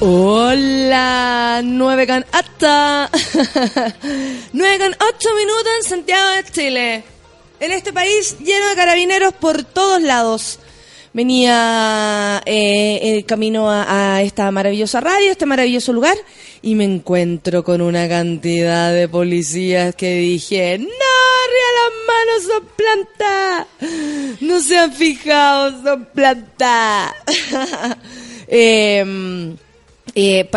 Hola, 9 con 8. 9 con 8 minutos en Santiago de Chile. En este país lleno de carabineros por todos lados. Venía eh, el camino a, esta maravillosa radio, este maravilloso lugar, y me encuentro con una cantidad de policías que dije, no, arriba las manos son plantas. No se han fijado, son plantas. eh, eh,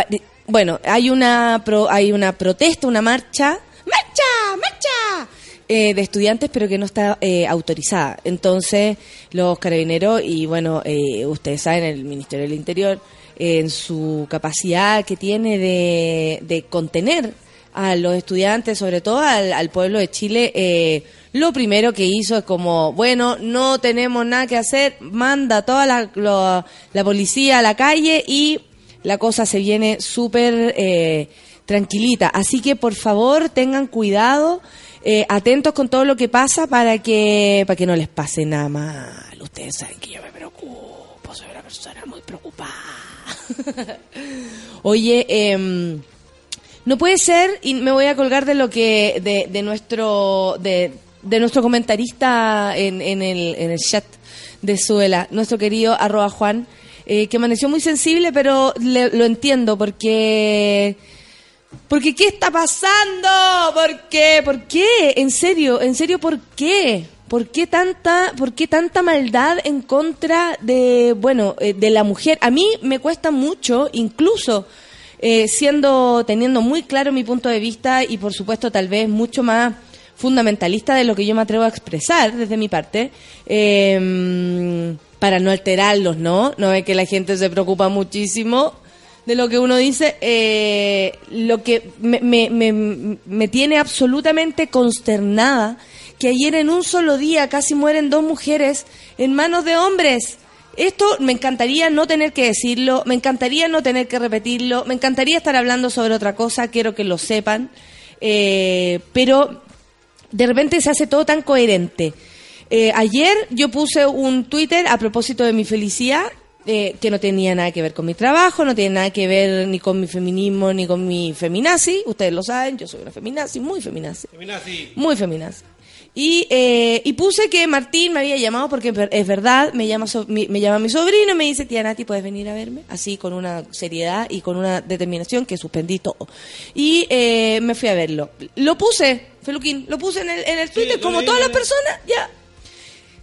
bueno, hay una pro- hay una protesta, una marcha, marcha, marcha eh, de estudiantes, pero que no está eh, autorizada. Entonces, los carabineros y bueno, eh, ustedes saben, el Ministerio del Interior, eh, en su capacidad que tiene de, contener a los estudiantes, sobre todo al, al pueblo de Chile, lo primero que hizo es como, bueno, no tenemos nada que hacer, manda toda la, la policía a la calle y la cosa se viene súper eh, tranquilita. Así que por favor tengan cuidado, eh, atentos con todo lo que pasa para que, para que no les pase nada mal. Ustedes saben que yo me preocupo, soy una persona muy preocupada. Oye, em, no puede ser, y me voy a colgar de lo que, de, de nuestro, de, de nuestro comentarista en, en, el, en el chat de Suela, nuestro querido arroba Juan, eh, que amaneció muy sensible, pero le- lo entiendo porque... Porque ¿qué está pasando? ¿Por qué? ¿Por qué? En serio, en serio, ¿por qué? ¿Por qué tanta, por qué tanta maldad en contra de, bueno, eh, de la mujer? A mí me cuesta mucho, incluso eh, siendo, teniendo muy claro mi punto de vista y por supuesto tal vez mucho más fundamentalista de lo que yo me atrevo a expresar desde mi parte, eh, para no alterarlos, ¿no? No es que la gente se preocupa muchísimo de lo que uno dice, eh, lo que me, me, me, me tiene absolutamente consternada, que ayer en un solo día casi mueren dos mujeres en manos de hombres. Esto me encantaría no tener que decirlo, me encantaría no tener que repetirlo, me encantaría estar hablando sobre otra cosa, quiero que lo sepan, eh, pero de repente se hace todo tan coherente. Eh, ayer yo puse un Twitter a propósito de mi felicidad, eh, que no tenía nada que ver con mi trabajo, no tiene nada que ver ni con mi feminismo ni con mi feminazi. Ustedes lo saben, yo soy una feminazi, muy feminazi. Muy feminazi. Y, eh, y puse que Martín me había llamado porque es verdad, me llama, so- mi, me llama mi sobrino y me dice, tía Nati, ¿puedes venir a verme? Así, con una seriedad y con una determinación que suspendí todo. Y eh, me fui a verlo. Lo puse, Feluquín, lo puse en el, en el Twitter, como todas las personas, ya.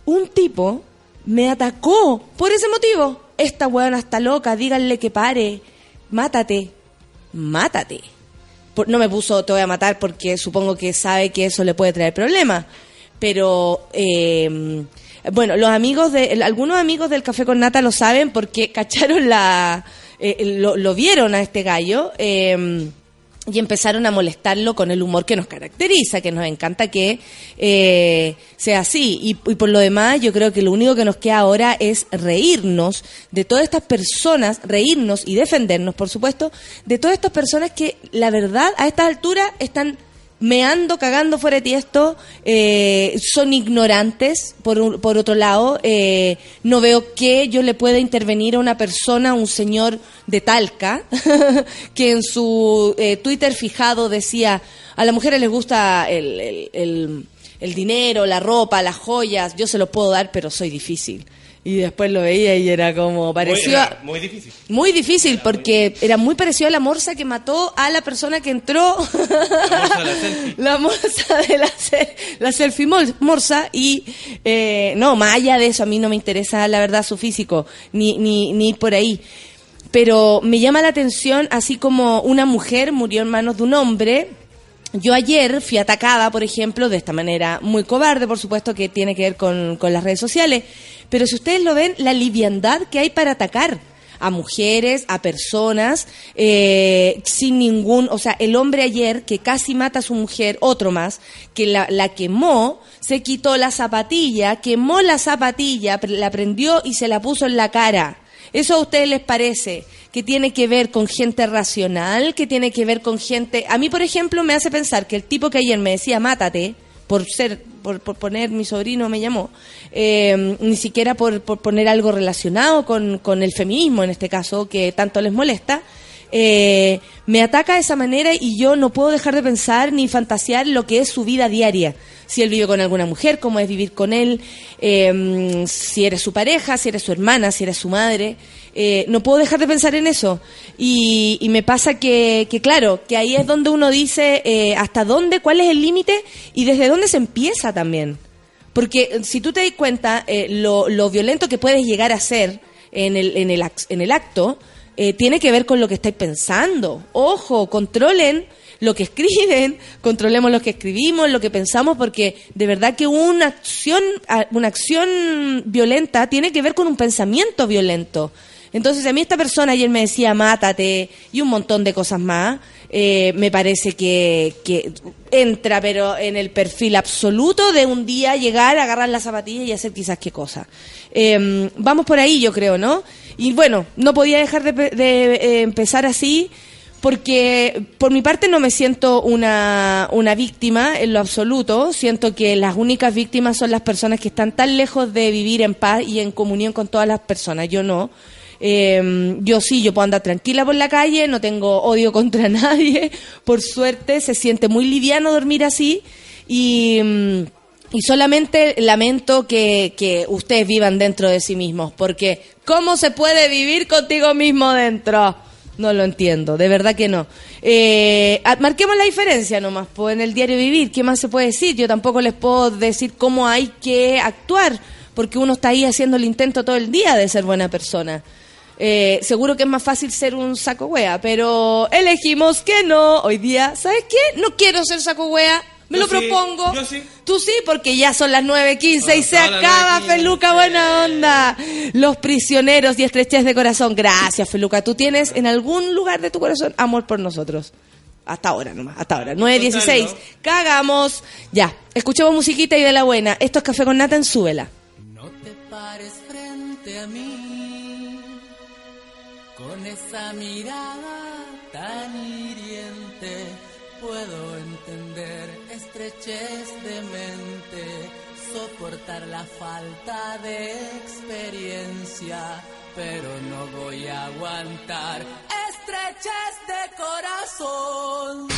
Un tipo me atacó por ese motivo. Esta weona está loca, díganle que pare, mátate, mátate. No me puso te voy a matar porque supongo que sabe que eso le puede traer problemas. Pero, eh, bueno, los amigos de, algunos amigos del Café con Nata lo saben porque cacharon la, eh, lo, lo vieron a este gallo. eh, y empezaron a molestarlo con el humor que nos caracteriza, que nos encanta que eh, sea así. Y, y por lo demás, yo creo que lo único que nos queda ahora es reírnos de todas estas personas, reírnos y defendernos, por supuesto, de todas estas personas que, la verdad, a estas alturas están me ando cagando fuera de tiesto, eh, son ignorantes, por, por otro lado, eh, no veo que yo le pueda intervenir a una persona, un señor de Talca, que en su eh, Twitter fijado decía, a las mujeres les gusta el, el, el dinero, la ropa, las joyas, yo se lo puedo dar, pero soy difícil. Y después lo veía y era como parecido. Muy, muy difícil. Muy difícil, porque era muy parecido a la morsa que mató a la persona que entró. La morsa de la selfie. La morsa de la, se- la selfie morsa. Y eh, no, más allá de eso, a mí no me interesa la verdad su físico, ni, ni, ni ir por ahí. Pero me llama la atención, así como una mujer murió en manos de un hombre. Yo ayer fui atacada, por ejemplo, de esta manera muy cobarde, por supuesto, que tiene que ver con, con las redes sociales. Pero si ustedes lo ven, la liviandad que hay para atacar a mujeres, a personas, eh, sin ningún, o sea, el hombre ayer que casi mata a su mujer, otro más, que la, la quemó, se quitó la zapatilla, quemó la zapatilla, la prendió y se la puso en la cara. ¿Eso a ustedes les parece que tiene que ver con gente racional, que tiene que ver con gente... A mí, por ejemplo, me hace pensar que el tipo que ayer me decía, mátate, por ser, por, por poner mi sobrino me llamó, eh, ni siquiera por, por poner algo relacionado con, con el feminismo, en este caso, que tanto les molesta, eh, me ataca de esa manera y yo no puedo dejar de pensar ni fantasear lo que es su vida diaria. Si él vive con alguna mujer, cómo es vivir con él, eh, si eres su pareja, si eres su hermana, si eres su madre. Eh, no puedo dejar de pensar en eso. Y, y me pasa que, que, claro, que ahí es donde uno dice eh, hasta dónde, cuál es el límite y desde dónde se empieza también. Porque eh, si tú te das cuenta, eh, lo, lo violento que puedes llegar a ser en el, en el, en el acto eh, tiene que ver con lo que estáis pensando. Ojo, controlen lo que escriben, controlemos lo que escribimos, lo que pensamos, porque de verdad que una acción, una acción violenta tiene que ver con un pensamiento violento. Entonces, a mí esta persona ayer me decía, mátate, y un montón de cosas más, eh, me parece que, que entra, pero en el perfil absoluto de un día llegar, agarrar la zapatilla y hacer quizás qué cosa. Eh, vamos por ahí, yo creo, ¿no? Y bueno, no podía dejar de, pe- de, eh, empezar así, porque por mi parte no me siento una, una víctima en lo absoluto. Siento que las únicas víctimas son las personas que están tan lejos de vivir en paz y en comunión con todas las personas. Yo no. Eh, yo sí, yo puedo andar tranquila por la calle, no tengo odio contra nadie. Por suerte, se siente muy liviano dormir así. Y. mm, y solamente lamento que, que ustedes vivan dentro de sí mismos, porque ¿cómo se puede vivir contigo mismo dentro? No lo entiendo, de verdad que no. Eh, marquemos la diferencia nomás, pues en el diario vivir, ¿qué más se puede decir? Yo tampoco les puedo decir cómo hay que actuar, porque uno está ahí haciendo el intento todo el día de ser buena persona. Eh, seguro que es más fácil ser un saco wea, pero elegimos que no. Hoy día, ¿sabes qué? No quiero ser saco wea. Me Yo lo sí, propongo. yo sí. Tú sí, porque ya son las 9.15 y Ah, se acaba, 9:15. Feluca, buena onda. Los prisioneros y estrechez de corazón. Gracias, Feluca. Tú tienes en algún lugar de tu corazón amor por nosotros. Hasta ahora nomás, hasta ahora. 9.16. Total, Cagamos. Ya, escuchemos musiquita y de la buena. Esto es Café con Nata en Súbela. No te pares frente a mí esa mirada tan hiriente. Puedo entender estrechez de mente, soportar la falta de experiencia, pero no voy a aguantar estrechez de corazón.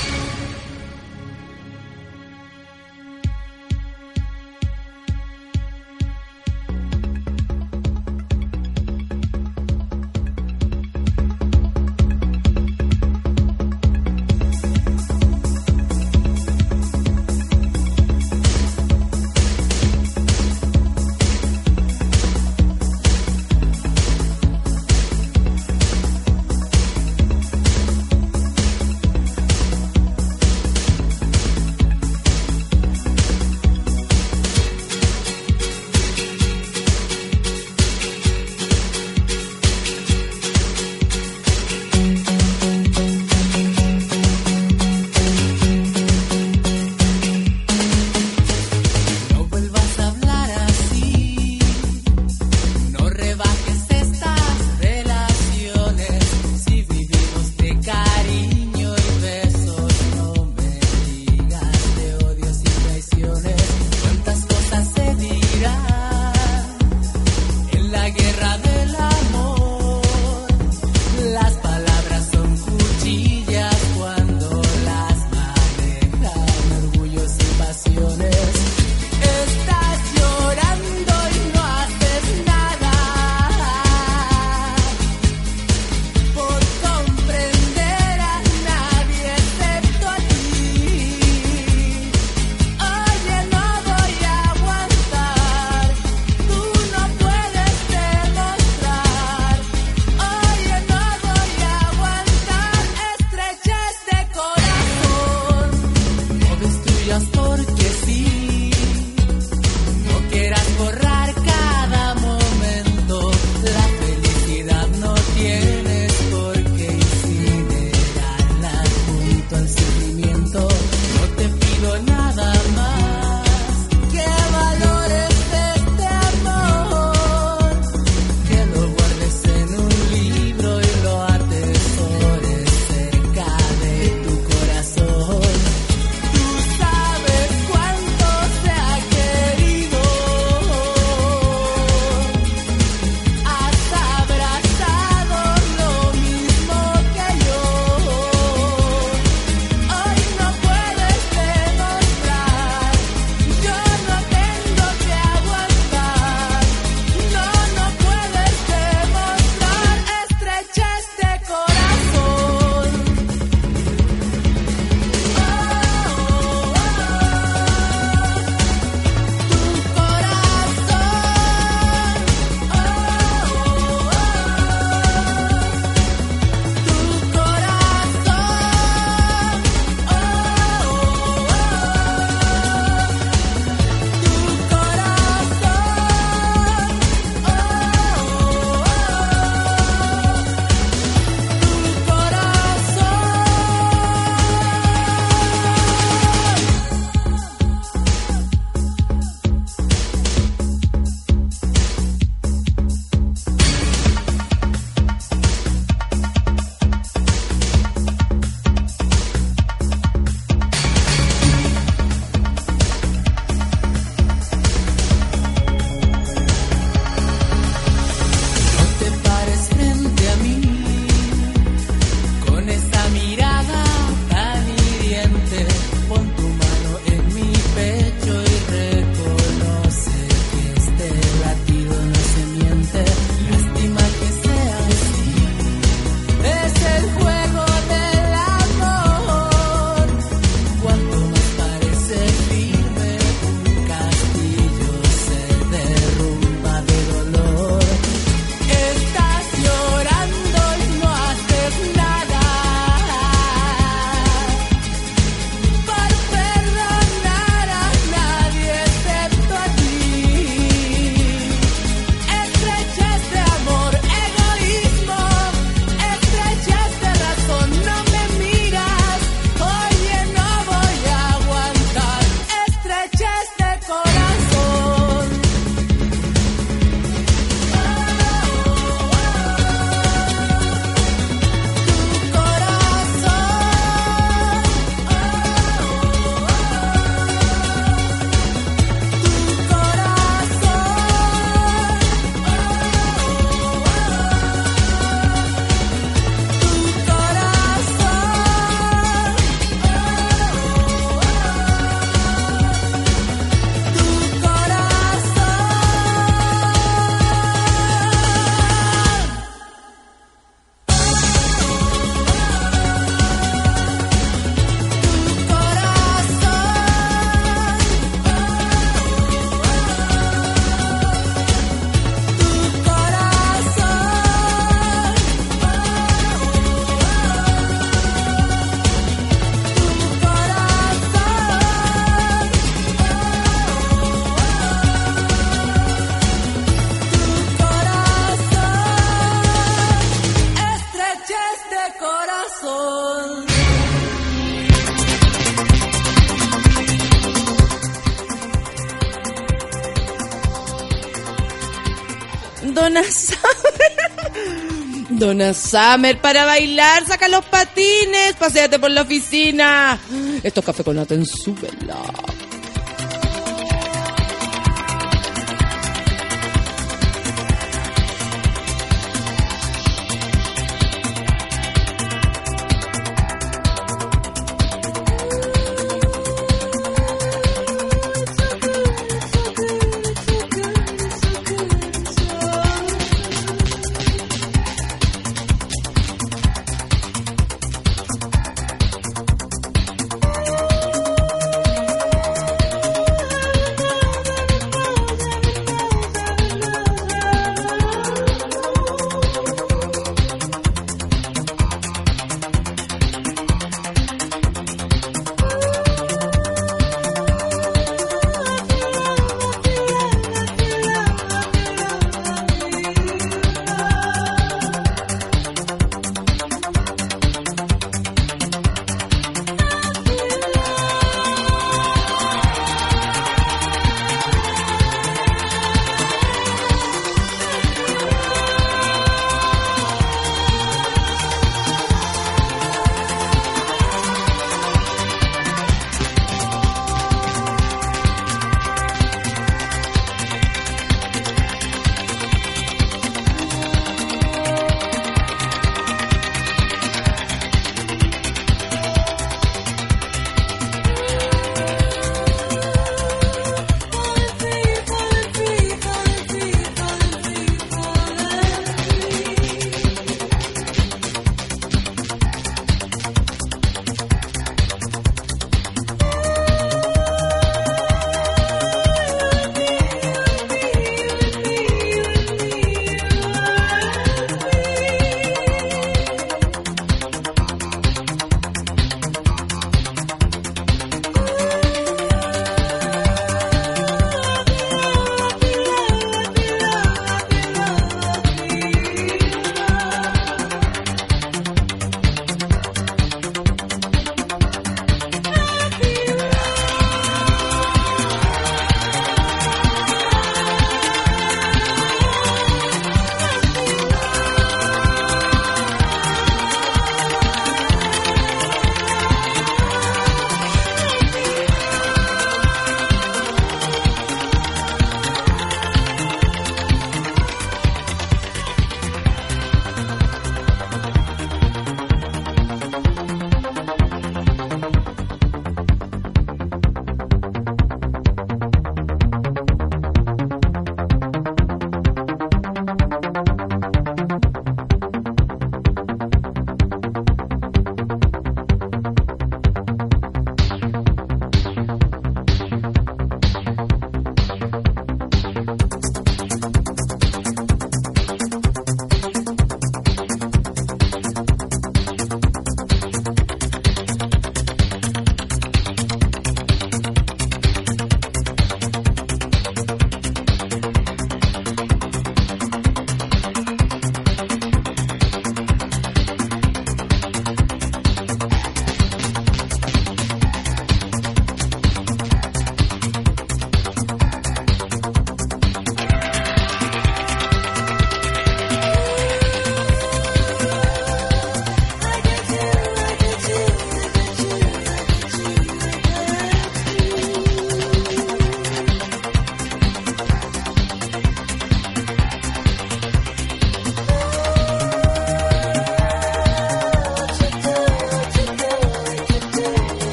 una summer para bailar, saca los patines, paseate por la oficina. Esto es café con nata en.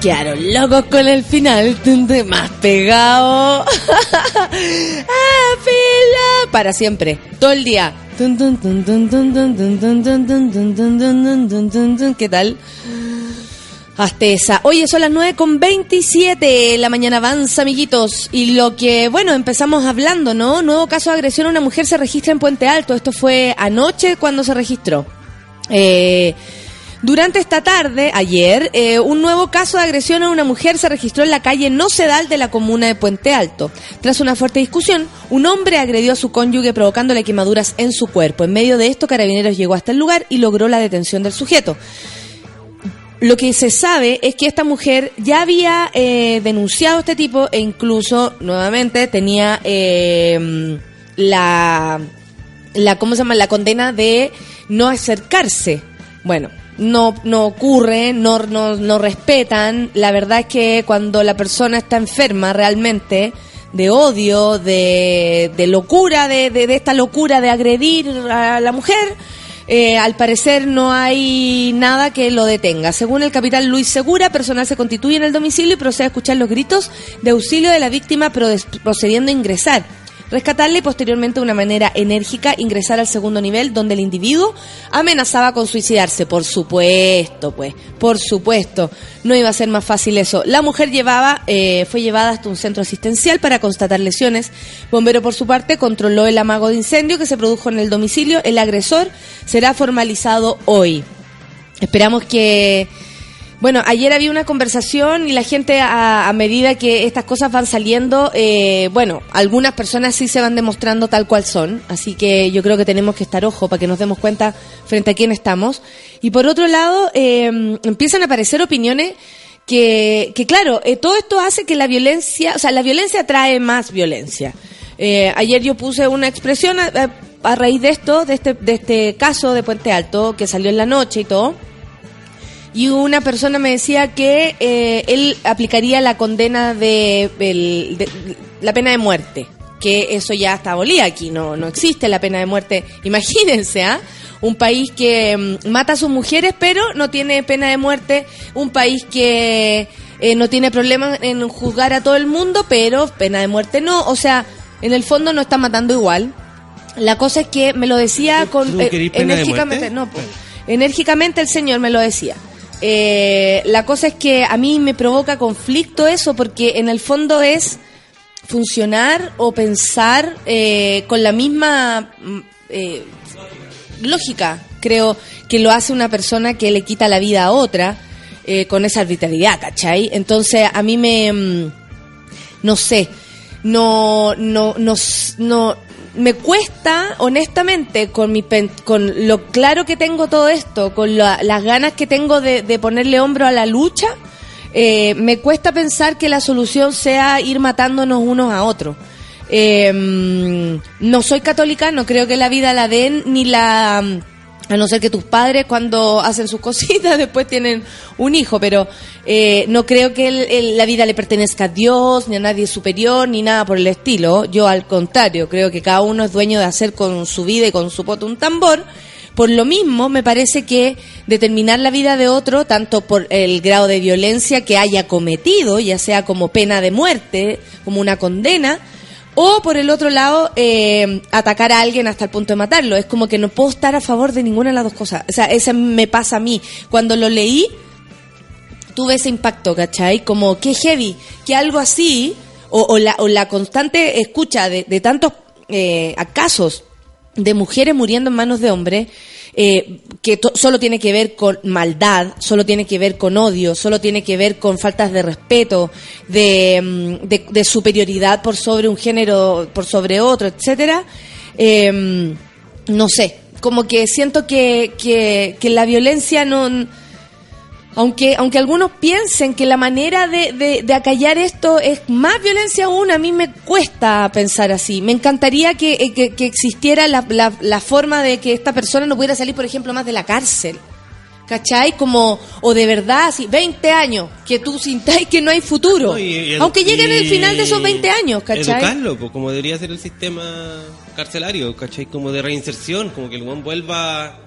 quedaron locos con el final, más pegado. Para siempre, todo el día. ¿Qué tal? Hasta esa. Oye, son las 9 con 27. La mañana avanza, amiguitos. Y lo que, bueno, empezamos hablando, ¿no? Nuevo caso de agresión a una mujer se registra en Puente Alto. Esto fue anoche cuando se registró. Eh durante esta tarde, ayer, eh, un nuevo caso de agresión a una mujer se registró en la calle Nocedal de la comuna de Puente Alto. Tras una fuerte discusión, un hombre agredió a su cónyuge provocándole quemaduras en su cuerpo. En medio de esto, Carabineros llegó hasta el lugar y logró la detención del sujeto. Lo que se sabe es que esta mujer ya había eh, denunciado a este tipo e incluso nuevamente tenía eh, la, ¿cómo se llama? la condena de no acercarse. Bueno, no, no ocurre, no, no, no respetan. La verdad es que cuando la persona está enferma realmente de odio, de, de locura, de, de, de esta locura de agredir a la mujer, eh, al parecer no hay nada que lo detenga. Según el capitán Luis Segura, personal se constituye en el domicilio y procede a escuchar los gritos de auxilio de la víctima procediendo a ingresar. Rescatarle y posteriormente de una manera enérgica ingresar al segundo nivel donde el individuo amenazaba con suicidarse. Por supuesto, pues, por supuesto. No iba a ser más fácil eso. La mujer llevaba, eh, fue llevada hasta un centro asistencial para constatar lesiones. Bombero, por su parte, controló el amago de incendio que se produjo en el domicilio. El agresor será formalizado hoy. Esperamos que... Bueno, ayer había una conversación y la gente a, medida que estas cosas van saliendo, eh, bueno, algunas personas sí se van demostrando tal cual son, así que yo creo que tenemos que estar ojo para que nos demos cuenta frente a quién estamos. Y por otro lado, eh, empiezan a aparecer opiniones que, que claro, eh, todo esto hace que la violencia, o sea, la violencia trae más violencia. Eh, ayer yo puse una expresión a, a- a raíz de esto, de este, de este caso de Puente Alto, que salió en la noche y todo. Y una persona me decía que eh, él aplicaría la condena de, el- de- la pena de muerte, que eso ya está abolida aquí, no, no existe la pena de muerte. Imagínense, ¿ah? Un país que mm, mata a sus mujeres pero no tiene pena de muerte, un país que eh, no tiene problema en juzgar a todo el mundo, pero pena de muerte no, o sea, en el fondo no está matando igual. La cosa es que me lo decía ¿Tú- con eh, enérgicamente, no, pues, enérgicamente el señor me lo decía. Eh, la cosa es que a mí me provoca conflicto eso porque en el fondo es funcionar o pensar eh, con la misma mm, eh, lógica, creo que lo hace una persona que le quita la vida a otra eh, con esa arbitrariedad, ¿cachai? Entonces a mí me... mm, no sé, no, no, no, no, me cuesta, honestamente, con mi, pen- con lo claro que tengo todo esto, con la- las ganas que tengo de, de ponerle hombro a la lucha, eh, me cuesta pensar que la solución sea ir matándonos unos a otros. Eh, no soy católica, no creo que la vida la den ni la a no ser que tus padres cuando hacen sus cositas después tienen un hijo, pero eh, no creo que el- la vida le pertenezca a Dios, ni a nadie superior, ni nada por el estilo. Yo al contrario, creo que cada uno es dueño de hacer con su vida y con su poto un tambor. Por lo mismo, me parece que determinar la vida de otro, tanto por el grado de violencia que haya cometido, ya sea como pena de muerte, como una condena, o por el otro lado, eh, atacar a alguien hasta el punto de matarlo. Es como que no puedo estar a favor de ninguna de las dos cosas. O sea, eso me pasa a mí. Cuando lo leí, tuve ese impacto, ¿cachai? Como que heavy, que algo así, o, o la, o la constante escucha de, de tantos eh, casos de mujeres muriendo en manos de hombres, eh, que solo tiene que ver con maldad, solo tiene que ver con odio, solo tiene que ver con faltas de respeto, de, mm, de superioridad por sobre un género, por sobre otro, etcétera. Eh, no sé, como que siento que, que, que la violencia no aunque, aunque algunos piensen que la manera de, de, de acallar esto es más violencia aún, a mí me cuesta pensar así. Me encantaría que, eh, que, que existiera la, la, la forma de que esta persona no pudiera salir, por ejemplo, más de la cárcel. ¿Cachai? Como, o de verdad, así, 20 años, que tú sintáis que no hay futuro. No, y- y aunque lleguen el y final de esos 20 años, ¿cachai? Educarlo, pues, como debería ser el sistema carcelario, ¿cachai? Como de reinserción, como que el buen vuelva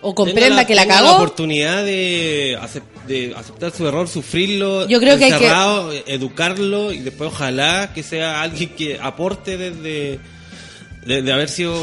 O comprenda que la cagó. oportunidad de, acep- de aceptar su error, sufrirlo, Yo creo que hay que- encerrado, educarlo y después ojalá que sea alguien que aporte desde de, de haber sido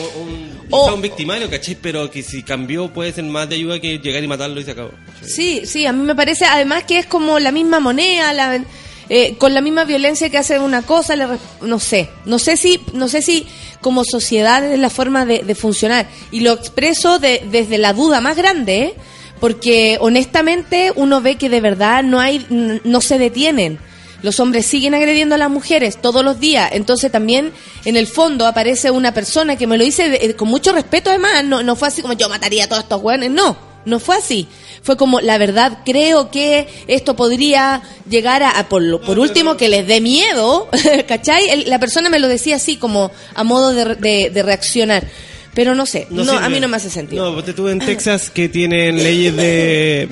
un victimario, ¿cachai? Pero que si cambió puede ser más de ayuda que llegar y matarlo y se acabó. Sí, sí, a mí me parece además que es como la misma moneda, la, eh, con la misma violencia que hace una cosa, le no sé, no sé si, no sé si como sociedad es la forma de, funcionar y lo expreso de- desde la duda más grande, ¿eh? porque honestamente uno ve que de verdad no hay, no se detienen. Los hombres siguen agrediendo a las mujeres todos los días. Entonces también en el fondo aparece una persona que me lo dice de- con mucho respeto además. No, no fue así como yo mataría a todos estos hueones. No, no fue así. Fue como, la verdad, creo que esto podría llegar a, a por, lo- por último, que les dé miedo. ¿Cachai? El- la persona me lo decía así como a modo de, de- de reaccionar. Pero no sé, no, a mí no me hace sentido. No, porque tú en Texas que tienen leyes de,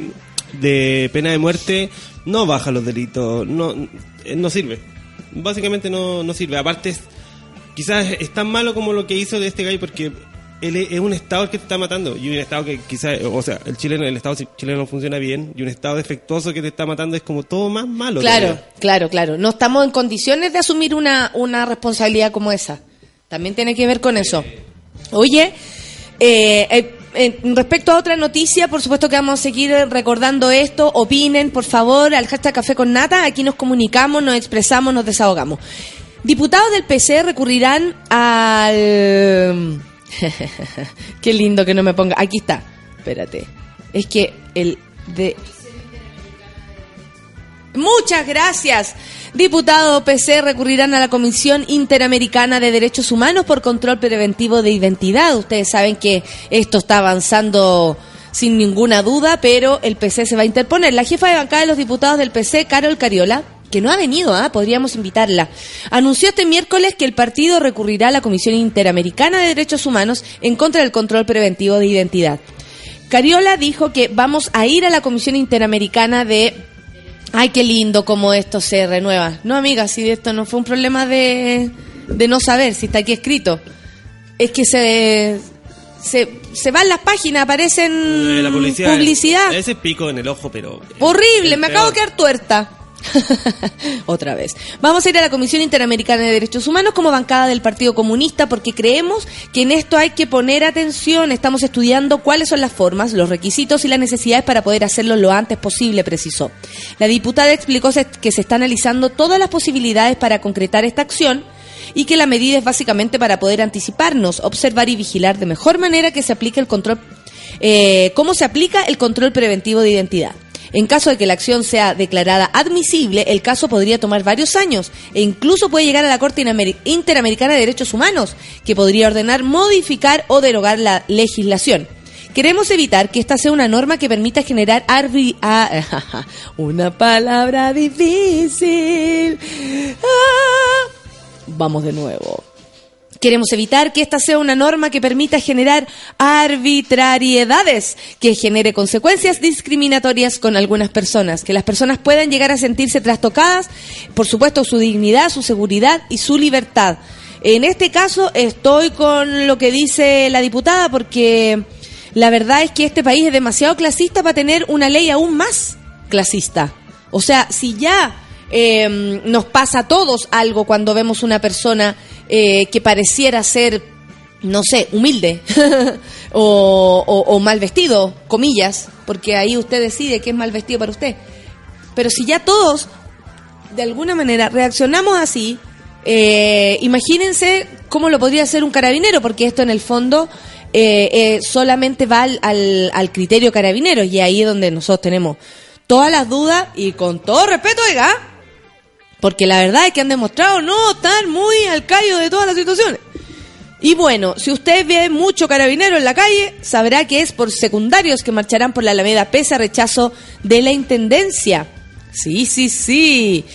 de pena de muerte, no baja los delitos, no, eh, no sirve. Básicamente no, no sirve. Aparte, es- quizás es tan malo como lo que hizo de este gallo porque él es es un estado el que te está matando y un estado que quizás, o sea, el chileno, el estado chileno no funciona bien y un estado defectuoso que te está matando es como todo más malo. Claro, todavía. claro, claro. No estamos en condiciones de asumir una, una responsabilidad como esa. También tiene que ver con eso. Oye, eh, eh, eh, respecto a otra noticia, por supuesto que vamos a seguir eh, recordando esto. Opinen, por favor, al hashtag Café con Nata. Aquí nos comunicamos, nos expresamos, nos desahogamos. Diputados del PC recurrirán al... Qué lindo que no me ponga. Aquí está. Espérate. Es que el de Muchas gracias. Diputado PC recurrirán a la Comisión Interamericana de Derechos Humanos por control preventivo de identidad. Ustedes saben que esto está avanzando sin ninguna duda, pero el PC se va a interponer. La jefa de bancada de los diputados del PC, Carol Cariola, que no ha venido, ¿ah? podríamos invitarla, anunció este miércoles que el partido recurrirá a la Comisión Interamericana de Derechos Humanos en contra del control preventivo de identidad. Cariola dijo que vamos a ir a la Comisión Interamericana de Ay, qué lindo cómo esto se renueva. No, amiga, si esto no fue un problema de, de no saber, si está aquí escrito. Es que se, se, se van las páginas, aparecen Eh, la publicidad. publicidad. Ese pico en el ojo, pero. Horrible, me acabo de quedar tuerta. Otra vez. Vamos a ir a la Comisión Interamericana de Derechos Humanos como bancada del Partido Comunista porque creemos que en esto hay que poner atención. Estamos estudiando cuáles son las formas, los requisitos y las necesidades para poder hacerlo lo antes posible, precisó. La diputada explicó que se está analizando todas las posibilidades para concretar esta acción y que la medida es básicamente para poder anticiparnos, observar y vigilar de mejor manera que se aplique el control, eh, cómo se aplica el control preventivo de identidad. En caso de que la acción sea declarada admisible, el caso podría tomar varios años e incluso puede llegar a la Corte Interamericana de Derechos Humanos, que podría ordenar modificar o derogar la legislación. Queremos evitar que esta sea una norma que permita generar arbi- ah, una palabra difícil. Ah. Vamos de nuevo. Queremos evitar que esta sea una norma que permita generar arbitrariedades, que genere consecuencias discriminatorias con algunas personas, que las personas puedan llegar a sentirse trastocadas, por supuesto, su dignidad, su seguridad y su libertad. En este caso estoy con lo que dice la diputada porque la verdad es que este país es demasiado clasista para tener una ley aún más clasista. O sea, si ya eh, nos pasa a todos algo cuando vemos una persona eh, que pareciera ser, no sé, humilde o, mal vestido, comillas, porque ahí usted decide qué es mal vestido para usted. Pero si ya todos, de alguna manera, reaccionamos así, eh, imagínense cómo lo podría hacer un carabinero, porque esto en el fondo eh, solamente va al, al criterio carabinero y ahí es donde nosotros tenemos todas las dudas y con todo respeto, oiga, porque la verdad es que han demostrado no estar muy al callo de todas las situaciones. Y bueno, si usted ve mucho carabinero en la calle, sabrá que es por secundarios que marcharán por la Alameda pese a rechazo de la Intendencia. Sí, sí, sí.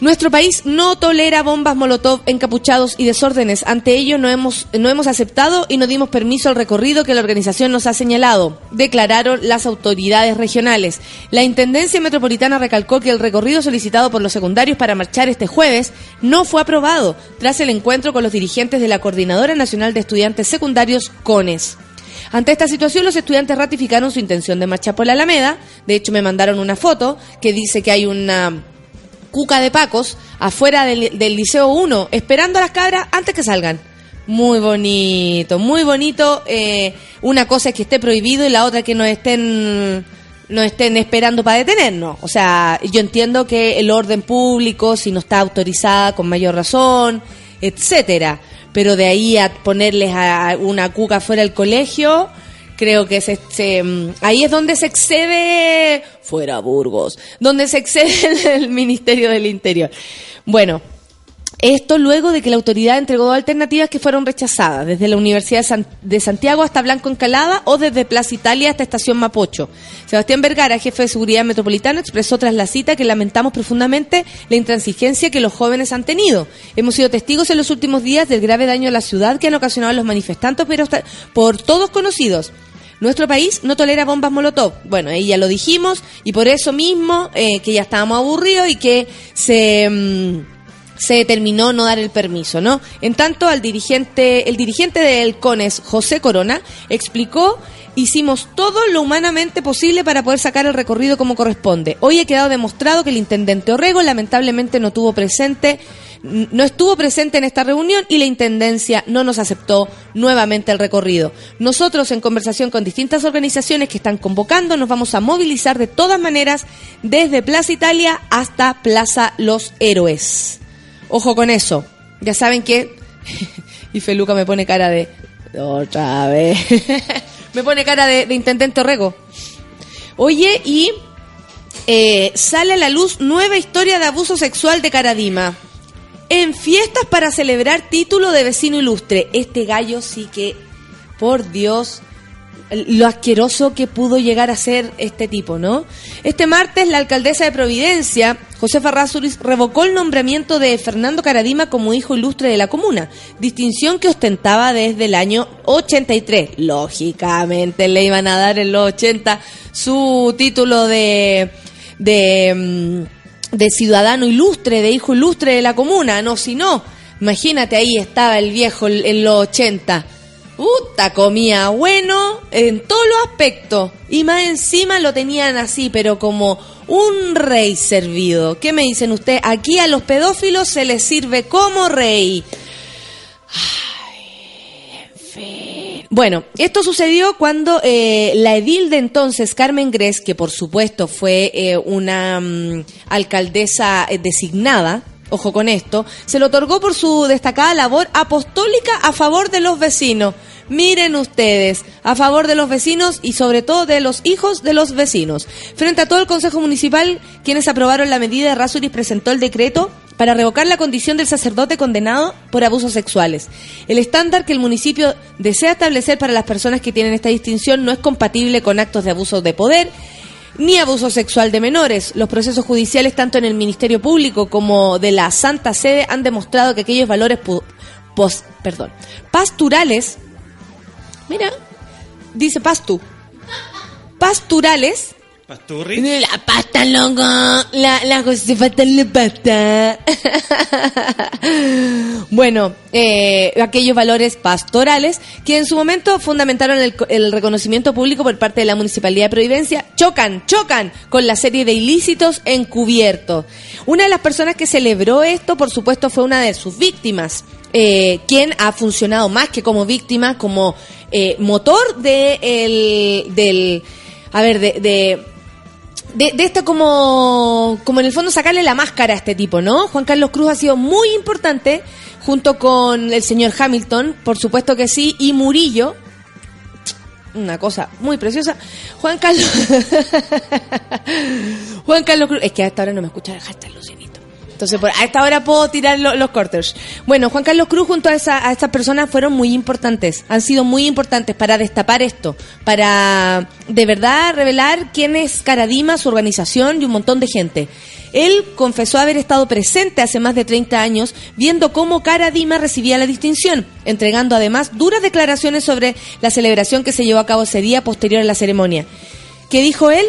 Nuestro país no tolera bombas molotov, encapuchados y desórdenes. Ante ello no hemos, no hemos aceptado y no dimos permiso al recorrido que la organización nos ha señalado, declararon las autoridades regionales. La Intendencia Metropolitana recalcó que el recorrido solicitado por los secundarios para marchar este jueves no fue aprobado tras el encuentro con los dirigentes de la Coordinadora Nacional de Estudiantes Secundarios, CONES. Ante esta situación, los estudiantes ratificaron su intención de marchar por la Alameda. De hecho, me mandaron una foto que dice que hay una cuca de pacos afuera del, del Liceo 1, esperando a las cabras antes que salgan. Muy bonito, muy bonito. Eh, una cosa es que esté prohibido y la otra que nos estén, nos estén esperando para detenernos. O sea, yo entiendo que el orden público, si no está autorizada con mayor razón, etcétera. Pero de ahí a ponerles a una cuca fuera del colegio, creo que se, se, mm, ahí es donde se excede fuera Burgos, donde se excede el Ministerio del Interior. Bueno, esto luego de que la autoridad entregó alternativas que fueron rechazadas, desde la Universidad de, San- de Santiago hasta Blanco Encalada o desde Plaza Italia hasta Estación Mapocho. Sebastián Vergara, jefe de seguridad metropolitana, expresó tras la cita que lamentamos profundamente la intransigencia que los jóvenes han tenido. Hemos sido testigos en los últimos días del grave daño a la ciudad que han ocasionado los manifestantes, pero por todos conocidos. Nuestro país no tolera bombas molotov. Bueno, ahí ya lo dijimos y por eso mismo eh, que ya estábamos aburridos y que se mm, se determinó no dar el permiso, ¿no? En tanto, al dirigente, el dirigente del CONES, José Corona, explicó Hicimos todo lo humanamente posible para poder sacar el recorrido como corresponde. Hoy ha quedado demostrado que el intendente Orrego lamentablemente no tuvo presente, no estuvo presente en esta reunión y la intendencia no nos aceptó nuevamente el recorrido. Nosotros, en conversación con distintas organizaciones que están convocando, nos vamos a movilizar de todas maneras desde Plaza Italia hasta Plaza Los Héroes. Ojo con eso. Ya saben que. y Feluca me pone cara de. Otra vez. me pone cara de, de intendente Orrego. Oye, y. eh, sale a la luz nueva historia de abuso sexual de Caradima. En fiestas para celebrar título de vecino ilustre. Este gallo sí que. Por Dios lo asqueroso que pudo llegar a ser este tipo, ¿no? Este martes la alcaldesa de Providencia, Josefa Razuriz, revocó el nombramiento de Fernando Caradima como hijo ilustre de la comuna, distinción que ostentaba desde el año 83. Lógicamente le iban a dar en los 80 su título de de mm, de ciudadano ilustre, de hijo ilustre de la comuna, no, si no, imagínate ahí estaba el viejo en los 80. Puta, comía bueno en todos los aspectos. Y más encima lo tenían así, pero como un rey servido. ¿Qué me dicen ustedes? Aquí a los pedófilos se les sirve como rey. Ay. Bueno, esto sucedió cuando eh, la edil de entonces, Carmen Gres, que por supuesto fue eh, una mm, alcaldesa eh, designada, ojo con esto, se lo otorgó por su destacada labor apostólica a favor de los vecinos. Miren ustedes, a favor de los vecinos y sobre todo de los hijos de los vecinos. Frente a todo el Consejo Municipal, quienes aprobaron la medida, Rasuris presentó el decreto para revocar la condición del sacerdote condenado por abusos sexuales. El estándar que el municipio desea establecer para las personas que tienen esta distinción no es compatible con actos de abuso de poder ni abuso sexual de menores. Los procesos judiciales, tanto en el Ministerio Público como de la Santa Sede, han demostrado que aquellos valores pos- perdón, pasturales, mira, dice pastu, pasturales, Pasturri. la pasta, loco. La, la Josefa la pasta. bueno, eh, aquellos valores pastorales que en su momento fundamentaron el, co- el reconocimiento público por parte de la Municipalidad de Providencia chocan, chocan con la serie de ilícitos encubiertos. Una de las personas que celebró esto, por supuesto, fue una de sus víctimas. eh, quien ha funcionado más que como víctima, como eh, motor de el, del, a ver, de de, de esto como, como en el fondo sacarle la máscara a este tipo, ¿no? Juan Carlos Cruz ha sido muy importante, junto con el señor Hamilton, por supuesto que sí, y Murillo, una cosa muy preciosa. Juan Carlos. Juan Carlos Cruz. Es que a esta hora no me escucha el hashtag Lucinito. Entonces, por, a esta hora puedo tirar lo- los cortes. Bueno, Juan Carlos Cruz junto a, esa, estas personas fueron muy importantes. Han sido muy importantes para destapar esto. Para de verdad revelar quién es Caradima, su organización y un montón de gente. Él confesó haber estado presente hace más de 30 años viendo cómo Caradima recibía la distinción, entregando además duras declaraciones sobre la celebración que se llevó a cabo ese día posterior a la ceremonia. ¿Qué dijo él?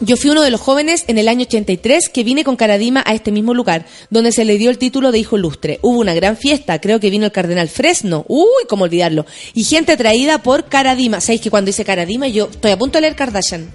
Yo fui uno de los jóvenes en el año 83 que vine con Caradima a este mismo lugar, donde se le dio el título de hijo ilustre. Hubo una gran fiesta, creo que vino el cardenal Fresno, uy, cómo olvidarlo, y gente atraída por Caradima. ¿Sabéis que cuando dice Caradima yo estoy a punto de leer Kardashian?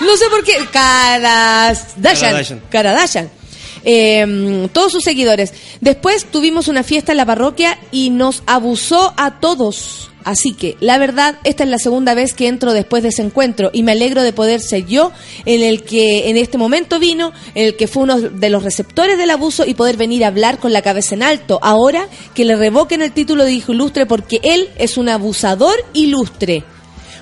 No sé por qué. Karadashian. Karadashian. Eh, todos sus seguidores. Después tuvimos una fiesta en la parroquia y nos abusó a todos. Así que, la verdad, esta es la segunda vez que entro después de ese encuentro y me alegro de poder ser yo en el que en este momento vino, el que fue uno de los receptores del abuso y poder venir a hablar con la cabeza en alto. Ahora que le revoquen el título de hijo ilustre porque él es un abusador ilustre.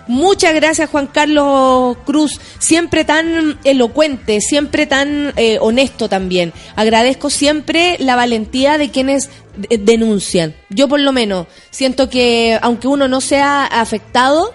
Muchas gracias Juan Carlos Cruz, siempre tan elocuente, siempre tan eh, honesto también. Agradezco siempre la valentía de quienes de- denuncian. Yo por lo menos siento que aunque uno no sea afectado,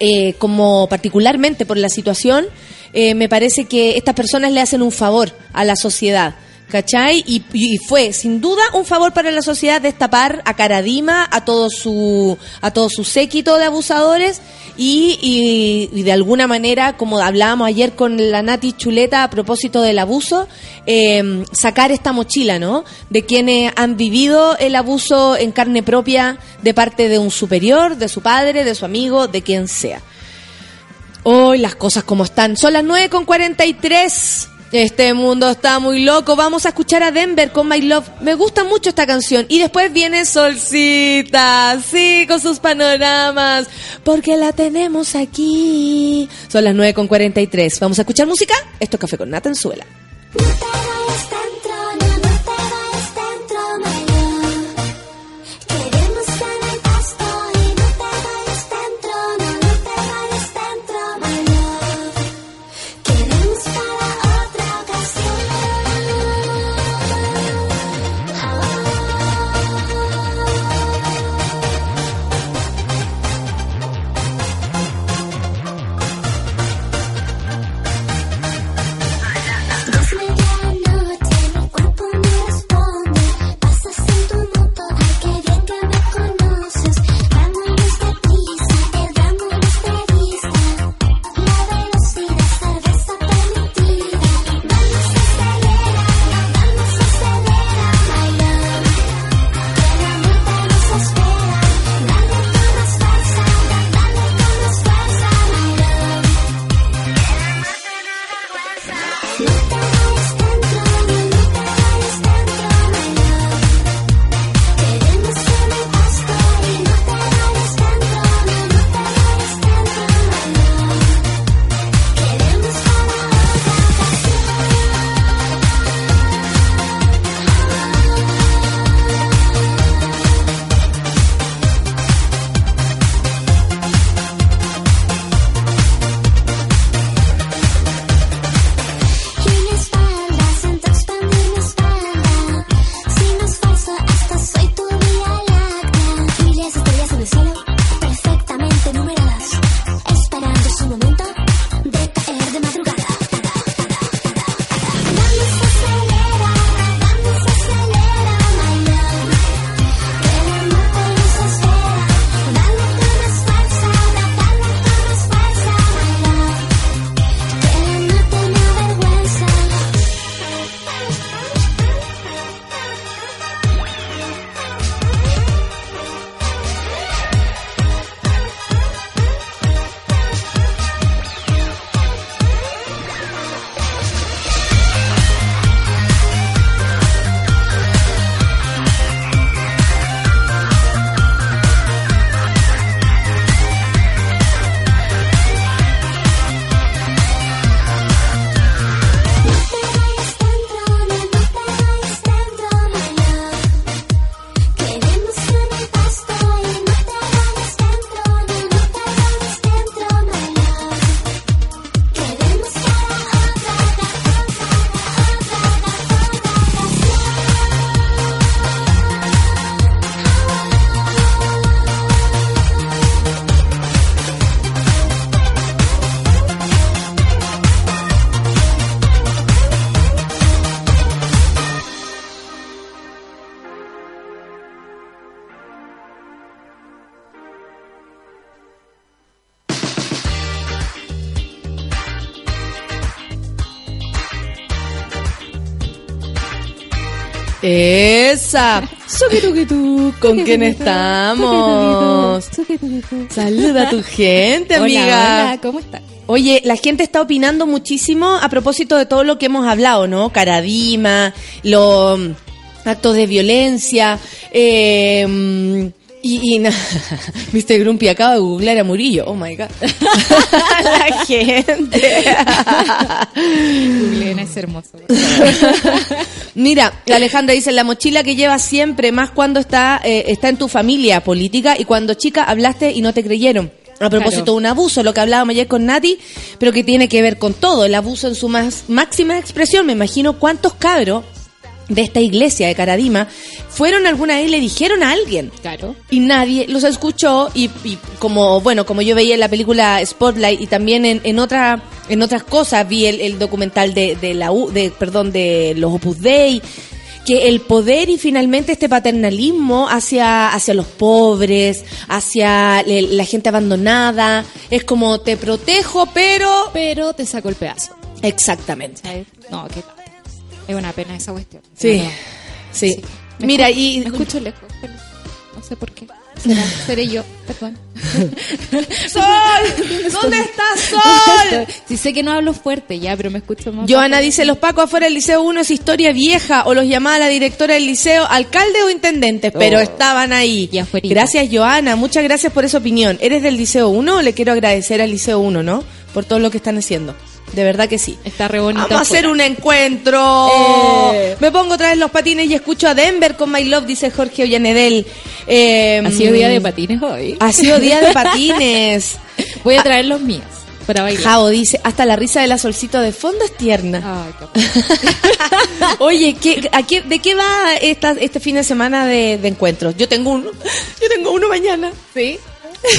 eh, como particularmente por la situación, eh, me parece que estas personas le hacen un favor a la sociedad. ¿Cachai? Y, y fue, sin duda, un favor para la sociedad destapar a Caradima, a todo su, a todo su séquito de abusadores y, y- y de alguna manera, como hablábamos ayer con la Nati Chuleta a propósito del abuso, eh, sacar esta mochila, ¿no? De quienes han vivido el abuso en carne propia de parte de un superior, de su padre, de su amigo, de quien sea. Hoy las cosas como están. Son las 9 con 43. Este mundo está muy loco. Vamos a escuchar a Denver con My Love. Me gusta mucho esta canción. Y después viene Solcita. Sí, con sus panoramas. Porque la tenemos aquí. Son las 9 con 43. ¿Vamos a escuchar música? Esto es Café con Nata Esa. ¿Con quién estamos? Saluda a tu gente, amiga. Hola, hola, ¿cómo están? Oye, la gente está opinando muchísimo a propósito de todo lo que hemos hablado, ¿no? Caradima, los mm, actos de violencia, eh, mm, y, y Mr. Grumpy acaba de googlear a Murillo. Oh my god. la gente. Googleen, es hermoso. Mira, Alejandra dice, la mochila que llevas siempre, más cuando está, eh, está en tu familia política y cuando chica hablaste y no te creyeron. A propósito Claro. de un abuso, lo que hablábamos ayer con Nati, pero que tiene que ver con todo, el abuso en su más, máxima expresión. Me imagino cuántos cabros de esta iglesia de Caradima fueron alguna vez y le dijeron a alguien Claro. y nadie los escuchó y, y como bueno como yo veía en la película Spotlight y también en, en otra en otras cosas vi el, el documental de, de la U, de perdón de los Opus Dei que el poder y finalmente este paternalismo hacia hacia los pobres hacia la gente abandonada es como te protejo pero Pero te saco el pedazo. exactamente. No. Es una pena esa cuestión. sí sí Me mira y Me escucho lejos. pero No sé por qué. Será- seré yo, perdón. Sol dónde estás Sol Sí sé que no hablo fuerte ya, pero me escucho más. Joana dice, los pacos afuera del liceo 1 es historia vieja o los llamaba la directora del liceo, alcalde o intendentes, pero Oh. estaban ahí. Y afuerita. Gracias Joana, muchas gracias por esa opinión. ¿Eres del liceo 1 o le quiero agradecer al liceo 1, no? Por todo lo que están haciendo. De verdad que sí. Está re bonito. Vamos a hacer un encuentro. Eh. Me pongo otra vez los patines y escucho a Denver con My Love, dice Jorge Ollanedel. Eh, Ha sido día de patines hoy. Ha sido día de patines. Voy a traer los míos para bailar. Javo dice, hasta la risa de la solcito de fondo es tierna. Ay. Oye, ¿qué, a qué- ¿de qué va esta, este fin de semana de, de encuentros? Yo tengo uno. Yo tengo uno mañana. ¿Sí?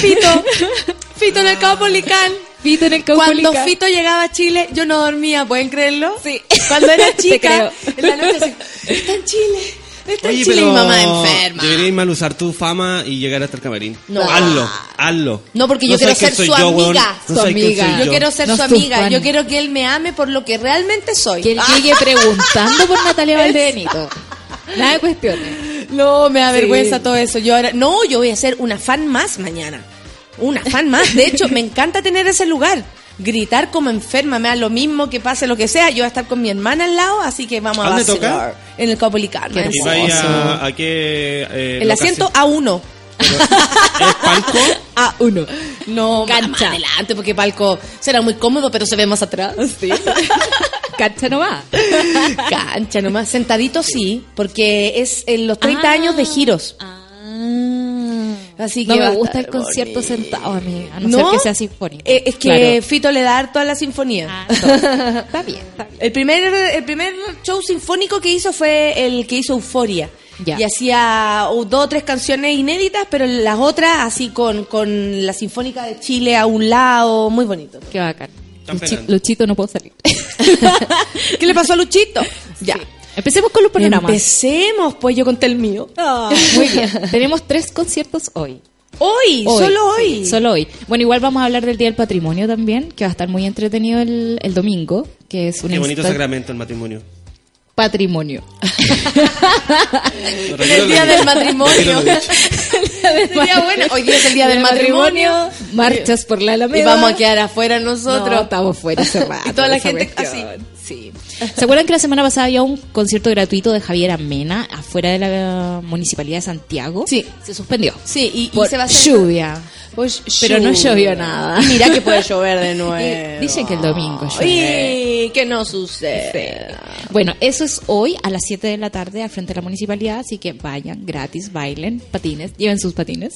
Fito. Fito en el Caupolicán. Fito en el Cuando. Fito llegaba a Chile, yo no dormía, ¿pueden creerlo? Sí. Cuando era chica, en la noche así, está en Chile, está en Oye, Chile pero y mi mamá enferma. Deberíais mal usar tu fama y llegar hasta el camarín. No. Hazlo, hazlo. No, porque yo quiero sabes quién ser soy su yo, amiga. No Su quién amiga. soy Yo yo. quiero ser No su amiga, fan. yo quiero que él me ame por lo que realmente soy. Que él llegue preguntando por Natalia Valdebenito. Nada de cuestiones. No, me da Sí. vergüenza todo eso. Yo ahora, no, yo voy a ser una fan más mañana. Una fan más. De hecho, me encanta tener ese lugar. Gritar como enferma, me da lo mismo que pase lo que sea. Yo voy a estar con mi hermana al lado, así que vamos a ¿A dónde vacilar. En el Caupolicán. Qué ¿Y vais a, a qué? eh, El asiento A1. ¿Es palco? A1. No, Cancha. más adelante, porque palco será muy cómodo, pero se ve más atrás. Sí. Cancha nomás. Cancha nomás. Sentadito sí, porque es en los 30 Ah. años de giros. Ah. Así no que me gusta el concierto bonito. sentado a mí, a no, ser que sea sinfónico. Eh, es que Claro. Fito le da harto a la sinfonía. Ah, está bien, está bien. El primer, el primer show sinfónico que hizo fue el que hizo Euforia. Ya. Y hacía uh, dos o tres canciones inéditas, pero las otras así con, con la Sinfónica de Chile a un lado, muy bonito. Qué bacán. Están Luchi- penando. Luchito no puedo salir. ¿Qué le pasó a Luchito? Ya. Sí. Empecemos con los panoramas. Empecemos, pues yo conté el mío. Muy bien. Tenemos tres conciertos hoy. Hoy, Hoy, solo hoy. sí, solo hoy. Bueno, igual vamos a hablar del Día del Patrimonio también, que va a estar muy entretenido el, el domingo, que es un Qué bonito sacramento el matrimonio. patrimonio. El día del matrimonio. Sería bueno. Hoy día es el día del matrimonio. marchas por la Alameda. Y vamos a quedar afuera nosotros. No, estamos fuera rato Y toda la gente cuestión. Sí. ¿Se acuerdan que la semana pasada había un concierto gratuito de Javier Amena afuera de la municipalidad de Santiago? Sí. Se suspendió. Sí, y, y Por se va a hacer... lluvia. Pues Pero no llovió nada. Y mira que puede llover de nuevo. Dicen que el domingo llueve. Y que no sucede. Bueno, eso es hoy a las 7 de la tarde al frente de la municipalidad, así que vayan gratis, bailen, patines, lleven sus patines.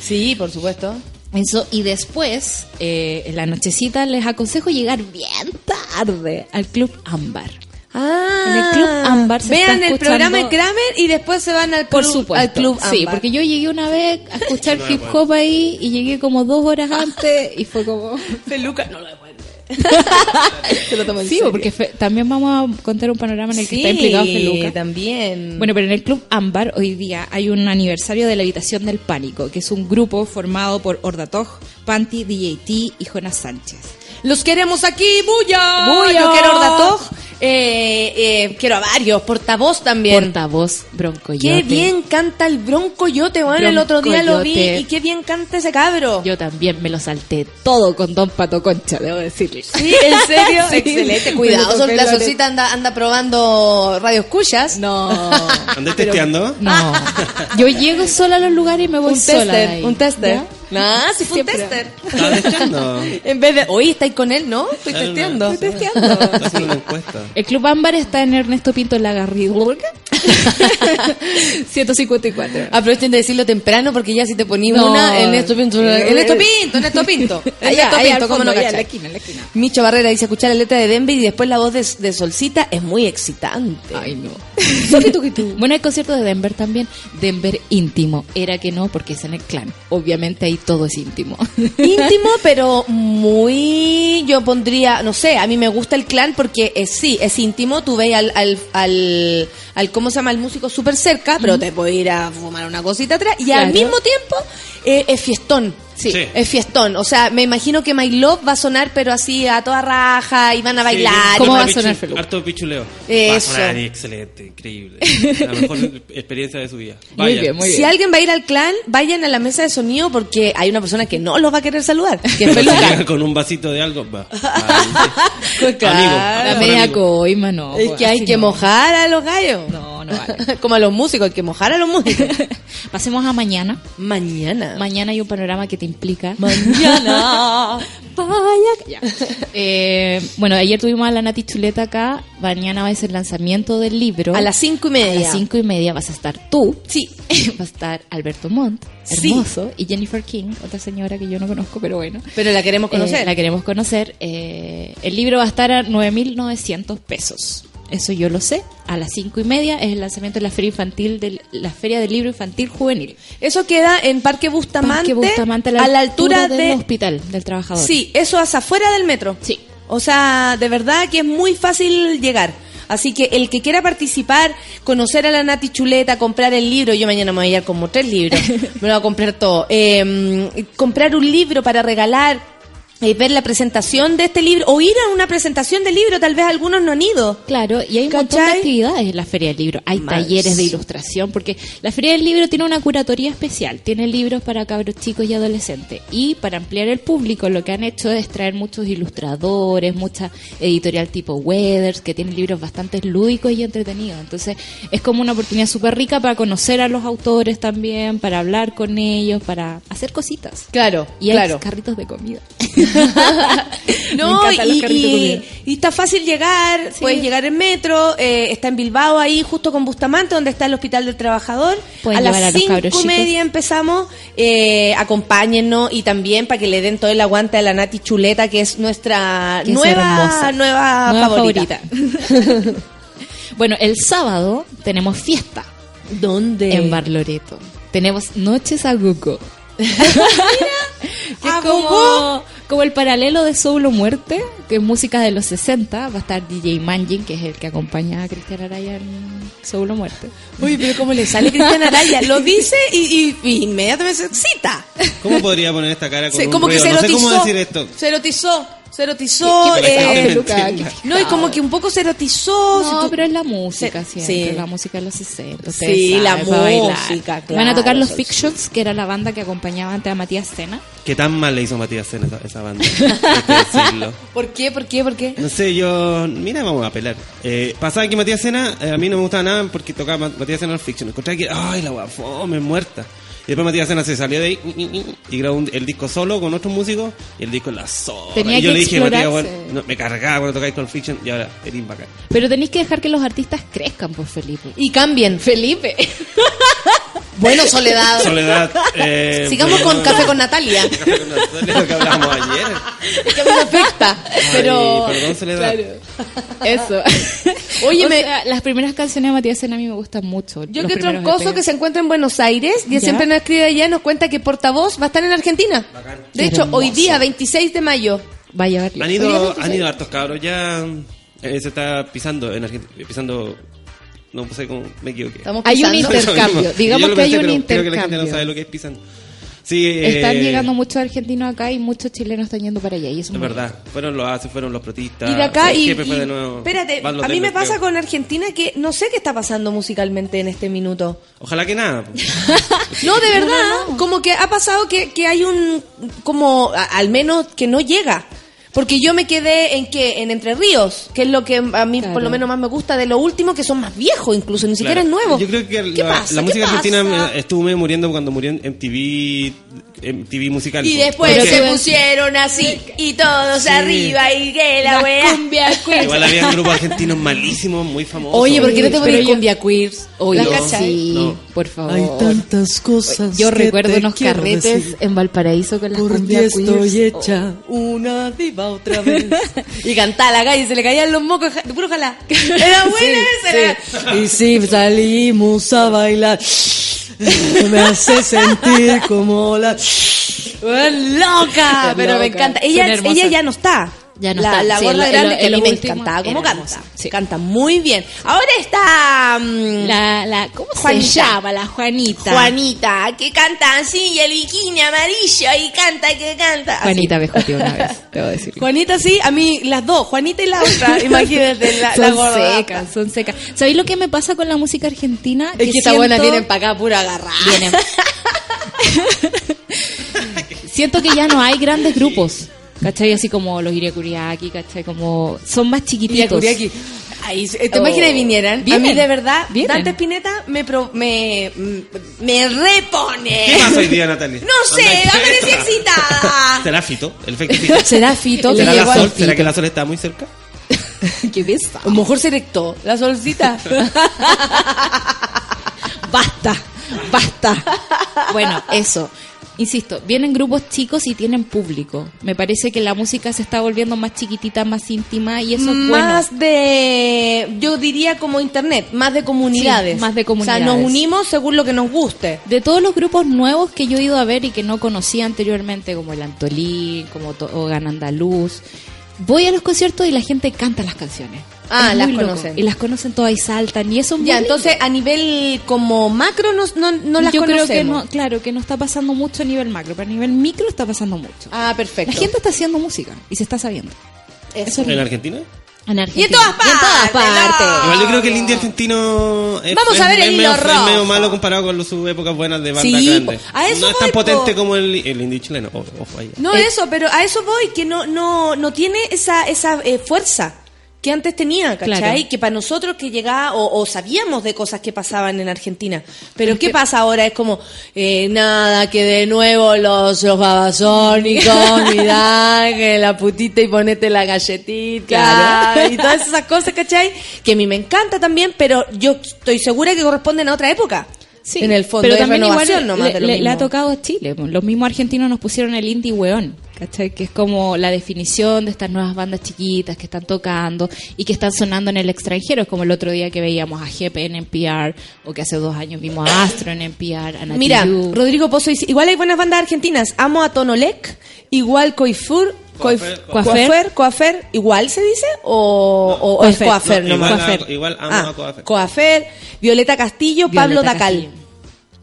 Sí, por supuesto. Eso, y después, eh, en la nochecita, les aconsejo llegar bien tarde al Club Ámbar. Ah, En el Club Ámbar se Vean está el escuchando- programa de Kramer y después se van al club, Por supuesto. al club Ámbar. Sí, porque yo llegué una vez a escuchar hip hop ahí y llegué como dos horas antes y fue como... Peluca no lo devuelve. se lo tomo en Sí, serio. porque fe- también vamos a contar un panorama en el que sí, está implicado Feluca. también. Bueno, pero en el Club Ámbar hoy día hay un aniversario de la Habitación del Pánico, que es un grupo formado por Ordatoj, Panty, DJT y Jonas Sánchez. Los queremos aquí, bulla. Bulla. Yo quiero Ordatoj Eh, eh, quiero a varios, portavoz también. Portavoz, bronco Qué bien canta el Bronco Yote, bueno, el otro día lo vi y qué bien canta ese cabro. Yo también me lo salté todo con Don Pato Concha, debo decirle. Sí, en serio, Sí. excelente. Cuidado, la solcita anda, anda probando radio escuchas. No. ¿Andás testeando? No. Yo llego sola a los lugares y me voy un sola. de tester, ahí. un tester. Ah, sí, fue un tester. En vez de, oye, ¿estáis con él? No, estoy testeando. Estoy testeando. haciendo una encuesta. El Club Ámbar está en Ernesto Pinto en la Garrido. 154. Aprovechen de decirlo temprano porque ya si te ponís No. una, el Néstor Pinto, el Néstor Pinto, el Néstor Pinto. El Allá, allá Pinto, ¿cómo no allá en la cachai? esquina, en la esquina. Micho Barrera dice, escuchar la letra de Denver y después la voz de, de Solcita es muy excitante. Ay, no. Bueno, hay concierto de Denver también. Denver íntimo. Era que no, porque es en el clan. Obviamente ahí todo es íntimo. íntimo, pero muy, yo pondría, no sé, a mí me gusta el clan porque es, sí, es íntimo, tú ves al, al, al, al ¿cómo se llama? El músico súper cerca, pero te puedes ir a fumar una cosita atrás y al mismo tiempo eh, es fiestón. Sí. Sí. Es fiestón, o sea, me imagino que My Love va a sonar pero así a toda raja y van a bailar. ¿Cómo va a sonar, Felu? Harto pichuleo. Eso. Va a sonar excelente, increíble. La mejor experiencia de su vida. Muy bien, muy Si bien. alguien va a ir al clan, vayan a la mesa de sonido porque hay una persona que no los va a querer saludar, que es si con un vasito de algo, va. Pues claro. Amigo. La media coima, no. Es pues, que hay que no. mojar a los gallos. No, no vale. Como a los músicos, hay que mojar a los músicos. Pasemos a mañana. Mañana. Mañana hay un panorama que te implica. Mañana. Vaya. Ya. Eh, bueno, ayer tuvimos a la Nati Chuleta acá. Mañana va a ser el lanzamiento del libro. A las cinco y A media. las cinco y media vas a estar tú. Sí. Va a estar Alberto Montt, Sí. hermoso, y Jennifer King, otra señora que yo no conozco, pero bueno. Pero la queremos conocer. Eh, la queremos conocer. Eh, el libro va a estar a 9.900 pesos. Eso yo lo sé. A las cinco y media es el lanzamiento de la feria infantil, del, la feria del libro infantil juvenil. Eso queda en Parque Bustamante, Parque Bustamante, a la altura, del de... hospital del trabajador. Sí, eso es afuera del metro. Sí. O sea, de verdad que es muy fácil llegar. Así que el que quiera participar, conocer a la Nati Chuleta, comprar el libro, yo mañana me voy a llevar como tres libros, me lo voy a comprar todo. Eh, comprar un libro para regalar, eh, ver la presentación de este libro, o ir a una presentación del libro, tal vez algunos no han ido. Claro, y hay un montón de actividades en la Feria del Libro. Hay Más. talleres de ilustración, porque la Feria del Libro tiene una curatoría especial. Tiene libros para cabros chicos y adolescentes. Y para ampliar el público, lo que han hecho es traer muchos ilustradores, mucha editorial tipo Weathers, que tienen libros bastante lúdicos y entretenidos. Entonces, es como una oportunidad súper rica para conocer a los autores también, para hablar con ellos, para hacer cositas. Claro, Y hay claro. carritos de comida. No, Me encantan los y, está fácil llegar, puedes llegar en metro, eh, está en Bilbao ahí justo con Bustamante, donde está el Hospital del Trabajador. Pueden a las cinco y media empezamos, eh, acompáñennos y también para que le den todo el aguante a la Nati Chuleta, que es nuestra Que nueva, nueva, Nueva favorita. favorita. bueno, el sábado tenemos fiesta ¿Dónde? en Bar Loreto. Tenemos Noches a Guco. que ¿A es como? Como el paralelo de Soul o Muerte, que es música de los 60. Va a estar DJ Manjin, que es el que acompaña a Cristian Araya en Soul o Muerte. Uy, pero cómo le sale Cristian Araya, lo dice y, y- y inmediatamente se excita. ¿Cómo podría poner esta cara con Se- un como que se No sé erotizó. cómo decir esto. Se erotizó. Se erotizó. ¿Qué- qué eh, no, y como que un poco se erotizó. si No, tú- pero es la música Se- siempre, sí. la música de los 60. ustedes Sí, la saben, música, Van a tocar claro, los Fictions, que era la banda que acompañaba antes a Matías Sena. ¿Qué tan mal le hizo Matías Sena esa, esa banda? Hay que decirlo. ¿Por qué? ¿Por qué? ¿Por qué? No sé, yo. Mira, vamos a pelar. Eh, pasaba que Matías Sena, eh, a mí no me gustaba nada porque tocaba Ma- Matías Sena en Fiction. Encontré que, ay, la guafome, muerta. Y después Matías Sena se salió de ahí y grabó un- el disco solo con otros músicos y el disco en la sola. Tenía y yo que le dije, Matías, bueno, no, me cargaba cuando tocáis con Fiction y ahora eres bacán. Pero tenéis que dejar que los artistas crezcan, pues, Felipe. Y cambien. Felipe. Bueno, Soledad. Soledad. eh, Sigamos bueno, con Café con Natalia. Café con Natalia, lo que hablamos ayer. Es que me afecta. Pero. Ay, perdón, Soledad. Eso. Oye, O sea, las primeras canciones de Matías Sena a mí me gustan mucho. Yo que troncoso EP. que se encuentra en Buenos Aires, y siempre nos escribe allá, nos cuenta que portavoz va a estar en Argentina. De Qué hecho, hoy día, 26 de mayo. Vaya a verlo. Han ido, han ido hartos cabros, ya eh, se está pisando en Argentina, pisando, no sé cómo me equivoqué. Estamos Hay un intercambio. Digamos que hay un Creo que la gente no intercambio. sabe lo que es pisando. Sí, eh, Están llegando muchos argentinos acá y muchos chilenos están yendo para allá. Y eso Es verdad. Fueron los ACE, fueron los protistas. Y de acá, el y, jefe fue y- de nuevo. espérate, a mí me pasa con Argentina que no sé qué está pasando musicalmente en este minuto. Ojalá que nada. pues. No, de verdad, como que ha pasado que, que hay un, como, a- al menos que no llega. Porque yo me quedé en que en Entre Ríos, que es lo que a mí Claro. por lo menos más me gusta de lo último, que son más viejos incluso, ni siquiera Claro. es nuevo. Yo creo que ¿Qué la, música pasa? argentina estuvo medio muriendo cuando murió en MTV, MTV musical. Y después se pusieron así, y todos arriba, y que la weá. Igual había grupos argentinos malísimos, muy famosos. Oye, ¿por qué no te pones cumbia queers? Oye, ¿La cachai? sí, No. por favor. tantas cosas. Yo que recuerdo te unos carretes decir. en Valparaíso con las Por ti cumbia estoy queers. hecha una diva otra vez. Y cantaba la calle, se le caían los mocos, de puro jalá. Era buena esa. era- Y si salimos a bailar, me hace sentir como la. loca, pero me encanta. Ella, ella ya no está. Ya no la, está, La sí, gorda grande que a lo mí me último encantaba cómo canta. sí. Canta muy bien. Ahora está mm, La, la, ¿Cómo Juanita. se llama? La Juanita. Juanita, que canta así, y el bikini amarillo, y canta, que canta. así. Juanita me joteó una vez, te voy a decir. Juanita sí, a mí las dos, Juanita y la otra, imagínate, la, la son gorda. secas, son secas. ¿Sabéis lo que me pasa con la música argentina? Es que esta siento- buena tienen para acá pura agarrada. Vienen. Siento que ya no hay grandes grupos. ¿Cachai? Así como los Iriakuriaki, ¿cachai? Como son más chiquititos. Kuriaki. Ay, ¿Te Oh. imaginas que vinieran? A Vienen. mí de verdad, Vienen. Dante Spinetta me, pro- me, me repone. ¿Qué más hoy día, Natalia? No sé, Anda- amanecí excitada. ¿Será Fito? ¿El efecto Fito? ¿Será Fito? ¿Será que la Sol? ¿Será que la Sol está muy cerca? Qué besa. A lo mejor se erectó la solcita. Basta, basta. Bueno, eso. Insisto, vienen grupos chicos y tienen público. Me parece que la música se está volviendo más chiquitita, más íntima y eso es bueno. más de, yo diría como internet, más de comunidades. Sí, más de O comunidades. sea, nos unimos según lo que nos guste. De todos los grupos nuevos que yo he ido a ver y que no conocía anteriormente, como el Antolín, como Togan Andaluz, voy a los conciertos y la gente canta las canciones. Ah, Es las muy loco. conocen. Y las conocen todas y saltan. Y eso es muy Ya, lindo. entonces a nivel como macro no, no, no las yo creo que conocemos. no, claro, que no está pasando mucho a nivel macro, pero a nivel micro está pasando mucho. Ah, perfecto. La gente está haciendo música y se está sabiendo. Eso. ¿En Argentina? En Argentina. Y en todas Y en todas partes, partes. no. Igual yo creo que el indie argentino es, Vamos a ver es- el es medio, es rojo. medio malo comparado con los- sus épocas buenas de bandas Sí, grandes. po. A eso no es voy, tan potente po. como el, el indie chileno. Ojo, ojo ahí. No eso, pero a eso voy, que no, no, no tiene esa, esa eh, fuerza que antes tenía, ¿cachai? Claro. Que para nosotros que llegaba, o, o sabíamos de cosas que pasaban en Argentina. Pero ¿qué pasa ahora? Es como, eh, nada, que de nuevo los, los babasónicos, mirá, que la putita y ponete la galletita, Claro. y todas esas cosas, ¿cachai? Que a mí me encanta también, pero yo estoy segura que corresponden a otra época. Sí, en el fondo pero también igual nomás le, de lo le- le ha tocado a Chile. pues. Los mismos argentinos nos pusieron el indie weón, ¿cachai? Que es como la definición de estas nuevas bandas chiquitas que están tocando y que están sonando en el extranjero. Es como el otro día que veíamos a GP en NPR o que hace dos años vimos a Astro en NPR, a Mira. Rodrigo Pozo dice, igual hay buenas bandas argentinas. Amo a Tonolec, igual Coifur, Coafer, Coif- Coafer. Coafer, Coafer, igual se dice o, o- o es Coafer. Coafer No, nomás. igual, a- Coafer. igual amo Ah, a Coafer. Coafer, Violeta Castillo, Violeta Pablo Dacal. Castillo.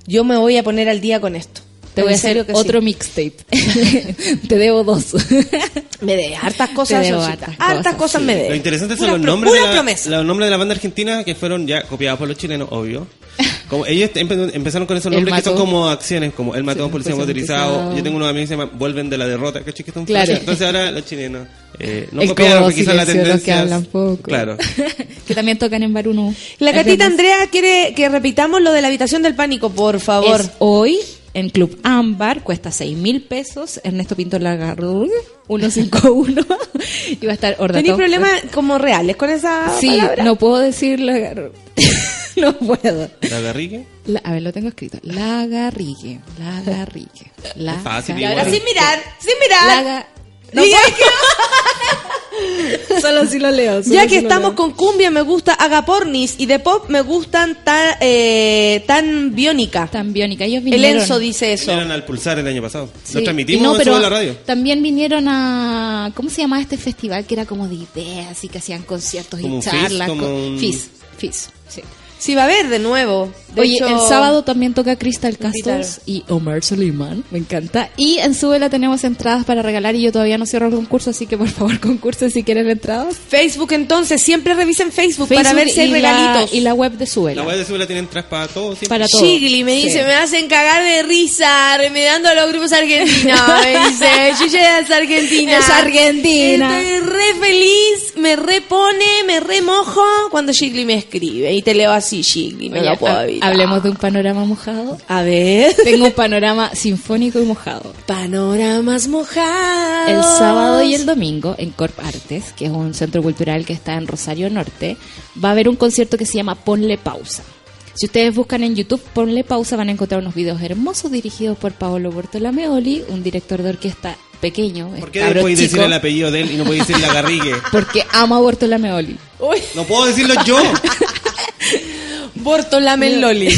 Yo me voy a poner al día con esto. Te voy a hacer que sí. otro mixtape. Te debo dos. Me de hartas cosas, Te debo Sosita. hartas hartas cosas, cosas sí. me de. Lo interesante son los nombres, de la, promesa. los nombres de la banda argentina que fueron ya copiados por los chilenos, obvio. Como ellos empe- empezaron con esos nombres que son como acciones, como el matón, Sí, policía policía motorizado. Yo tengo unos amigos que se llaman Vuelven de la derrota. Que están Claro. Entonces ahora los chilenos eh, no copiaron, quizás la que tendencia. hablan poco. Claro. que también tocan en Baruno. La vemos. Andrea quiere que repitamos lo de la habitación del pánico, por favor. Es hoy en Club Ámbar, cuesta 6 mil pesos. Ernesto Pinto Lagarde, 151. y va a estar Ordatov. ¿Tenéis problemas como reales con esa Sí, palabra? no puedo decir Lagarde. no puedo. La Garrigue. La- a ver, lo tengo escrito. Lagarrigue. Lagarrigue. La fácil, Y ahora sin mirar, sin mirar. Laga- No puedo. Solo si lo leo. solo Ya que estamos leo. con cumbia, me gusta Agapornis y de pop me gustan tan, eh, tan biónica. Tan biónica. Ellos El vinieron. Enzo dice eso. Vinieron al pulsar el año pasado. Sí, Lo transmitimos no, eso pero en la radio. También vinieron a. ¿Cómo se llamaba este festival? Que era como de ideas y que hacían conciertos Como y charlas. Fizz, como Fizz, Fizz, sí. Sí, va a haber de nuevo. De Oye, hecho- el sábado también toca Crystal. Castles y Omar Suleiman, me encanta. Y en Súbela tenemos entradas para regalar y yo todavía no cierro el concurso, así que por favor concursen si quieren entradas. Facebook entonces, siempre revisen Facebook, para Facebook ver si hay regalitos. La, y la web de Súbela. La web de Súbela tienen tras para todo. siempre. Para todo. Chigli me dice, Sí. me hacen cagar de risa, remedando a los grupos argentinos. Me dice, Yuya es argentina. Es argentina. Estoy re feliz, me repone, me remojo cuando Chigli me escribe. Y te leo así, No lo puedo evitar. hablemos de un panorama mojado. A ver. Tengo un panorama sinfónico y mojado. Panoramas mojados. El sábado y el domingo en Corp Artes, que es un centro cultural que está en Rosario Norte, va a haber un concierto que se llama Ponle Pausa. Si ustedes buscan en YouTube Ponle Pausa van a encontrar unos videos hermosos dirigidos por Paolo Bortolameoli, un director de orquesta pequeño, ¿Por qué cabro podéis decir el apellido de él y no podéis decir la garrigue? Porque ama a Bortolameoli. Uy, No puedo decirlo yo. Bortolamen Loli.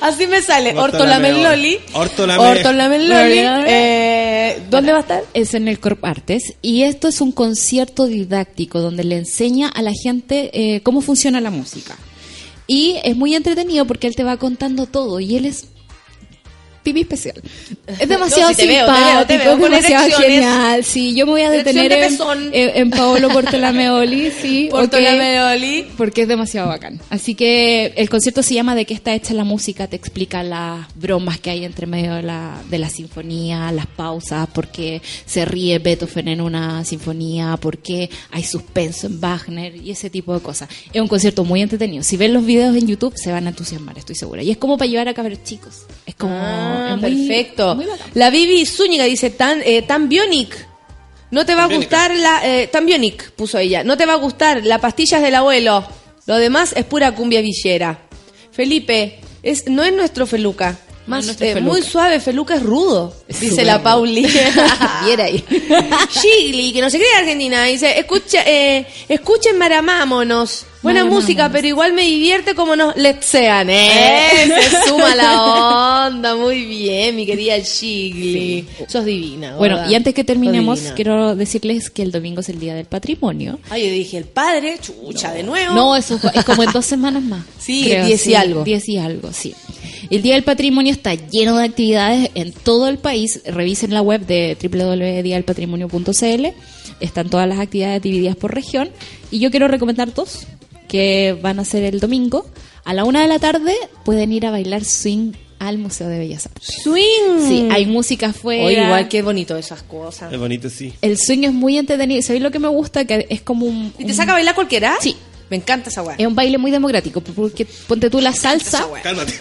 Así me sale, Ortolamen Loli. Ortolamen. Loli. Eh, ¿Dónde va a estar? Es en el Corp Artes y esto es un concierto didáctico donde le enseña a la gente eh, cómo funciona la música. Y es muy entretenido porque él te va contando todo y él es pipi especial. Es demasiado No, simpático, veo, veo es demasiado genial. Sí, yo me voy a detener de en, en, en Paolo Portolameoli, sí, ok, Bortolamen Loli. porque es demasiado bacán. Así que el concierto se llama De qué está hecha la música, te explica las bromas que hay entre medio de la, de la sinfonía, las pausas, por qué se ríe Beethoven en una sinfonía, por qué hay suspenso en Wagner y ese tipo de cosas. Es un concierto muy entretenido. Si ven los videos en YouTube se van a entusiasmar, estoy segura. Y es como para llevar a cabros chicos. Es como... Ah, es muy- perfecto. muy la Vivi Zúñiga dice, tan, eh, tan bionic. No te va a gustar la... Eh, tan bionic, puso ella. No te va a gustar la pastillas del abuelo. Lo demás es pura cumbia villera. Felipe, es, no es nuestro Feluca. No Más, es nuestro eh, Feluca. muy suave, Feluca es rudo, Es dice la. Pauli. Viera ahí. Que no se cree de Argentina, dice, escucha, eh, escuchen Maramámonos. Buena música, pero igual me divierte como nos letsean, ¿eh? Se suma la onda, muy bien, mi querida Shigli. Sos divina, Bueno, y antes que terminemos, quiero decirles que el domingo es el Día del Patrimonio. Ay, yo dije, el padre, chucha, de nuevo. No, eso es como en dos semanas más. Sí, diez y algo. Diez y algo, sí. El Día del Patrimonio está lleno de actividades en todo el país. Revisen la web de www.diadelpatrimonio.cl. Están todas las actividades divididas por región. Y yo quiero recomendar dos que van a ser el domingo. A la una de la tarde pueden ir a bailar swing al Museo de Bellas Artes. Swing. Sí, hay música afuera. Oye, igual que bonito esas cosas. Es bonito, sí. El swing es muy entretenido. ¿Sabéis lo que me gusta? Que es como un... ¿Y te un- saca a bailar cualquiera? Sí. Me encanta esa weá. Es un baile muy democrático, porque ponte tú la salsa. Cálmate.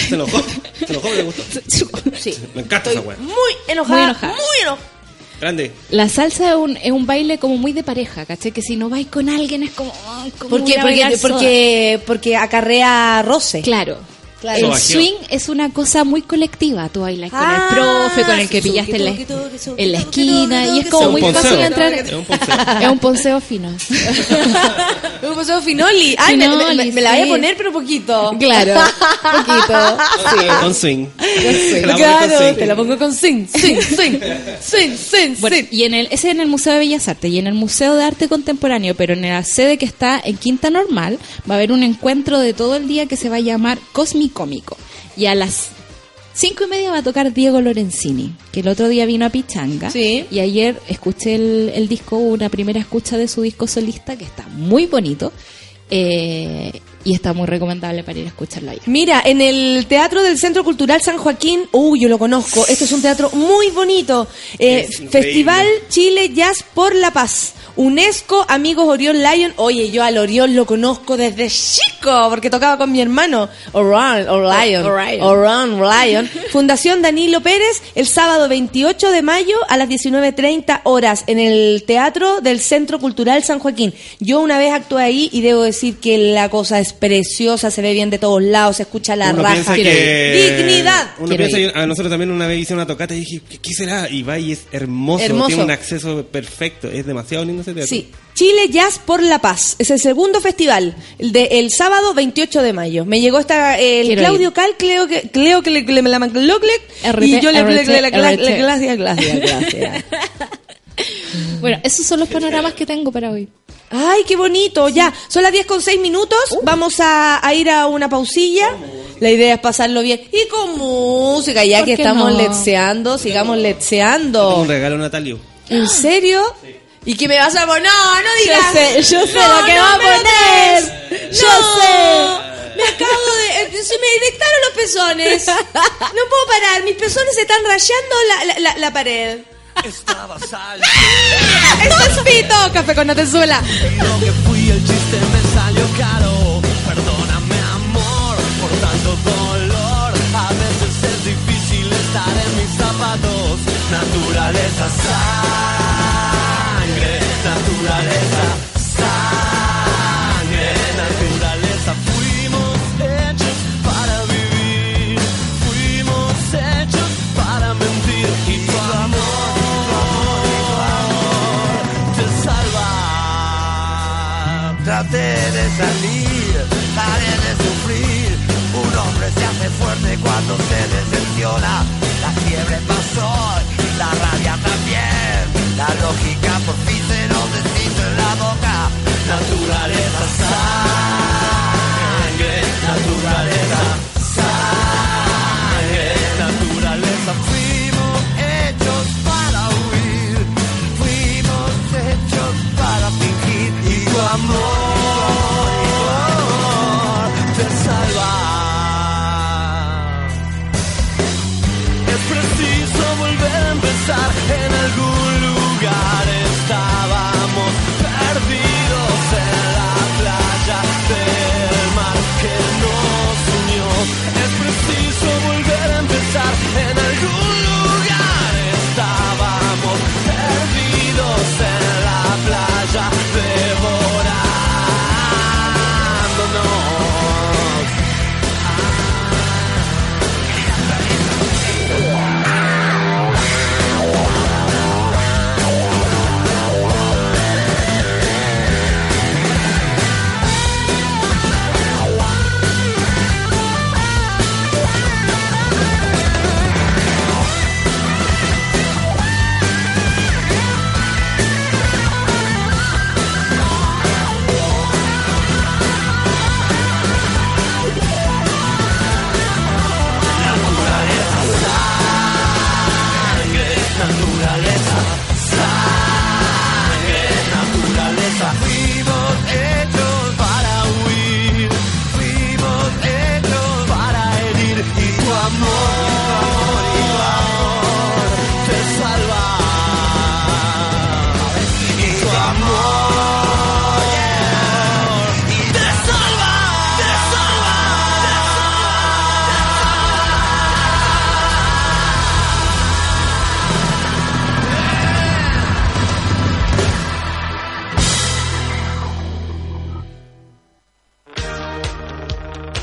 Se enojó. Se enojó, me gustó. Sí. Me encanta esa weá. muy enojada. Muy enojada. Muy enojada. Grande. La salsa es un, es un baile como muy de pareja, ¿caché? Que si no vais con alguien es como... ay, ¿cómo ¿Por qué? a Porque, porque, porque acarrea roce. Claro. Claro. El Sobajeo. swing es una cosa muy colectiva. Tú bailas con Ah, el profe, con el que sí, pillaste en la, en esquina. Y es como Es muy ponceo. fácil entrar. Es un ponceo. Es un ponceo fino. Un paseo finoli. Ay, me- me, Finoli, me- me la voy a sí. poner, pero poquito. Claro, poquito. Con swing. swing. Te la pongo con Claro, swing. te la pongo con swing, swing, swing, swing, swing, Bueno, y en el, ese es en el Museo de Bellas Artes y en el Museo de Arte Contemporáneo, pero en la sede que está en Quinta Normal, va a haber un encuentro de todo el día que se va a llamar Cosmicómico. Y a las cinco y media va a tocar Diego Lorenzini, que el otro día vino a Pichanga. Sí. Y ayer escuché el, el disco, una primera escucha de su disco solista, que está muy bonito. eh, y está muy recomendable para ir a escucharlo ahí. Mira, en el Teatro del Centro Cultural San Joaquín, uy, yo lo conozco, esto es un teatro muy bonito. Eh. Festival Chile Jazz por la Paz. UNESCO, amigos Orión Lion. Oye, yo al Orión lo conozco desde chico, porque tocaba con mi hermano. Orión, Orion. Orion. Orion Lion. Fundación Danilo Pérez, el sábado 28 de mayo a las 19.30 horas en el Teatro del Centro Cultural San Joaquín. Yo una vez actué ahí y debo decir que la cosa es preciosa, se ve bien de todos lados, se escucha la Uno raja. que... Dignidad. Uno piensa, a nosotros también una vez hice una tocata y dije, ¿qué, qué será? Y va y es hermoso, Hermoso. tiene un acceso perfecto, es demasiado lindo ese teatro. Sí, Chile Jazz por la Paz. Es el segundo festival, el, de, el sábado 28 de mayo. Me llegó esta, el Quiero Claudio ir. Cal, creo que, creo que le, la y yo le clase, clase. Bueno, esos son los panoramas que tengo para hoy. Ay, qué bonito. Ya, son las 10 con 6 minutos. Vamos a, a ir a una pausilla. La idea es pasarlo bien. Y con música, ya ¿Por que estamos no? letseando, sigamos letseando. un regalo Natalio. ¿En serio? ¿Y qué me vas a poner? No, no digas. Yo sé, yo sé No, lo que no va a me lo poner. des. Yo No, sé. Me acabo de. eh, Se me dictaron los pezones. No puedo parar. Mis pezones están rayando la, la, la, la pared. Estaba sal. Esto es Fito, café con Natenzuela. Lo que fui el chiste me salió caro. Perdóname, amor, por tanto dolor. A veces es difícil estar en mis zapatos. Naturaleza, sangre. Naturaleza, sangre. Naturaleza, fuimos hechos para vivir. Fuimos hechos para mentir. Y tu amor, amor, te salva. Traté de salir, paré de sufrir. Un hombre se hace fuerte cuando se decepciona. La fiebre pasó, la rabia también. La lógica por fin Naturaleza, sangre,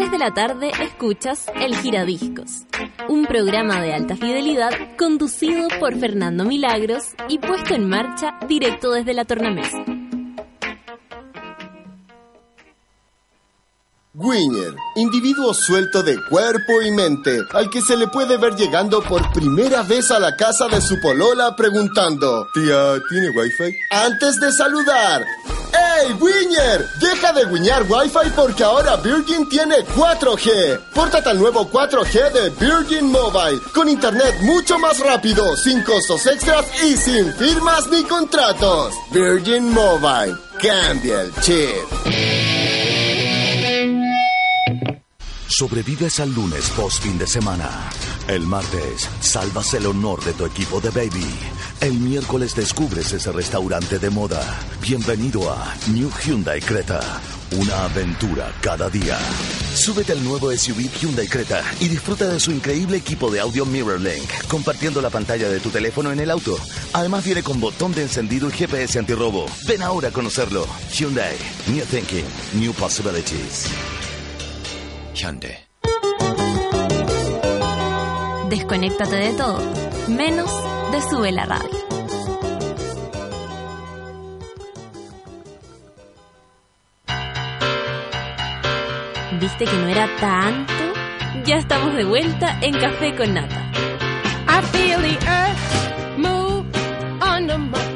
3 de la tarde escuchas El Giradiscos, un programa de alta fidelidad conducido por Fernando Milagros y puesto en marcha directo desde la tornamesa. Gwynner, individuo suelto de cuerpo y mente, al que se le puede ver llegando por primera vez a la casa de su polola preguntando, Tía, ¿tiene wifi? Antes de saludar, ¡Ey, Winner! Deja de guiñar Wi-Fi porque ahora Virgin tiene 4G. Pórtate al nuevo 4G de Virgin Mobile, con internet mucho más rápido, sin costos extras y sin firmas ni contratos. Virgin Mobile, cambia el chip. Sobrevives al lunes post fin de semana. El martes, salvas el honor de tu equipo de baby. El miércoles descubres ese restaurante de moda. Bienvenido a New Hyundai Creta. Una aventura cada día. Súbete al nuevo SUV Hyundai Creta y disfruta de su increíble equipo de audio MirrorLink, compartiendo la pantalla de tu teléfono en el auto. Además viene con botón de encendido y GPS antirrobo. Ven ahora a conocerlo. Hyundai. New Thinking. New Possibilities. Hyundai. Desconéctate de todo, menos de Sube la Radio. ¿Viste que no era tanto? Ya estamos de vuelta en Café con Nata. I feel the earth move under my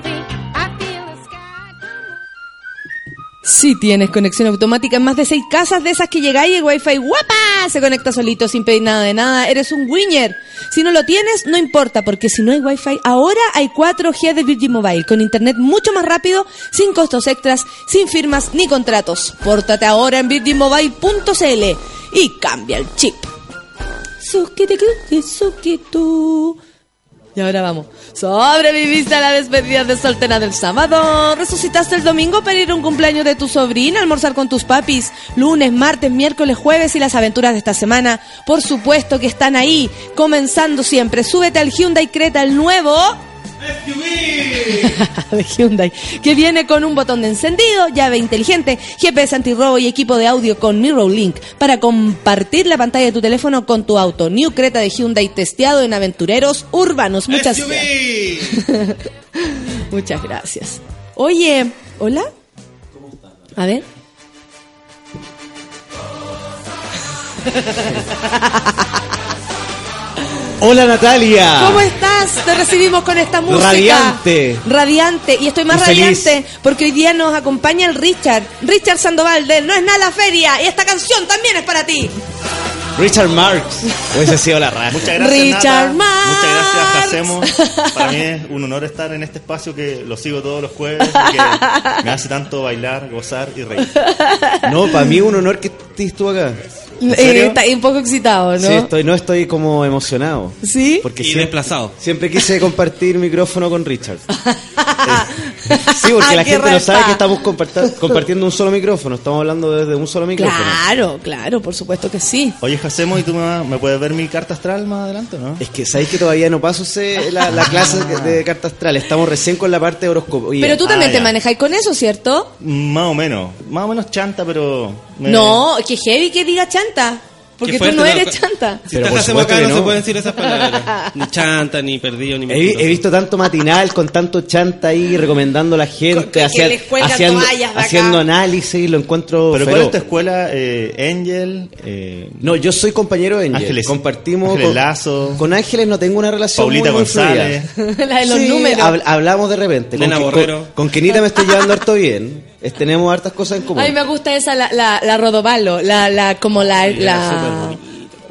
Si tienes conexión automática en más de seis casas de esas que llegáis y wifi guapa se conecta solito sin pedir nada de nada, eres un winner. Si no lo tienes, no importa, porque si no hay wifi, ahora hay 4G de Virgin Mobile, con internet mucho más rápido, sin costos extras, sin firmas ni contratos. Pórtate ahora en virginmobile.cl y cambia el chip. Y ahora vamos. Sobreviviste a la despedida de soltera del sábado. Resucitaste el domingo para ir a un cumpleaños de tu sobrina, almorzar con tus papis. Lunes, martes, miércoles, jueves y las aventuras de esta semana. Por supuesto que están ahí, comenzando siempre. Súbete al Hyundai Creta, el nuevo. de Hyundai, que viene con un botón de encendido, llave inteligente, GPS antirrobo y equipo de audio con Mirror Link para compartir la pantalla de tu teléfono con tu auto. New Creta de Hyundai testeado en aventureros urbanos. Muchas gracias. Muchas gracias. Oye, ¿hola? A ver. Hola Natalia. ¿Cómo estás? Te recibimos con esta música. Radiante. Radiante. Y estoy más Y radiante porque hoy día nos acompaña el Richard. Richard Sandoval de No es nada la feria. Y esta canción también es para ti. Richard Marx. Hubiese sido la raja. Muchas gracias, Richard Nata. Muchas gracias. Hacemos. Para mí es un honor estar en este espacio que lo sigo todos los jueves y que me hace tanto bailar, gozar y reír. No, para mí es un honor que estés tú acá. Eh, está un poco excitado, ¿no? Sí, estoy, no estoy como emocionado. ¿Sí? Porque Y siempre, desplazado. siempre quise compartir micrófono con Richard. Sí, porque la Qué gente no sabe que estamos compartiendo un solo micrófono. Estamos hablando desde un solo micrófono. Claro, claro, por supuesto que sí. Oye, Jacemo, ¿y tú me, vas- me puedes ver mi carta astral más adelante, no? Es que sabéis que todavía no paso ese- la, la clase de carta astral. Estamos recién con la parte de horóscopo. Oye, Pero tú también ah, te manejáis con eso, ¿cierto? Más o menos. Más o menos chanta, pero... me- No, que heavy que diga chanta. Porque tú no eres chanta. Si Pero estás acá que no, no. se pueden decir esas palabras. Ni chanta, ni perdido, ni He, he visto tanto matinal con tanto chanta ahí recomendando a la gente, que hacia- haciendo, haciendo análisis y lo encuentro ¿Pero cuál feroz. es tu escuela? Eh, Angel, eh, No, yo soy compañero de Ángel. Ángeles- Compartimos Ángeles con, Lazo. con Ángeles no tengo una relación Paulita muy. González. La de los Sí, números. hab- hablamos de repente. Con, Borrero. con, con Kenita me estoy llevando harto bien. Es- tenemos hartas cosas en común. A mí me gusta esa, la, la, la Rodovalo, la, la, como la, la...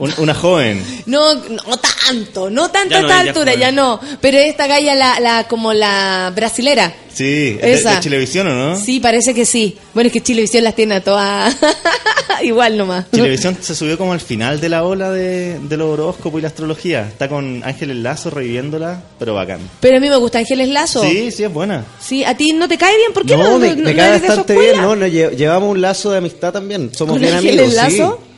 Un- una joven. No, no tanto, no tanto Ya a no, esta ella altura, ya no. Pero esta galla, la, la, como la brasilera. Sí, ¿de, Esa. de Chilevisión o no? Sí, parece que sí. Bueno, es que Chilevisión las tiene a todas igual nomás. Chilevisión se subió como al final de la ola de, de los horóscopos y la astrología. Está con Ángeles Lazo reviviéndola, pero bacán. Pero a mí me gusta Ángeles Lazo. Sí, sí, es buena. Sí, ¿a ti no te cae bien? ¿Por qué no? no, me, no- me no cae de bastante bien? ¿no? Llevamos un lazo de amistad también. Somos ¿Con bien Ángeles amigos. Lazo? ¿Sí?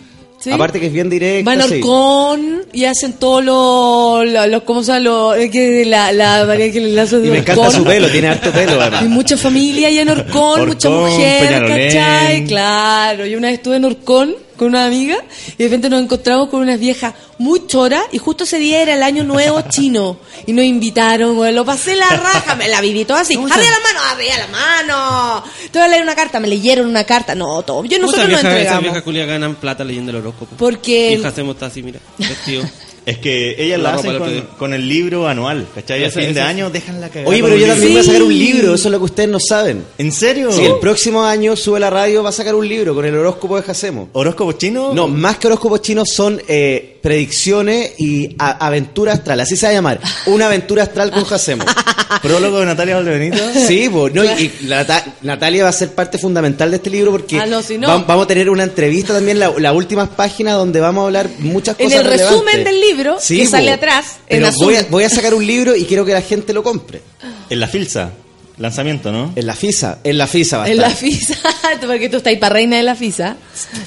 Aparte que es bien directo. Van a sí. Orcón y hacen todos los, los, los- ¿cómo se llama? Es que la, la María Ángeles Lazo es de Y me encanta Orcón. su pelo, tiene harto pelo. Hay mucha familia allá en Orcón, mucha Orcón, mujer, Peñalolén. ¿cachai? Claro, yo una vez estuve en Orcón con una amiga y de repente nos encontramos con unas viejas muy choras y justo ese día era el año nuevo chino y nos invitaron, güey, lo pasé la raja, me la viví todo así, arriba la mano, arriba la mano, te voy a leer una carta, me leyeron una carta, no, todo, yo ¿Cómo nosotros nos viejas, esas entregamos. viejas culias ganan plata leyendo el horóscopo? Porque- Y hacemos así, mira, vestido. Es que ellas La la hacen con, con el libro anual, ¿cachai? A fin de año dejan la cagada. Oye, pero yo también voy a sacar un Sí. libro, eso es lo que ustedes no saben. ¿En serio? Si el próximo año sube la radio, va a sacar un libro con el horóscopo de Jacemo. ¿Horóscopo chino? No, más que horóscopos chinos son eh, predicciones y a- aventura astral. Así se va a llamar. Una aventura astral con Jacemo. ¿Prólogo de Natalia Valdebenito? Sí, pues, no, y, y la Nata- Natalia va a ser parte fundamental de este libro porque Ah, no, si no. va- vamos a tener una entrevista también, la, las últimas páginas donde vamos a hablar muchas En cosas el relevantes. resumen del libro, que sale atrás, en Pero voy a, voy a sacar un libro y quiero que la gente lo compre. En la filsa. Lanzamiento, ¿no? En la FISA, en la FISA va a En la. FISA, porque tú estás ahí para reina de la FISA.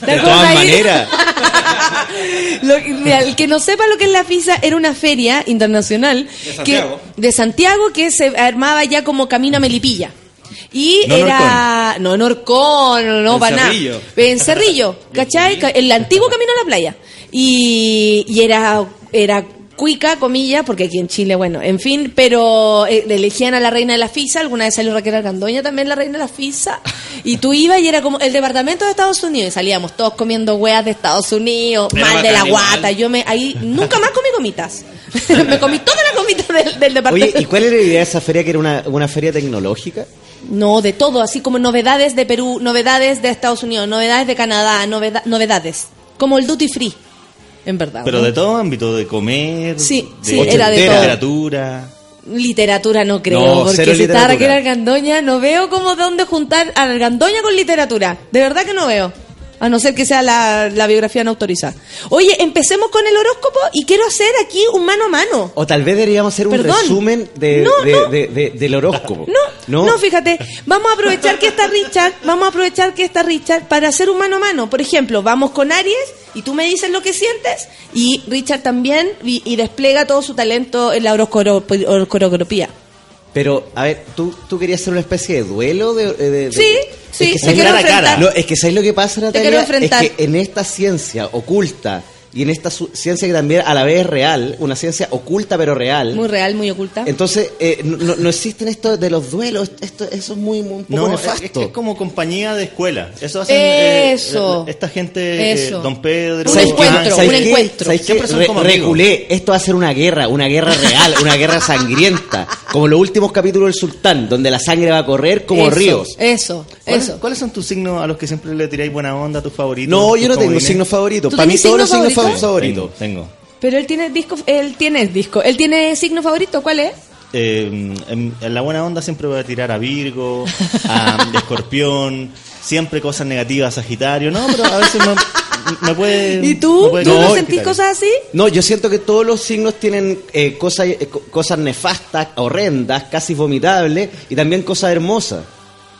¿Te De acuerdas todas ahí? maneras. Lo- mira, el que no sepa lo que es la FISA era una feria internacional De Santiago. que de Santiago que se armaba ya como camino a Melipilla. Y No era no en Orcón, no, no En para nada. Cerrillo. En Cerrillo, ¿cachai? Ca- El antiguo camino a la playa. Y, y era era cuica, comillas, porque aquí en Chile, bueno, en fin, pero eh, elegían a la reina de la FISA, alguna vez salió Raquel Argandoña también la reina de la FISA, y tú ibas y era como el departamento de Estados Unidos, y salíamos todos comiendo weas de Estados Unidos, mal de la guata, yo me ahí nunca más comí gomitas. me comí toda la gomita del, del departamento. Oye, ¿y cuál era la idea de esa feria que era una, una feria tecnológica? No, de todo, así como novedades de Perú, novedades de Estados Unidos, novedades de Canadá, noveda- novedades, como el duty free, en verdad. Pero ¿no? de todo ámbito, de comer, Sí, de sí, era de todo. literatura. Literatura no creo, No, porque si está literatura. Raquel Argandoña, no veo cómo de dónde juntar a Argandoña con literatura. De verdad que no veo. A no ser que sea la, la biografía no autorizada. Oye, empecemos con el horóscopo y quiero hacer aquí un mano a mano. O tal vez deberíamos hacer un resumen de, No, de- no. de- de- del horóscopo. No, no, fíjate, vamos a aprovechar que está Richard, vamos a aprovechar que está Richard para hacer un mano a mano. Por ejemplo, vamos con Aries y tú me dices lo que sientes y Richard también y, y despliega todo su talento en la horoscoro- horoscopía. Pero, a ver, ¿tú, tú querías hacer una especie de duelo de... de- de- Sí, sí, es que te ¿sabes quiero cara a cara? enfrentar. No, es que ¿sabes lo que pasa, Natalia? quiero enfrentar. Es que en esta ciencia oculta y en esta ciencia que también a la vez es real, una ciencia oculta pero real, Muy real, muy oculta. entonces eh, no, no- existen esto de los duelos, esto, eso es muy, muy un poco No, es, nefasto. es- es como compañía de escuela. Eso hacen eh, Eso. eh, esta gente, eh, Eso. Don Pedro, Un encuentro, ¿Sabes un qué? encuentro. ¿Sabes qué? Re- reculé, esto va a ser una guerra, una guerra real, una guerra sangrienta, como los últimos capítulos del Sultán, donde la sangre va a correr como Eso, ríos. Eso, ¿Cuáles, eso. ¿Cuáles son tus signos a los que siempre le tiráis buena onda, tus favoritos? No, yo no tengo signos favoritos. ¿Tú Para mí todos los signo fa- favorito? Tengo, tengo. Pero él tiene disco, él tiene disco, él tiene signo favorito, ¿cuál es? Eh, en, en la buena onda siempre voy a tirar a Virgo, a Escorpión, siempre cosas negativas Sagitario. No, pero a veces me, me puede. ¿Y tú? me puede ¿Tú no sentís Sagitario. cosas así? No, yo siento que todos los signos tienen eh, cosas, eh, co- cosas nefastas, horrendas, casi vomitables y también cosas hermosas.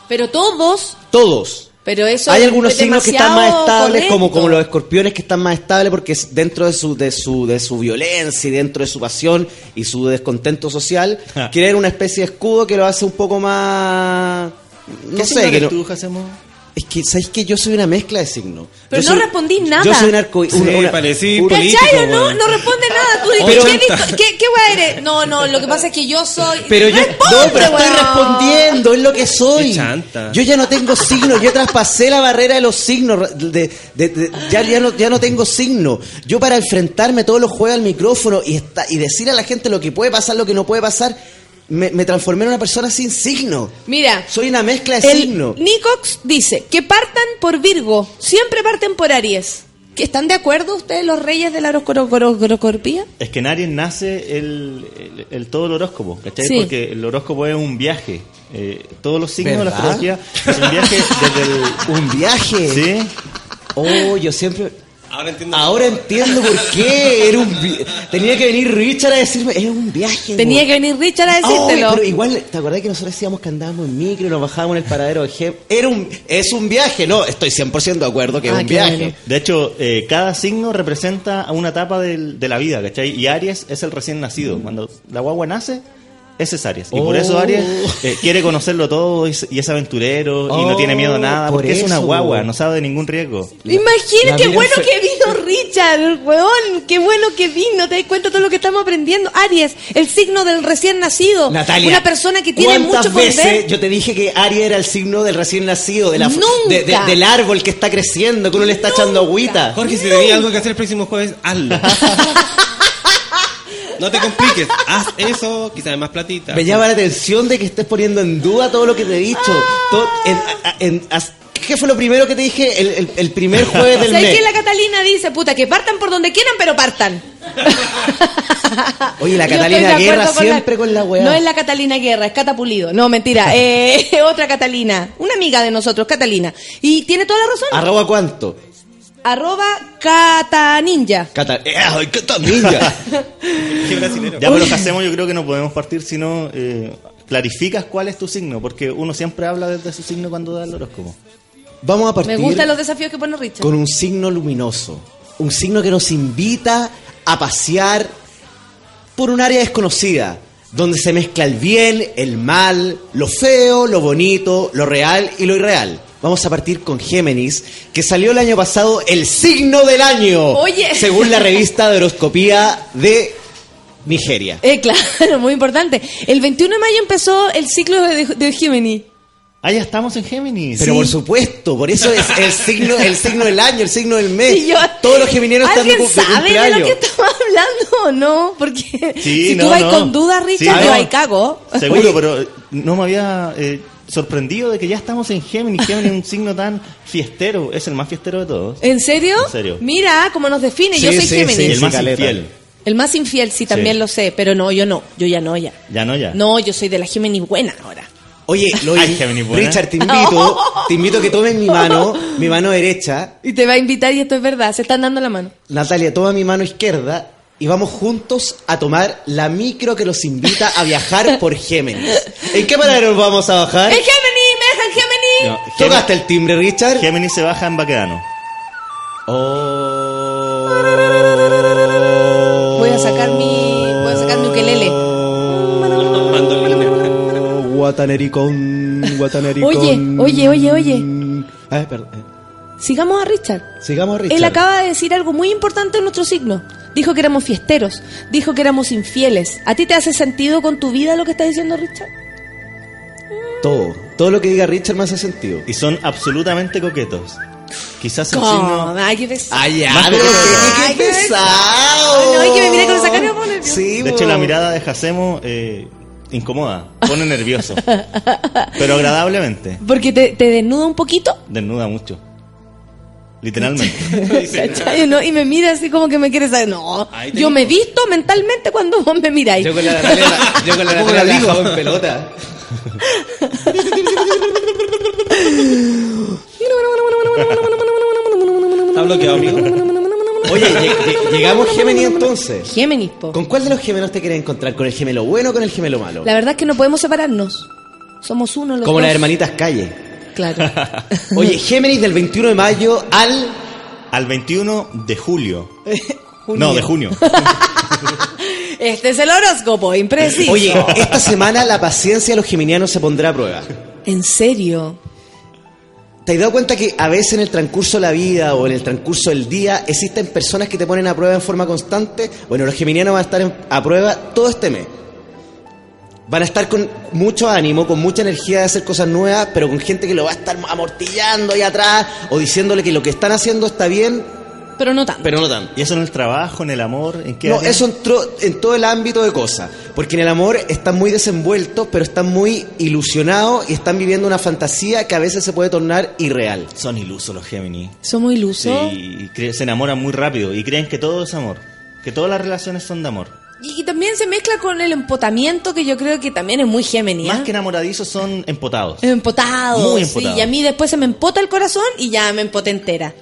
Pero todos, Todos. Pero eso Hay es algunos signos que están más estables, como, correcto. como los escorpiones que están más estables porque es dentro de su, de su, de su violencia y dentro de su pasión y su descontento social, quieren una especie de escudo que lo hace un poco más... ¿Qué No signo sé, que eres no- tú, Jacemo? Es que, ¿sabes que Yo soy una mezcla de signos. Pero Yo no soy- respondí nada. Yo soy un arco... Sí, una- una- parecí un- político, ¿Cachai o no? No responde nada. Tú dices, Pero- ¿qué, ¿qué, qué weá eres? No, no, lo que pasa es que yo soy... Pero yo no, pero estoy respondiendo, es lo que soy. Qué chanta. Yo ya no tengo signos, yo traspasé la barrera de los signos, de, de- de- ya, ya, no, ya no tengo signo. Yo para enfrentarme todos los juegos al micrófono y, esta- y decir a la gente lo que puede pasar, lo que no puede pasar, me, me transformé en una persona sin signo. Mira, Soy una mezcla de el signos. Nicox dice que partan por Virgo, siempre parten por Aries. ¿Que ¿Están de acuerdo ustedes los reyes de la horoscorpía? Es que en Aries nace el, el- el- todo el horóscopo, ¿cachai? Sí. Porque el horóscopo es un viaje. Eh, todos los signos de la astrología es un viaje desde el. Un viaje. ¿Sí? Oh, yo siempre... Ahora entiendo. Ahora entiendo por qué. Era un vi- Tenía que venir Richard a decirme, es un viaje. Tenía güey". que venir Richard a decírtelo. pero igual, ¿te acordás que nosotros decíamos que andábamos en micro y nos bajábamos en el paradero de Gem? Era un, es un viaje, no, estoy 100% de acuerdo que es Ah, un qué viaje. bueno. De hecho, eh, cada signo representa a una etapa del- de la vida, ¿cachai? Y Aries es el recién nacido. Cuando la guagua nace, ese es Aries. Y por Oh. eso Aries eh, quiere conocerlo todo y es, y es aventurero y no Oh, tiene miedo a nada, por porque es una guagua, no sabe de ningún riesgo. Imagina la qué bueno que vino Richard, weón, qué bueno que vino, te das cuenta de todo lo que estamos aprendiendo. Aries, el signo del recién nacido. Natalia, Una persona que tiene ¿cuántas mucho por veces ver. yo te dije que Aries era el signo del recién nacido, de la, Nunca. de- de- del árbol que está creciendo, que uno le está echando agüita? Jorge, si tenía algo que hacer el próximo jueves, hazlo. no te compliques, haz eso, quizás más platita. Me llama la atención de que estés poniendo en duda todo lo que te he dicho. Todo- en- a- en- as- ¿Qué fue lo primero que te dije el, el- el primer jueves del ¿Sabes mes? que la Catalina dice, puta, que partan por donde quieran, pero partan? Oye, la Yo Catalina estoy de Guerra acuerdo siempre con la weá. No es la Catalina Guerra, es Catapulido. No, mentira. Eh, otra Catalina. Una amiga de nosotros, Catalina. Y tiene toda la razón. ¿Arroba cuánto? Arroba Cataninja. Cata eh, ¡Ay, qué también! Qué brasilero. Ya, pero ¿qué hacemos? Yo creo que no podemos partir sino eh, clarificas cuál es tu signo, porque uno siempre habla desde su signo cuando da el horóscopo. Vamos a partir Me gustan los desafíos que pone Richard. con un signo luminoso. Un signo que nos invita a pasear por un área desconocida, donde se mezcla el bien, el mal, lo feo, lo bonito, lo real y lo irreal. Vamos a partir con Géminis, que salió el año pasado el signo del año, Oye. según la revista de horoscopía de Nigeria. Eh, claro, muy importante. El 21 de mayo empezó el ciclo de, de Gemini. Ah, ya estamos en Géminis. Pero por supuesto, por eso es el signo, el signo del año, el signo del mes. Y yo- Todos los geminianos están de, ¿Alguien cu- de sabe de lo que estamos hablando o no? Porque Sí, si no, tú vas no. con dudas, Richard, Sí, yo no. ahí cago. Seguro, Oye. pero no me había eh, sorprendido de que ya estamos en Géminis. Géminis es un signo tan fiestero, es el más fiestero de todos. ¿En serio? En serio. Mira cómo nos define. Sí, yo soy sí, Géminis. sí, el más caleta. infiel. El más infiel, sí, también Sí. lo sé. Pero no, yo no. Yo ya no, ya. Ya no, ya. No, yo soy de la Géminis buena ahora. Oye, lo Ay, Géminis, buena. Richard, te invito, te invito a que tomes mi mano, mi mano derecha. Y te va a invitar y esto es verdad. Se están dando la mano. Natalia, toma mi mano izquierda y vamos juntos a tomar la micro que nos invita a viajar por Géminis. ¿En qué manera nos vamos a bajar? ¡El Géminis! ¡Me deja el Géminis! No, Géminis, ¿Tocaste el timbre, Richard? Géminis se baja en Baquedano. Oh. Voy a sacar mi. Voy a sacar mi ukelele. Guatanericón, guatanericón. Oye, oye, oye, oye. Ah, perdón. eh. Sigamos a Richard. Sigamos, Richard. Él acaba de decir algo muy importante en nuestro signo. Dijo que éramos fiesteros. Dijo que éramos infieles. ¿A ti te hace sentido con tu vida lo que está diciendo Richard? Todo. Todo lo que diga Richard me hace sentido. Y son absolutamente coquetos. Quizás el signo... Ay, qué pesado. Ay, ya, Más pero coqueto. qué, Ay, qué qué pesado. No, que me mire con esa cara me pone nerviosa. Sí, De bo. hecho, la mirada de Jacemo eh, incomoda, pone nervioso. Pero agradablemente. Porque te, te desnuda un poquito. Desnuda mucho. Literalmente. ¿cachai? ¿No? Y me mira así como que me quiere saber. No, yo me visto mentalmente cuando vos me miráis. Yo con la Natalia, yo con la ¿Cómo Natalia la digo? en pelota. Está bloqueado, amigo. Oye, lleg- lleg- llegamos Géminis entonces. Géminis, po. ¿Con cuál de los gemelos te quieres encontrar? ¿Con el gemelo bueno o con el gemelo malo? La verdad es que no podemos separarnos. Somos uno los Como dos. las hermanitas Calle. Claro. Oye, Géminis del 21 de mayo al... Al 21 de julio. No, de junio. Este es el horóscopo, impreciso. Oye, esta semana la paciencia de los geminianos se pondrá a prueba. ¿En serio? ¿Te has dado cuenta que a veces en el transcurso de la vida o en el transcurso del día existen personas que te ponen a prueba en forma constante? Bueno, los geminianos van a estar en- a prueba todo este mes. Van a estar con mucho ánimo, con mucha energía de hacer cosas nuevas, pero con gente que lo va a estar amortillando ahí atrás o diciéndole que lo que están haciendo está bien, Pero no tanto. pero no tanto. ¿Y eso en el trabajo, en el amor? ¿En qué No, área? eso entró en todo el ámbito de cosas. Porque en el amor están muy desenvueltos, pero están muy ilusionados y están viviendo una fantasía que a veces se puede tornar irreal. Son ilusos los Géminis. Somos Sí, ilusos. y cre- se enamoran muy rápido y creen que todo es amor. Que todas las relaciones son de amor. Y, y también se mezcla con el empotamiento, que yo creo que también es muy Géminis. Más que enamoradizos son empotados. Empotado. Muy sí, empotado. y a mí después se me empota el corazón y ya me empoté entera.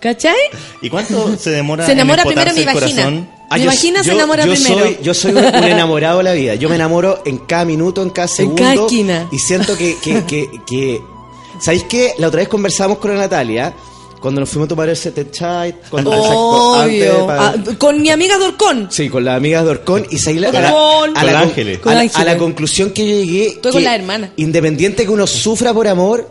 ¿Cachai? ¿Y cuánto se demora Se enamora en primero mi vagina. Ah, Mi yo- vagina se enamora yo primero. Soy, yo soy un, un enamorado de la vida. Yo me enamoro en cada minuto, en cada segundo. cada esquina. Y siento que, que, que, que- ¿Sabéis qué? La otra vez conversamos con Natalia, cuando nos fuimos a tomar el set chai, cuando Obvio. para- Ah, con mi amiga Dorcón. Sí, con las amigas de Orcón y seguí la- a, la, a la Con a la- Ángeles. a la conclusión que yo llegué. Estoy que con la hermana. Independiente que uno sufra por amor,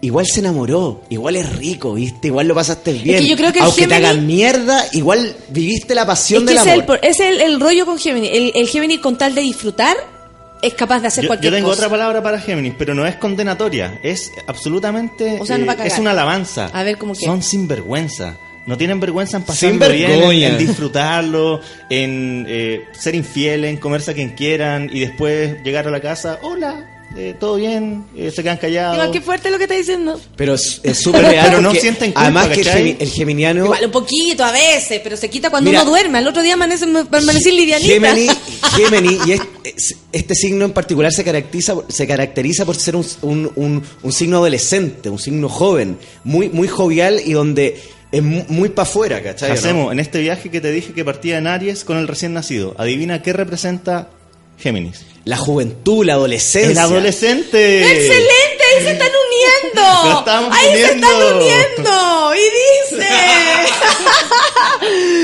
igual se enamoró, igual es rico, ¿viste? Igual lo pasaste bien. que yo creo que el Aunque te hagan mierda, igual viviste la pasión Es que del ese es, el, amor. es el, el rollo con Géminis. El, el Géminis con tal de disfrutar es capaz de hacer Yo, yo cualquier tengo cosa. otra palabra para Géminis, pero no es condenatoria. Es absolutamente. O sea, nos va a cagar. es una alabanza. A ver, ¿cómo? Son sinvergüenza. No tienen vergüenza en pasarlo bien, en, en disfrutarlo, en eh, ser infieles, en comerse a quien quieran y después llegar a la casa. Hola, eh, todo bien, eh, se quedan callados. Igual, qué fuerte lo que está diciendo. Pero es súper real. Pero no sienten culpa, Además que el, ¿cachai? gemi- el geminiano... Igual un poquito a veces, pero se quita cuando Mira, uno duerme. Al otro día amanece, amanecí livianita. Géminis, Géminis, y es- es- este signo en particular se caracteriza, se caracteriza por ser un, un- un- un signo adolescente, un signo joven, muy, muy jovial y donde es mu- muy para afuera, ¿cachai? no? Hacemos en este viaje que te dije que partía en Aries con el recién nacido. Adivina qué representa Géminis. La juventud, la adolescencia. El adolescente. ¡Excelente! Ahí se están uniendo. Ahí se están uniendo. Y dice.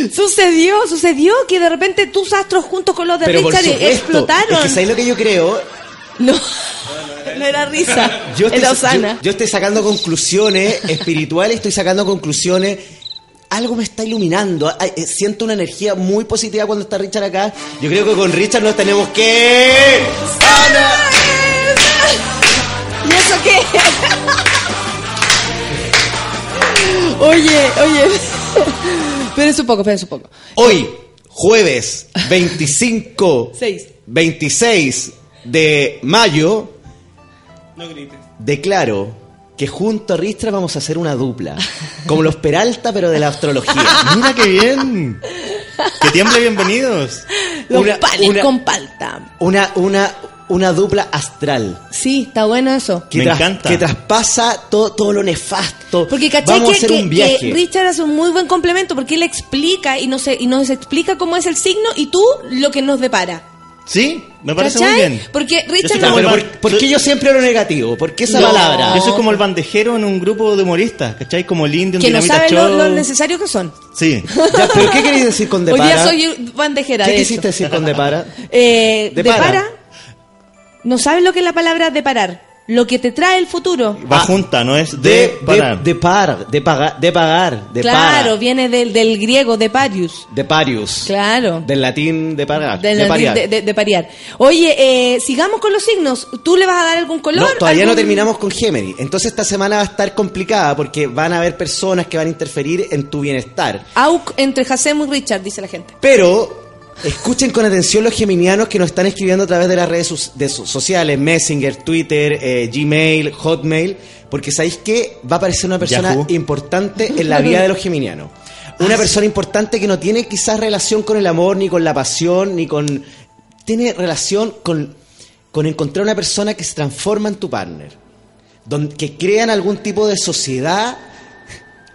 sucedió, sucedió que de repente tus astros juntos con los de Pero por Richard supuesto, explotaron. Es que ¿sabes lo que yo creo? No, no era risa. Yo estoy, era Osana. yo- yo estoy sacando conclusiones espirituales, estoy sacando conclusiones. Algo me está iluminando. Ay, eh, siento una energía muy positiva cuando está Richard acá. Yo creo que con Richard nos tenemos que. ¿Y eso qué? oye, oye. Espérense un poco, espérense un poco. Hoy, jueves 25, Seis. 26 de mayo, No grites. declaro que junto a Richard vamos a hacer una dupla. Como los Peralta, pero de la astrología. Mira qué bien. Que tiemble bienvenidos. Los Una- panes una- con palta. Una, una, una dupla astral. Sí, está bueno eso. Que, Me tras- encanta. que traspasa todo, todo lo nefasto. Porque ¿cachai Vamos que, a hacer que- un viaje. que Richard hace un muy buen complemento porque él explica y nos, y nos explica cómo es el signo y tú lo que nos depara. Sí, me parece ¿Cachai? muy bien. Porque Yo Richard como pero ¿por, por qué yo siempre lo negativo? ¿Por qué esa No. palabra? Yo soy como el bandejero en un grupo de humoristas, ¿cachai? Como el indio en que no Dinamita sabe lo, lo necesario que son. Sí. Ya, ¿Pero qué queréis decir con Hoy depara? día soy bandejera, ¿Qué de quisiste hecho. decir con depara? Eh, Depara. depara. No sabes lo que es la palabra deparar. Lo que te trae el futuro. Va Ah, junta, no es de, De, parar. de, de par, de, pagar, de pagar, de claro, para, viene del, del griego deparius. de parius, Claro. del latín de pagar, Del- de pariar. de, de- de parear. Oye, eh, sigamos con los signos. ¿Tú le vas a dar algún color? No, todavía no ¿Algún- terminamos con Géminis. Entonces esta semana va a estar complicada porque van a haber personas que van a interferir en tu bienestar. Auk entre Hasemo y Richard, dice la gente. Pero escuchen con atención los geminianos que nos están escribiendo a través de las redes sos- de so- sociales, Messenger, Twitter, eh, Gmail, Hotmail, porque sabéis que va a aparecer una persona Yahoo. importante en la vida de los geminianos. Una persona importante que no tiene quizás relación con el amor, ni con la pasión, ni con... Tiene relación con, con encontrar una persona que se transforma en tu partner. Que crean algún tipo de sociedad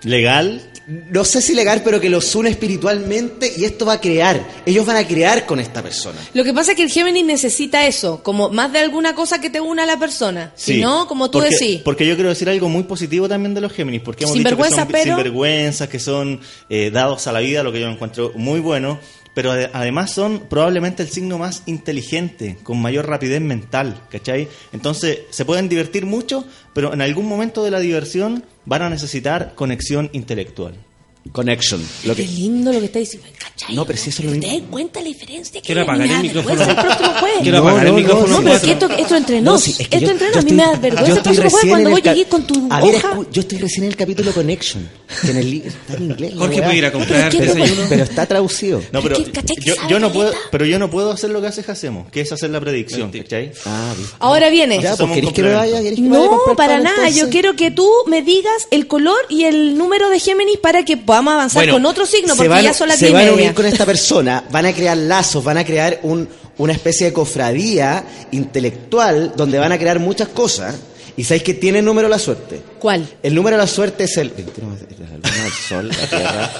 Legal. No sé si legal, pero que los une espiritualmente y esto va a crear. Ellos van a crear con esta persona. Lo que pasa es que el Géminis necesita eso, como más de alguna cosa que te una a la persona. Si no, como tú porque, decís. Porque yo quiero decir algo muy positivo también de los Géminis, porque hemos dicho que son pero- sinvergüenzas, que son eh, dados a la vida, lo que yo encuentro muy bueno, pero ade- además son probablemente el signo más inteligente, con mayor rapidez mental, ¿cachai? Entonces se pueden divertir mucho, pero en algún momento de la diversión van a necesitar conexión intelectual. Connection. Lo Qué lindo lo que está diciendo. ¿Cachai? No, pero si eso es lo ¿Te mismo. das cuenta la diferencia? Que Quiero a apagar el micrófono. vergüenza el próximo jueves. Quiero No, apagar no, el no, micrófono. No, pero es cuatro. que esto, esto entre nos. No, sí, es que esto yo- entre yo nos. A mí me da vergüenza el próximo jueves cuando voy ca- allí con tu A ver, hoja. yo estoy recién en el capítulo Connection. Que en el está en inglés. Jorge puede ir a comprar ¿Qué te desayuno. Pero está traducido. No, pero Es que, ¿cachai que yo, no puedo, pero yo no puedo hacer lo que hace Hacemos, que es hacer la predicción, ¿cachai? Ah, bien. Ahora viene. Ya, pues Somos queréis que me complementos. vaya, ¿Queréis que me vaya a No, para nada. entonces? Yo quiero que tú me digas el color y el número de Géminis para que podamos avanzar Bueno, con otro signo, se porque van, ya son las se van a unir con esta persona, van a crear lazos, van a crear un, una especie de cofradía intelectual donde van a crear muchas cosas. Y sabéis que tiene número la suerte. ¿Cuál? El número de la suerte es el 21 de la luna, el sol, la tierra,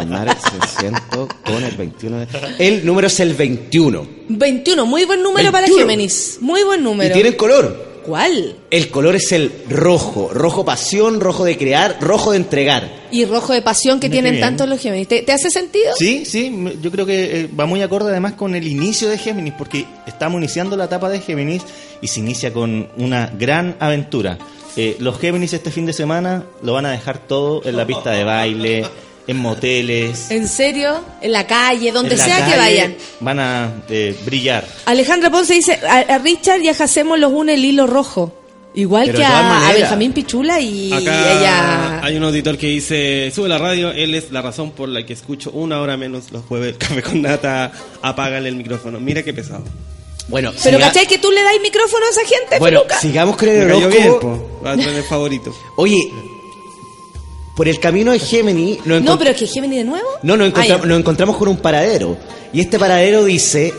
el mar, el ciento con el 21. de- El número es el 21. 21, muy buen número para 21. Géminis. Muy buen número. Y tienen color. ¿Cuál? El color es el rojo. Rojo pasión, rojo de crear, rojo de entregar. Y rojo de pasión que Mira tienen tantos los Géminis. ¿Te, te hace sentido? Sí, sí, yo creo que eh, va muy acorde además con el inicio de Géminis, porque estamos iniciando la etapa de Géminis y se inicia con una gran aventura. Eh, los Géminis este fin de semana lo van a dejar todo en la pista de baile, en moteles, ¿En serio? En la calle, donde en la sea que vayan. Van a eh, brillar. Alejandra Ponce dice, a, a Richard y a Jacemo los une el hilo rojo. Igual Pero que a, a. Benjamín Pichula y Acá ella... hay un auditor que dice, sube la radio, él es la razón por la que escucho una hora menos los jueves café con nata, apágale el micrófono. Mira qué pesado. Bueno, Pero siga- ¿cachai que tú le das micrófono a esa gente, bueno peluca? sigamos con el bien, horóscopo. po. Va a tener favorito. Oye, por el camino de Géminis nos No, pero es que Géminis de nuevo. no, nos, Ah, nos encontramos con un paradero. Y este paradero dice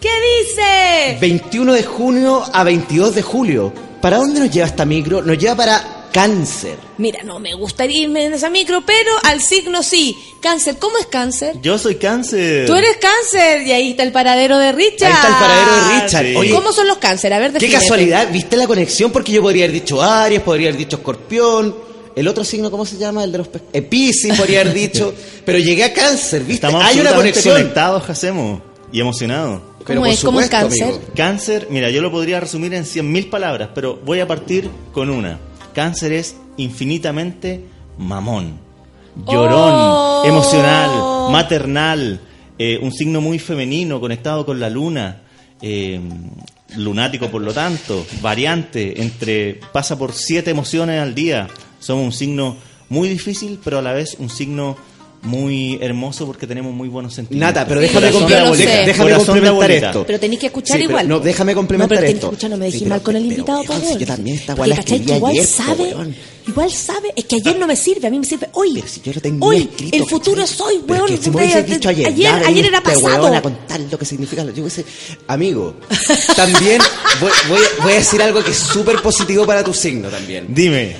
¿Qué dice? 21 de junio a 22 de julio. ¿Para dónde nos lleva esta micro? Nos lleva para cáncer. Mira, no me gustaría irme en esa micro, pero al signo sí. Cáncer, ¿cómo es cáncer? Yo soy cáncer. Tú eres cáncer y ahí está el paradero de Richard. Ahí está el paradero de Richard. sí. Oye, ¿Cómo son los cáncer? A ver, qué casualidad, ¿viste la conexión? Porque yo podría haber dicho Aries, podría haber dicho Escorpión. El otro signo, ¿cómo se llama? El de los pe- eh, Piscis, podría haber dicho. Pero llegué a cáncer, ¿viste? Estamos Hay una conexión. conectados, Hacemos. Y emocionados. Pero ¿Cómo por es? ¿Cómo es cáncer? amigo. Cáncer, mira, yo lo podría resumir en 100.000 palabras, pero voy a partir con una. Cáncer es infinitamente mamón, llorón, Oh. emocional, maternal, eh, un signo muy femenino conectado con la luna, eh, lunático por lo tanto, variante, entre pasa por siete emociones al día. Somos un signo muy difícil, pero a la vez un signo muy hermoso porque tenemos muy buenos sentimientos. Nata, pero déjame, Corazón complementar- de abuelita. déjame complementar esto. Pero tenéis que escuchar Sí, pero igual. no, déjame complementar no, pero esto. que escuchar, no me Sí, dejé pero- mal con el pero, invitado, weón, por favor. yo también esta que igual ayer, sabe, weón. igual sabe, es que ayer no me sirve, a mí me sirve hoy. Pero si yo lo tengo hoy, escrito, el futuro ¿cachai? es hoy, Pero weón. es que si me de- dicho ayer, ayer, ya ayer era veniste, pasado. weón, a contar lo que significa. Yo hubiese- amigo, también voy, voy, voy a decir algo que es súper positivo para tu signo también. Dime.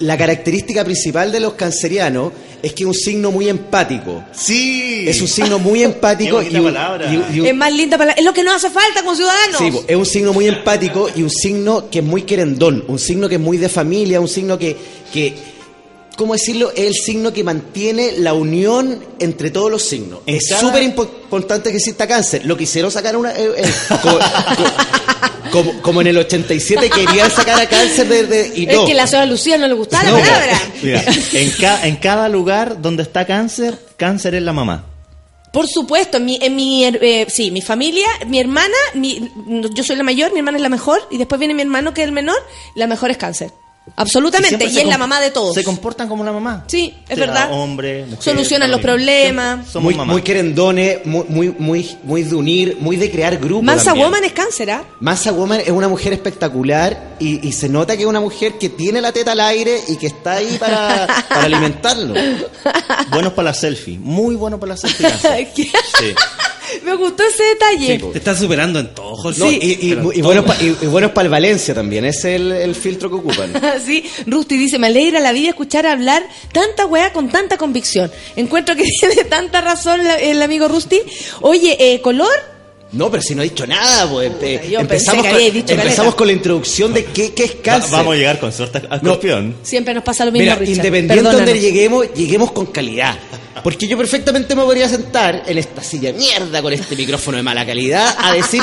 La característica principal de los cancerianos es que es un signo muy empático. Sí. Es un signo muy empático Qué y, un- palabra. y- y un- Es más linda para es lo que nos hace falta como ciudadanos. Sí, es un signo muy empático y un signo que es muy querendón, un signo que es muy de familia, un signo que, que ¿cómo decirlo? Es el signo que mantiene la unión entre todos los signos. En es cada- súper impo- importante que exista cáncer. Lo quisieron sacar una... eh, eh, como, co- como- como en el 87 querían sacar a cáncer de... de- y es no. que la señora Lucía no le gustaba No, la palabra. Mira, en, ca- en cada lugar donde está cáncer, cáncer es la mamá. Por supuesto, en mi, en mi eh, sí, mi familia, mi hermana, mi, yo soy la mayor, mi hermana es la mejor, y después viene mi hermano que es el menor, la mejor es cáncer. Absolutamente, y, es la mamá de todos. Se comportan como la mamá. Sí, es Sea verdad. Hombre, mujer, Solucionan los problemas. Somos muy, mamá. muy querendones, muy, muy, muy, muy de unir, muy de crear grupos. Mansa también. Woman es cáncer, ¿ah? Mansa Woman es una mujer espectacular y, y se nota que es una mujer que tiene la teta al aire y que está ahí para, para alimentarlo. Buenos para la selfie. Muy bueno para la selfie. Sí. Me gustó ese detalle. Te estás superando en todo. No, y, y- y pa- y- para el Valencia también, ese es el, el filtro que ocupan. Sí, Rusty dice, me alegra la vida escuchar hablar tanta weá con tanta convicción. Encuentro que tiene tanta razón la- el amigo Rusty. Oye, eh, ¿color? No, pero si no he dicho nada, pues eh, yo pensé empezamos, que con, empezamos con la introducción de qué, qué es Va- cáncer. vamos a llegar con suerte a escorpión. Siempre nos pasa lo mismo, Mira, Richard. independiente de donde lleguemos, lleguemos con calidad. Porque yo perfectamente me podría sentar en esta silla de mierda con este micrófono de mala calidad a decir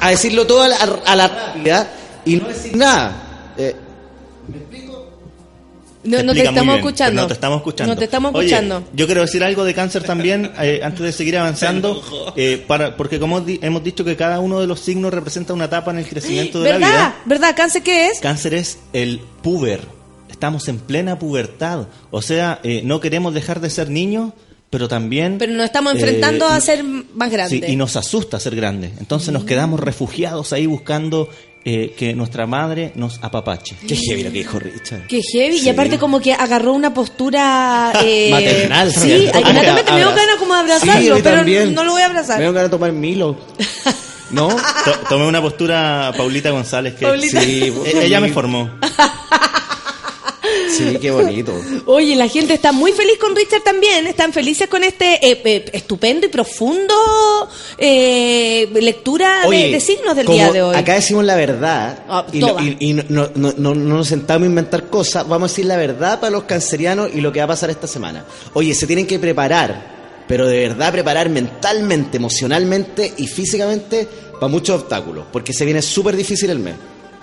a decirlo todo a la, a la rápida y no decir nada. Eh, No, no te estamos bien, escuchando. No te estamos escuchando. No te estamos Oye, escuchando. yo quiero decir algo de cáncer también, eh, antes de seguir avanzando, eh, para, porque como di- hemos dicho que cada uno de los signos representa una etapa en el crecimiento de la ¿Verdad? vida. ¿Verdad? ¿Cáncer qué es? Cáncer es el puber. Estamos en plena pubertad. O sea, eh, no queremos dejar de ser niños, pero también... Pero nos estamos eh, enfrentando a ser más grandes. Sí, y nos asusta ser grandes. Entonces nos quedamos refugiados ahí buscando eh, que nuestra madre nos apapache. qué heavy lo que dijo Richard. Qué heavy. Sí. Y aparte como que agarró una postura... eh, Maternal. Sí, inmediatamente me dio ganas como de abrazarlo, pero también. no lo voy a abrazar. Me dan ganas de tomar Milo. ¿No? To- tomé una postura Paulita González que Paulita. Sí, ella me formó. Sí, qué bonito. Oye, la gente está muy feliz con Richard también. Están felices con este eh, eh, estupendo y profundo eh, lectura de- Oye, de, signos del como día de hoy. Acá decimos la verdad Ah, y, no, toda. y- y no- no- no- no- no nos sentamos a inventar cosas, vamos a decir la verdad para los cancerianos y lo que va a pasar esta semana. Oye, se tienen que preparar, pero de verdad preparar mentalmente, emocionalmente y físicamente para muchos obstáculos, porque se viene súper difícil el mes.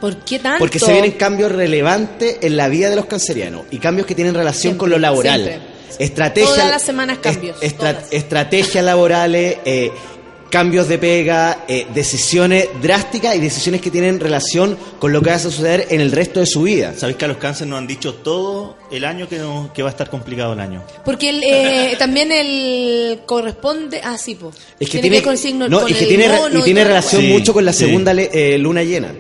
¿Por qué tanto? Porque se vienen cambios relevantes en la vida de los cancerianos y cambios que tienen relación Siempre, con lo laboral. siempre. Estrategia, Todas las semanas cambios, est- estra- todas. estrategias laborales, eh, cambios de pega, eh, decisiones drásticas y decisiones que tienen relación con lo que va a suceder en el resto de su vida. Sabéis que a los cáncer nos han dicho todo el año que, no- que va a estar complicado el año. Porque el, eh, también el corresponde... Ah, sí, po. Es que tiene, tiene, que ver con el signo... no, con y que el tiene, mono y tiene relación Sí, mucho con la sí. segunda le- eh, luna llena.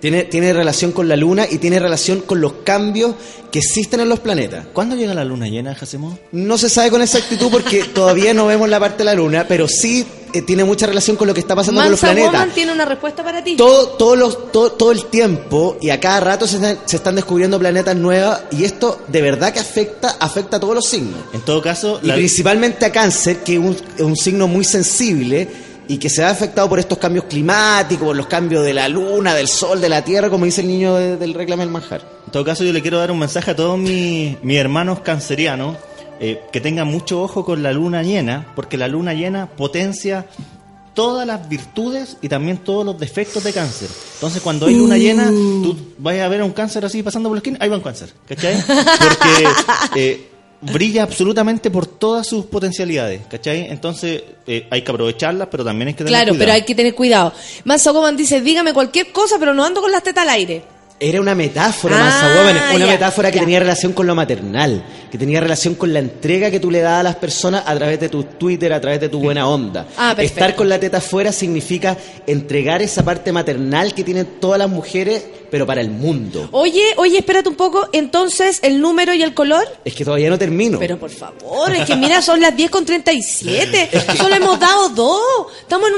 Tiene, tiene relación con la luna y tiene relación con los cambios que existen en los planetas. ¿Cuándo llega la luna llena, Jacemo? No se sabe con exactitud porque todavía no vemos la parte de la luna, pero sí eh, tiene mucha relación con lo que está pasando con los Mansa planetas. Woman tiene una respuesta para ti. Todo, todo, los- todo, todo el tiempo y a cada rato se están, se están descubriendo planetas nuevos y esto de verdad que afecta, afecta a todos los signos. En todo caso, Y la- principalmente a cáncer, que es un, es un signo muy sensible y que se ha afectado por estos cambios climáticos, por los cambios de la luna, del sol, de la tierra, como dice el niño de- del reclame del manjar. En todo caso, yo le quiero dar un mensaje a todos mis, mis hermanos cancerianos eh, que tengan mucho ojo con la luna llena, porque la luna llena potencia todas las virtudes y también todos los defectos de cáncer. Entonces, cuando hay luna llena, tú vas a ver a un cáncer así pasando por la esquina, ahí va un cáncer, ¿cachai? Porque eh, brilla absolutamente por todas sus potencialidades, ¿cachai? Entonces, eh, hay que aprovecharlas, pero también hay que tener Claro, cuidado. pero hay que tener cuidado. Mansa Woman dice, dígame cualquier cosa, pero no ando con las tetas al aire. Era una metáfora, Ah, una ya, metáfora que ya. tenía relación con lo maternal, que tenía relación con la entrega que tú le das a las personas a través de tu Twitter, a través de tu buena onda. Ah. Estar con la teta afuera significa entregar esa parte maternal que tienen todas las mujeres, pero para el mundo. Oye, oye, espérate un poco. Entonces, ¿el número y el color? Es que todavía no termino. Pero por favor, es que mira, son las 10 con 37. Solo hemos dado dos.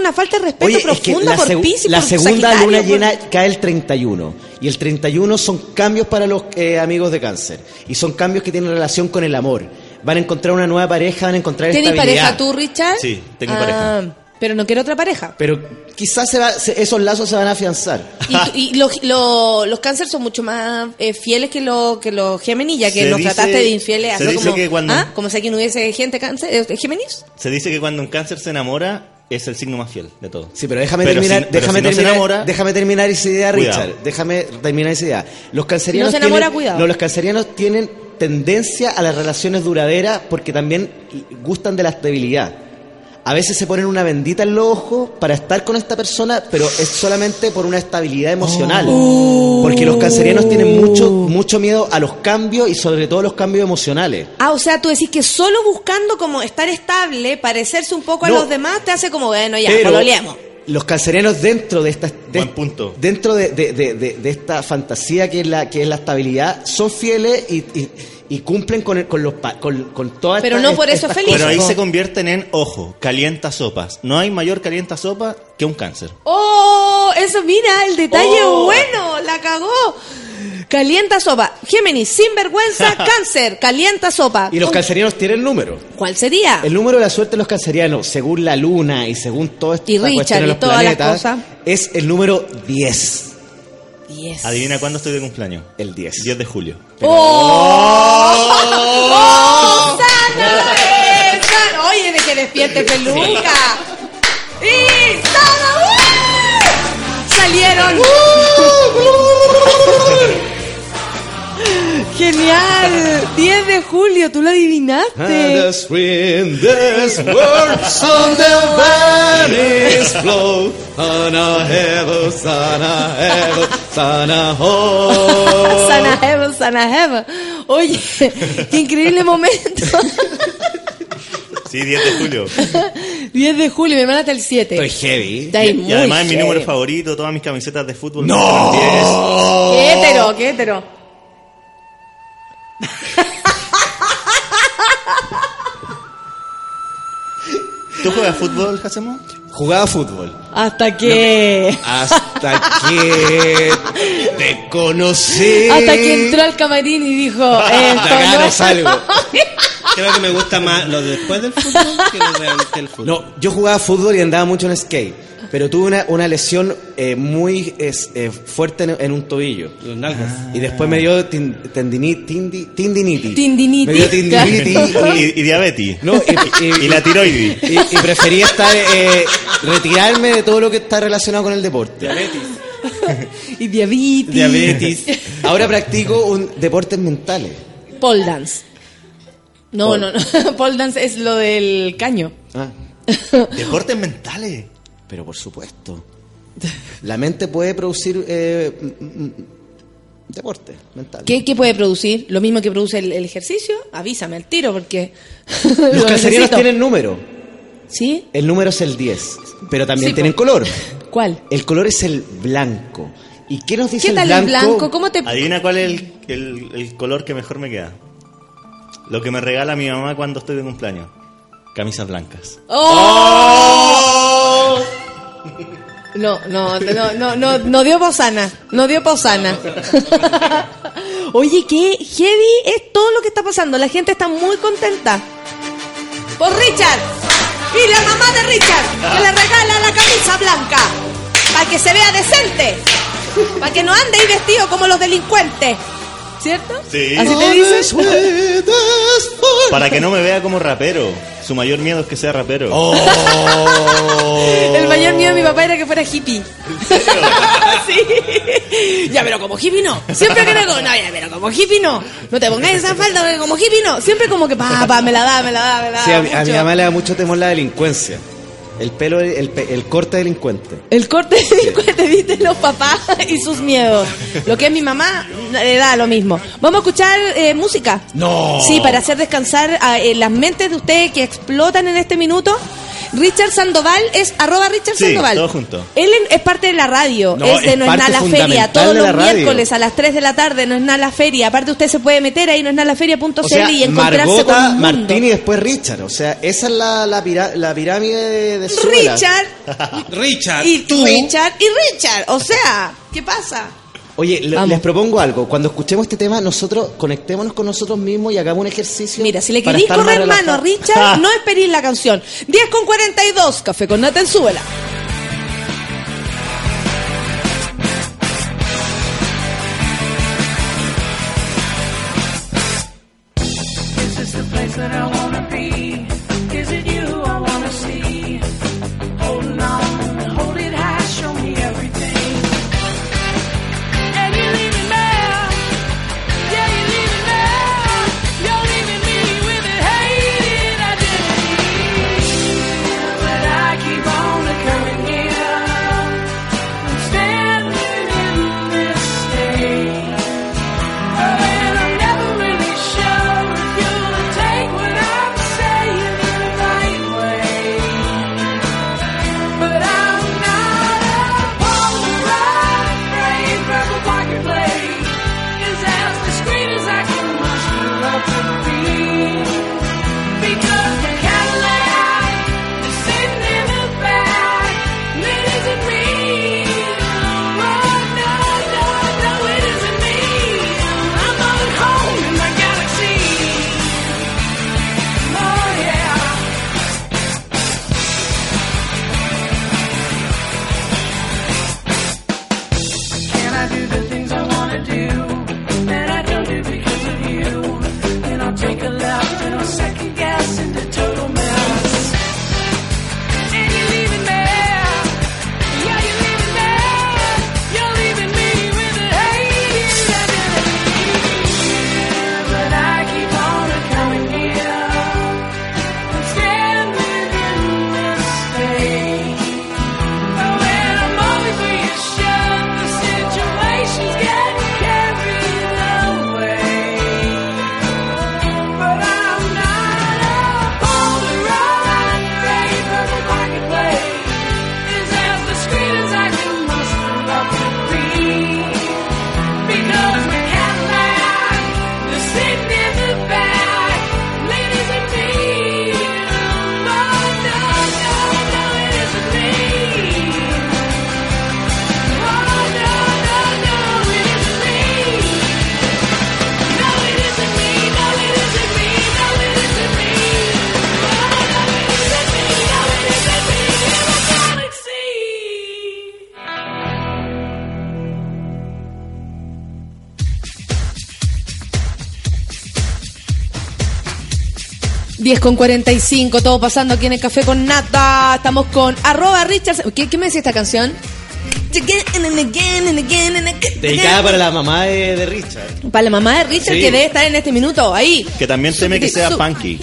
Una falta de respeto Oye, es que profunda la, por Piscis, la por segunda luna por- llena cae el 31. Y el 31 son cambios para los eh, amigos de cáncer. Y son cambios que tienen relación con el amor. Van a encontrar una nueva pareja, van a encontrar ¿Tienes estabilidad. pareja tú, Richard? Sí, tengo Ah, pareja. Pero no quiero otra pareja. Pero quizás se va- se- esos lazos se van a afianzar. Y, los, lo- los cánceres son mucho más eh, fieles que, lo- que los Géminis, ya que Se dice- trataste de infieles. se dice como, que cuando- ¿Ah? Como si aquí no hubiese gente cáncer, eh, Géminis. Se dice que cuando un cáncer se enamora, es el signo más fiel de todo. Sí, pero déjame Pero terminar, si- pero déjame si no se terminar, enamora, déjame terminar esa idea, Cuidado. Richard. Déjame terminar esa idea. Los cancerianos Si no se enamora, tienen, cuidado. no, los cancerianos tienen tendencia a las relaciones duraderas porque también gustan de la estabilidad. A veces se ponen una bendita en los ojos para estar con esta persona, pero es solamente por una estabilidad emocional. Oh. Porque los cancerianos tienen mucho, mucho miedo a los cambios y sobre todo los cambios emocionales. Ah, o sea, tú decís que solo buscando como estar estable, parecerse un poco a los demás, te hace como, bueno, ya, Pero pololeamos. los cancerianos dentro de esta de- Buen punto. dentro de, de- de- de- de esta fantasía que es la que es la estabilidad son fieles y, y- y cumplen con, el- con los pa- con, con todas Pero no por eso feliz. Pero ahí se convierten en, ojo, calienta sopas. No hay mayor calienta sopa que un cáncer. ¡Oh! Eso, mira, el detalle Oh. bueno, la cagó. Calienta sopa. Géminis, sinvergüenza, cáncer, calienta sopa. y los cancerianos tienen número. ¿Cuál sería? El número de la suerte de los cancerianos, según la luna y según todo esto, Y Richard y todas las cosas. es el número 10. Diez. Adivina cuándo estoy de cumpleaños. El 10. 10 de julio. ¡Oh! ¡Oh! ¡Sana! eh, sana! Oye, de que despierte peluca. ¡Y sana! ¡Uh! ¡Salieron! ¡Genial! 10 de julio, tú lo adivinaste. sana heaven, sana home. Sana Heaven, Sana Heaven. Oye, qué increíble momento. Sí, 10 de julio. 10 de julio, me mandaste el 7. Estoy heavy. Y muy además es mi número favorito, todas mis camisetas de fútbol. ¡No! Qué hétero, qué hétero. ¿Tú juegas fútbol, Jacemo? Jugaba fútbol. Hasta que. Hasta que te conocí. Hasta que entró al camarín y dijo: Esto acá no salgo. Creo que me gusta más lo de después del fútbol que lo de antes del fútbol. No, yo jugaba fútbol y andaba mucho en skate, pero tuve una, una lesión eh, muy es, eh, fuerte en, en un tobillo. Los nalgas. Y después me dio tin- tendini- tindi- tendinitis. Tendinitis, Me dio tendinitis. Y, y diabetes. No, y, y- Y la tiroides. y- y preferí estar, eh, retirarme de todo lo que está relacionado con el deporte. Y diabetes. Diabetes. Ahora practico un deportes mentales. Pole dance. No, no, no. Pole dance es lo del caño. Ah, Deportes mentales. Pero por supuesto. La mente puede producir eh, mm, mm, deporte mental. ¿Qué, qué puede producir? ¿Lo mismo que produce el, el ejercicio? Avísame al tiro porque. Los lo cancerianos tienen número. ¿Sí? El número es el 10, pero también Sí, tienen po. color. ¿Cuál? El color es el blanco. ¿Y qué nos dice ¿Qué el tal blanco? el blanco? ¿Cómo te.? Adivina cuál es el, el- el color que mejor me queda. Lo que me regala mi mamá cuando estoy de cumpleaños. Camisas blancas. ¡Oh! No, no, no, no, no, no dio posana, no dio posana. Oye, qué heavy es todo lo que está pasando. La gente está muy contenta. Por Richard. Y la mamá de Richard, que le regala la camisa blanca. Para que se vea decente. Para que no ande ahí vestido como los delincuentes. ¿Cierto? Sí. ¿Así te dicen? Para que no me vea como rapero. Su mayor miedo es que sea rapero. Oh. El mayor miedo de mi papá era que fuera hippie. sí. Ya, pero como hippie no. Siempre que no, no, ya, pero como hippie no. No te pongáis esa falda, porque como hippie no. Siempre como que, papá, me la da, me la da, me la da. Sí, a, mi- a mi mucho. mamá le da mucho temor la delincuencia. El pelo, el, pe- el corte delincuente. El corte de delincuente, viste, los papás y sus miedos. Lo que es mi mamá, le da lo mismo. Vamos a escuchar eh, música. No. Sí, para hacer descansar a, eh, las mentes de ustedes que explotan en este minuto. Richard Sandoval es arroba Richard Sí, Sandoval. todo junto. Él es parte de la radio, No, es de No es nada la feria, todos los miércoles a las 3 de la tarde, No es nada la feria. Aparte usted se puede meter ahí, no es nada la feria.cl O sea, y encontrarse con Margota, un mundo. Martín y después Richard. O sea, esa es la, la, pira- la pirámide de, de. Richard Richard, y tú. Richard y Richard. O sea, ¿qué pasa? Oye, le- les propongo algo. Cuando escuchemos este tema, nosotros conectémonos con nosotros mismos y hagamos un ejercicio. Mira, si le queréis correr mano a. Richard, no esperéis la canción. 10 con 42, Café con Nata en Súbela. 10 con 45, todo pasando aquí en el Café con Nata. Estamos con arroba Richard. ¿Qué, qué me decía esta canción? Dedicada para la mamá de, de Richard. Para la mamá de Richard Sí. que debe estar en este minuto ahí. Que también teme que sea punky.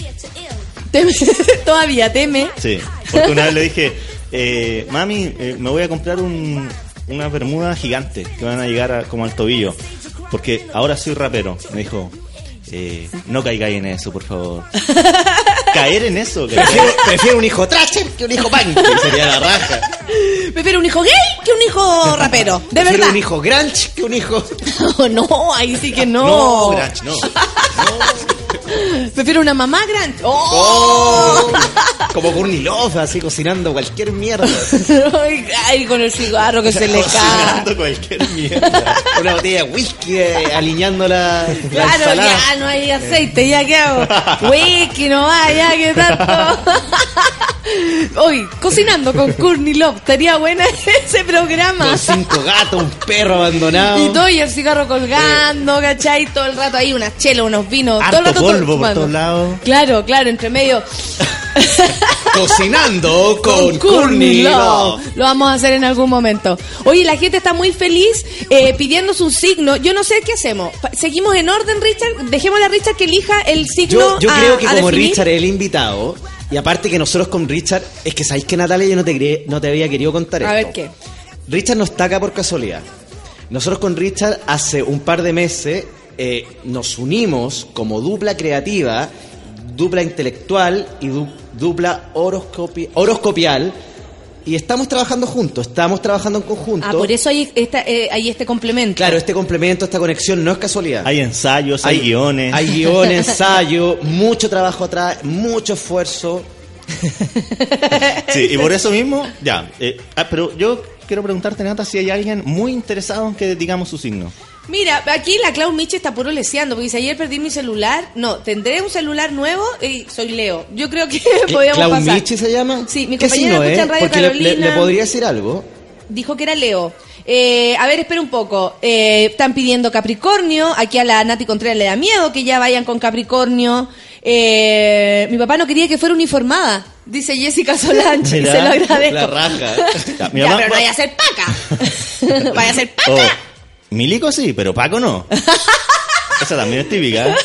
Teme- todavía teme. Sí, porque una vez le dije, eh, mami, eh, me voy a comprar un, una bermuda gigante que van a llegar a- como al tobillo, porque ahora soy rapero. Me dijo, eh, no caigáis en eso, por favor. Caer en eso. Prefiero, prefiero un hijo trasher que un hijo punk. Sería la raja. Prefiero un hijo gay que un hijo rapero. De Prefiero verdad. un hijo grunge que un hijo... no, ahí sí que no. No, Granch, no. Prefiero una mamá grande. ¡Oh! Como Courtney Love, así cocinando cualquier mierda. Ay, con el cigarro que se le cae. Cocinando cualquier mierda. Una botella de whisky eh, alineando la, la Claro, ya no hay aceite, ya qué hago. Whisky, no va, qué tanto. Hoy, cocinando con Courtney Love, estaría buena ese programa. Con cinco gatos, un perro abandonado. Y todo y el cigarro colgando, ¿cachai? Todo el rato ahí, unas chelas, unos vinos. todo el Harto rato polvo por tomando. todos lados. Claro, claro, entre medio. Cocinando con, Courtney Love. Lo vamos a hacer en algún momento. Oye, la gente está muy feliz eh, pidiéndose un signo. Yo no sé qué hacemos. ¿Seguimos en orden, Richard? Dejémosle a Richard que elija el signo. Yo, yo a- creo que como definir. Richard es el invitado, y aparte que nosotros con Richard, es que sabéis que Natalia yo no te, no te había querido contar A esto. ver qué. Richard no está acá por casualidad. Nosotros con Richard hace un par de meses eh, nos unimos como dupla creativa, dupla intelectual y du- dupla horoscopi- horoscopial. Y estamos trabajando juntos, estamos trabajando en conjunto. Ah, por eso hay, esta, eh, hay este complemento. Claro, este complemento, esta conexión no es casualidad. Hay ensayos, hay, guiones. Hay guiones, ensayo, mucho trabajo atrás, mucho esfuerzo. Sí, y por eso mismo, ya. eh, ah, pero yo quiero preguntarte, Nata, si hay alguien muy interesado en que digamos su signo. Mira, aquí la Clau Miche está puro leseando, porque si ayer perdí mi celular, no, tendré un celular nuevo y soy Leo. Yo creo que podíamos Clau pasar. Michi se llama? Sí, mi ¿Qué compañera escucha es? en Radio Porque le, le- Carolina. le podría decir algo. Dijo que era Leo. Eh, a ver, espera un poco. Eh, están pidiendo Capricornio. Aquí a la Nati Contreras le da miedo que ya vayan con Capricornio. Eh, mi papá no quería que fuera uniformada, dice Jessica Solange. y se lo agradezco. La raja. Ya, mi Ya, mamá- pero no vaya a ser paca. vaya a ser paca. Oh, Milico sí, pero Paco no. Esa también es típica. ¿eh?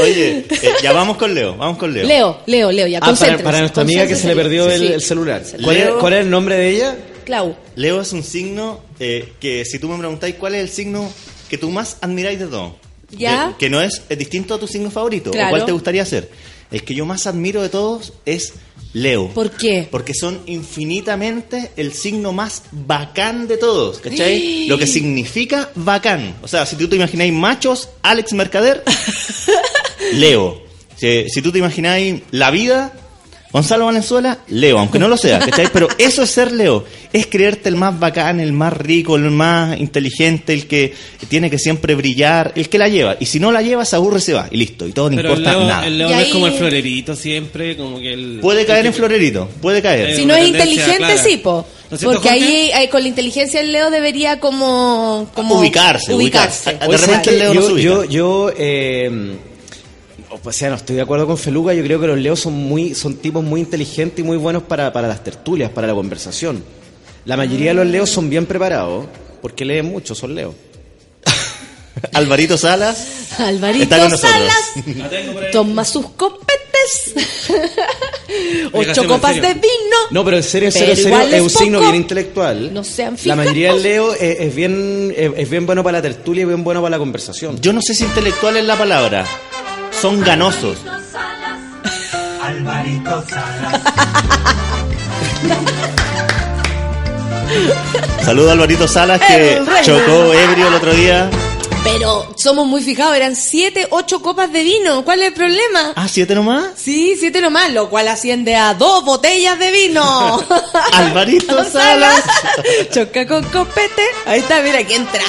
Oye, eh, ya vamos con Leo, vamos con Leo. Leo, Leo, Leo, ya Ah, para, nuestra amiga que se le perdió el, Sí. el celular. ¿Cuál, es, Leo- cuál es el nombre de ella? Clau. Leo es un signo eh, que si tú me preguntáis cuál es el signo que tú más admiráis de todo. ¿Ya? Que, que no es, es distinto a tu signo favorito. Claro. ¿O cuál te gustaría ser? El que yo más admiro de todos es Leo. ¿Por qué? Porque son infinitamente el signo más bacán de todos, ¿cachai? Lo que significa bacán. O sea, si tú te imagináis machos, Alex Mercader, Leo. Si, si tú te imagináis la vida, Gonzalo Valenzuela, Leo, aunque no lo sea, ¿cachai? Pero eso es ser Leo, es creerte el más bacán, el más rico, el más inteligente, el que tiene que siempre brillar, el que la lleva. Y si no la lleva, se aburre, se va, y listo, y todo no el importa Leo, nada. el Leo no ahí- es como el florerito siempre, como que el... Puede caer en florerito, puede caer. Eh, Si no es inteligente, clara. sí, po. ¿No Porque ahí, ahí con la inteligencia el Leo debería como... como Ubicarse, ubicarse. De repente ¿sabes el? Leo no se yo, ubica. yo, yo, eh, o sea, no estoy de acuerdo con Feluca. Yo creo que los leos son muy, son tipos muy inteligentes y muy buenos para, para las tertulias, para la conversación. La mayoría de los leos son bien preparados, porque leen mucho, son leos. Alvarito Salas Alvarito está con nosotros. Salas toma sus copetes. Ocho copas de vino. No, pero en serio, en serio, en serio, es un signo bien intelectual. No sean La mayoría del leo es, es bien, es, es bien bueno para la tertulia y bien bueno para la conversación. Yo no sé si intelectual es la palabra. Son ganosos. Alvarito Salas. Saludo a Alvarito Salas que chocó ebrio el otro día. Pero somos muy fijados, eran siete, ocho copas de vino. ¿Cuál es el problema? Ah, siete nomás. Sí, siete nomás, lo cual asciende a dos botellas de vino. Alvarito Salas. Choca con copete. Ahí está, mira, aquí entra.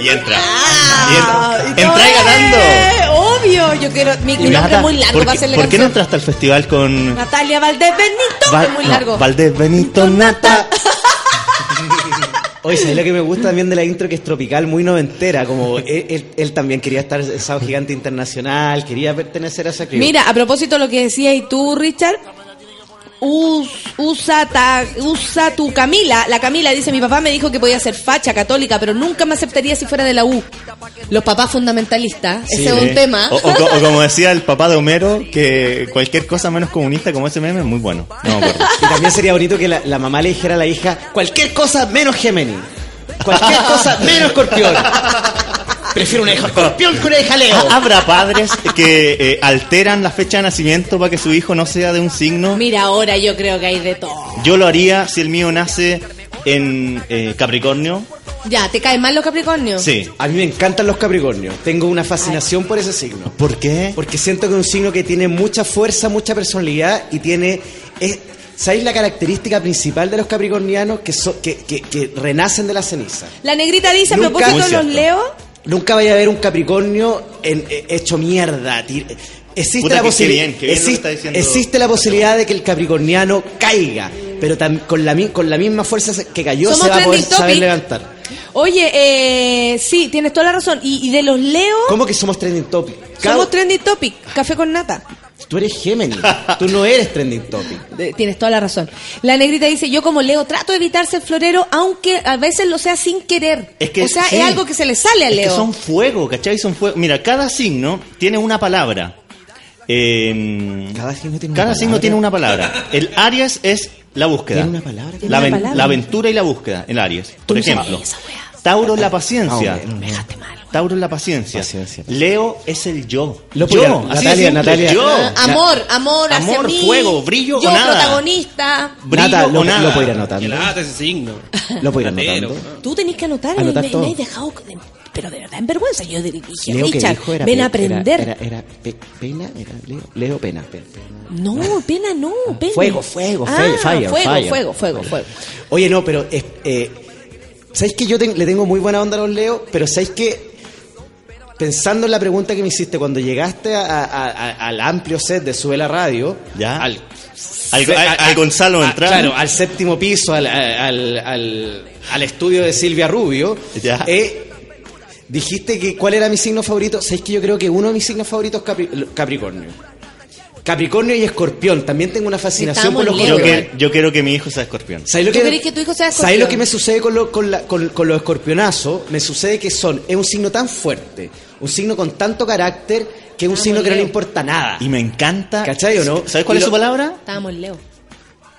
Y entra. Ah, y y entra. Entra y ganando. Obvio, yo quiero. Mi, mi nombre es muy largo ¿por para qué, hacerle ¿por qué no entraste al festival con Natalia Valdés Benito, Val- es muy no, largo. Valdés Benito Nata? Oye, ¿sabes lo que me gusta también de la intro? Que es tropical, muy noventera. Como él, él- él también quería estar en Sábado Gigante Internacional, quería pertenecer a esa crew. Mira, a propósito de lo que decías y tú, Richard, us- usa, ta- usa tu Camila. La Camila dice, mi papá me dijo que podía ser facha católica, pero nunca me aceptaría si fuera de la U. Los papás fundamentalistas, Sí, ese es un tema. O, o co- o como decía el papá de Homero, que cualquier cosa menos comunista como ese meme es muy bueno. No me acuerdo. Y también sería bonito que la, la mamá le dijera a la hija, cualquier cosa menos Gemini. Cualquier cosa menos escorpión. Prefiero una hija escorpión que una hija Leo. Ah, ¿Habrá padres que eh, alteran la fecha de nacimiento para que su hijo no sea de un signo? Mira, ahora yo creo que hay de todo. Yo lo haría si el mío nace en eh, Capricornio. Ya, ¿te caen mal los Capricornios? Sí. A mí me encantan los Capricornios. Tengo una fascinación por ese signo. ¿Por qué? Porque siento que es un signo que tiene mucha fuerza, mucha personalidad y tiene. es- ¿Sabéis la característica principal de los capricornianos? Que, so- que, que- que renacen de la ceniza. La negrita dice, a propósito de los cierto. Nunca vaya a ver un Capricornio en- eh, hecho mierda. Existe Puta, la, bien, bien existe, diciendo. existe posibilidad de que el capricorniano caiga, pero tam- con, la, mi- con la misma fuerza que cayó Somos se va a poder saber levantar. oye, eh, sí, tienes toda la razón. Y, y de los Leo, ¿Cómo que somos trending topic? Cada- somos trending topic, café con nata. Tú eres Géminis, tú no eres trending topic. Tienes toda la razón. La negrita dice, yo como Leo trato de evitar ser florero, aunque a veces lo sea sin querer. Es que, o sea, sí. es algo que se le sale a Es que Leo. son fuego, ¿cachai? Son fuego. Mira, cada signo tiene una palabra. Eh, Cada signo tiene una cada palabra. signo tiene una palabra. El Aries es la búsqueda. ¿Tiene una palabra? Tiene La, una palabra. la aventura y la búsqueda, el Aries. Por ejemplo. esa wea. Tauro es la paciencia. Ah, bueno. Déjate mal. Tauro es la paciencia. Paciencia. Leo es el yo. Lo yo, así Natalia, simple, Natalia. yo. Ah, amor, amor, hacia Amor, mí. fuego, brillo yo o nada. protagonista. Brillo Nata, o lo, nada. lo puedo ir Que anotando. lata ese signo. Lo puedo ir anotando. Tú tenés que anotar, Anotar me, todo. me has dejado... de- pero de verdad, en vergüenza. Yo dije, Leo que Richard, dijo era ven a aprender. Era, era, era pe- pena, era Leo, Leo pena. pe- pena. No, pena no, pena. Fuego, fuego, ah, fe- fire, fuego, fire. fuego, fuego, fuego. Oye, no, pero eh, eh, ¿sabéis que yo ten- le tengo muy buena onda a los Leo? Pero ¿sabéis que pensando en la pregunta que me hiciste cuando llegaste a- a- a- al amplio set de Sube la Radio, Ya. al, Al, al- al Gonzalo claro, al séptimo piso, al estudio de Silvia Rubio, Ya. eh, dijiste que cuál era mi signo favorito. ¿Sabéis que yo creo que uno de mis signos favoritos es Capri- Capricornio? Capricornio y Escorpión. También tengo una fascinación por los yo, que- yo quiero que mi hijo sea escorpión. ¿Sabéis lo ¿Tú que, querés que tu hijo sea ¿sabéis escorpión? lo que me sucede con, lo- con, la- con- con los escorpionazos? Me sucede que son, es un signo tan fuerte, un signo con tanto carácter, que es un signo que no le importa nada. Y me encanta. ¿Cachai o no? ¿Sabes cuál es su palabra? Estábamos en Leo.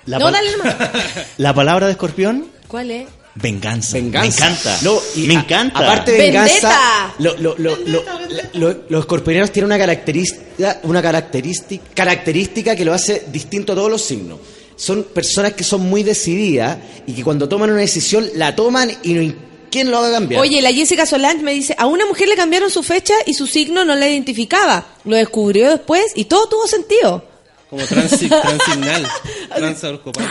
La, no, pal- dale nomás. la palabra de escorpión, ¿Cuál es? Venganza. Venganza. Me encanta. No, y me a- encanta. aparte de venganza, lo- lo- lo- lo- la- lo- los escorpionianos tienen una característica, una característica, característica que lo hace distinto a todos los signos. Son personas que son muy decididas y que cuando toman una decisión la toman y no hay quien lo haga cambiar. Oye, la Jessica Solange me dice, a una mujer le cambiaron su fecha y su signo no la identificaba. Lo descubrió después y todo tuvo sentido. Como transi transignal.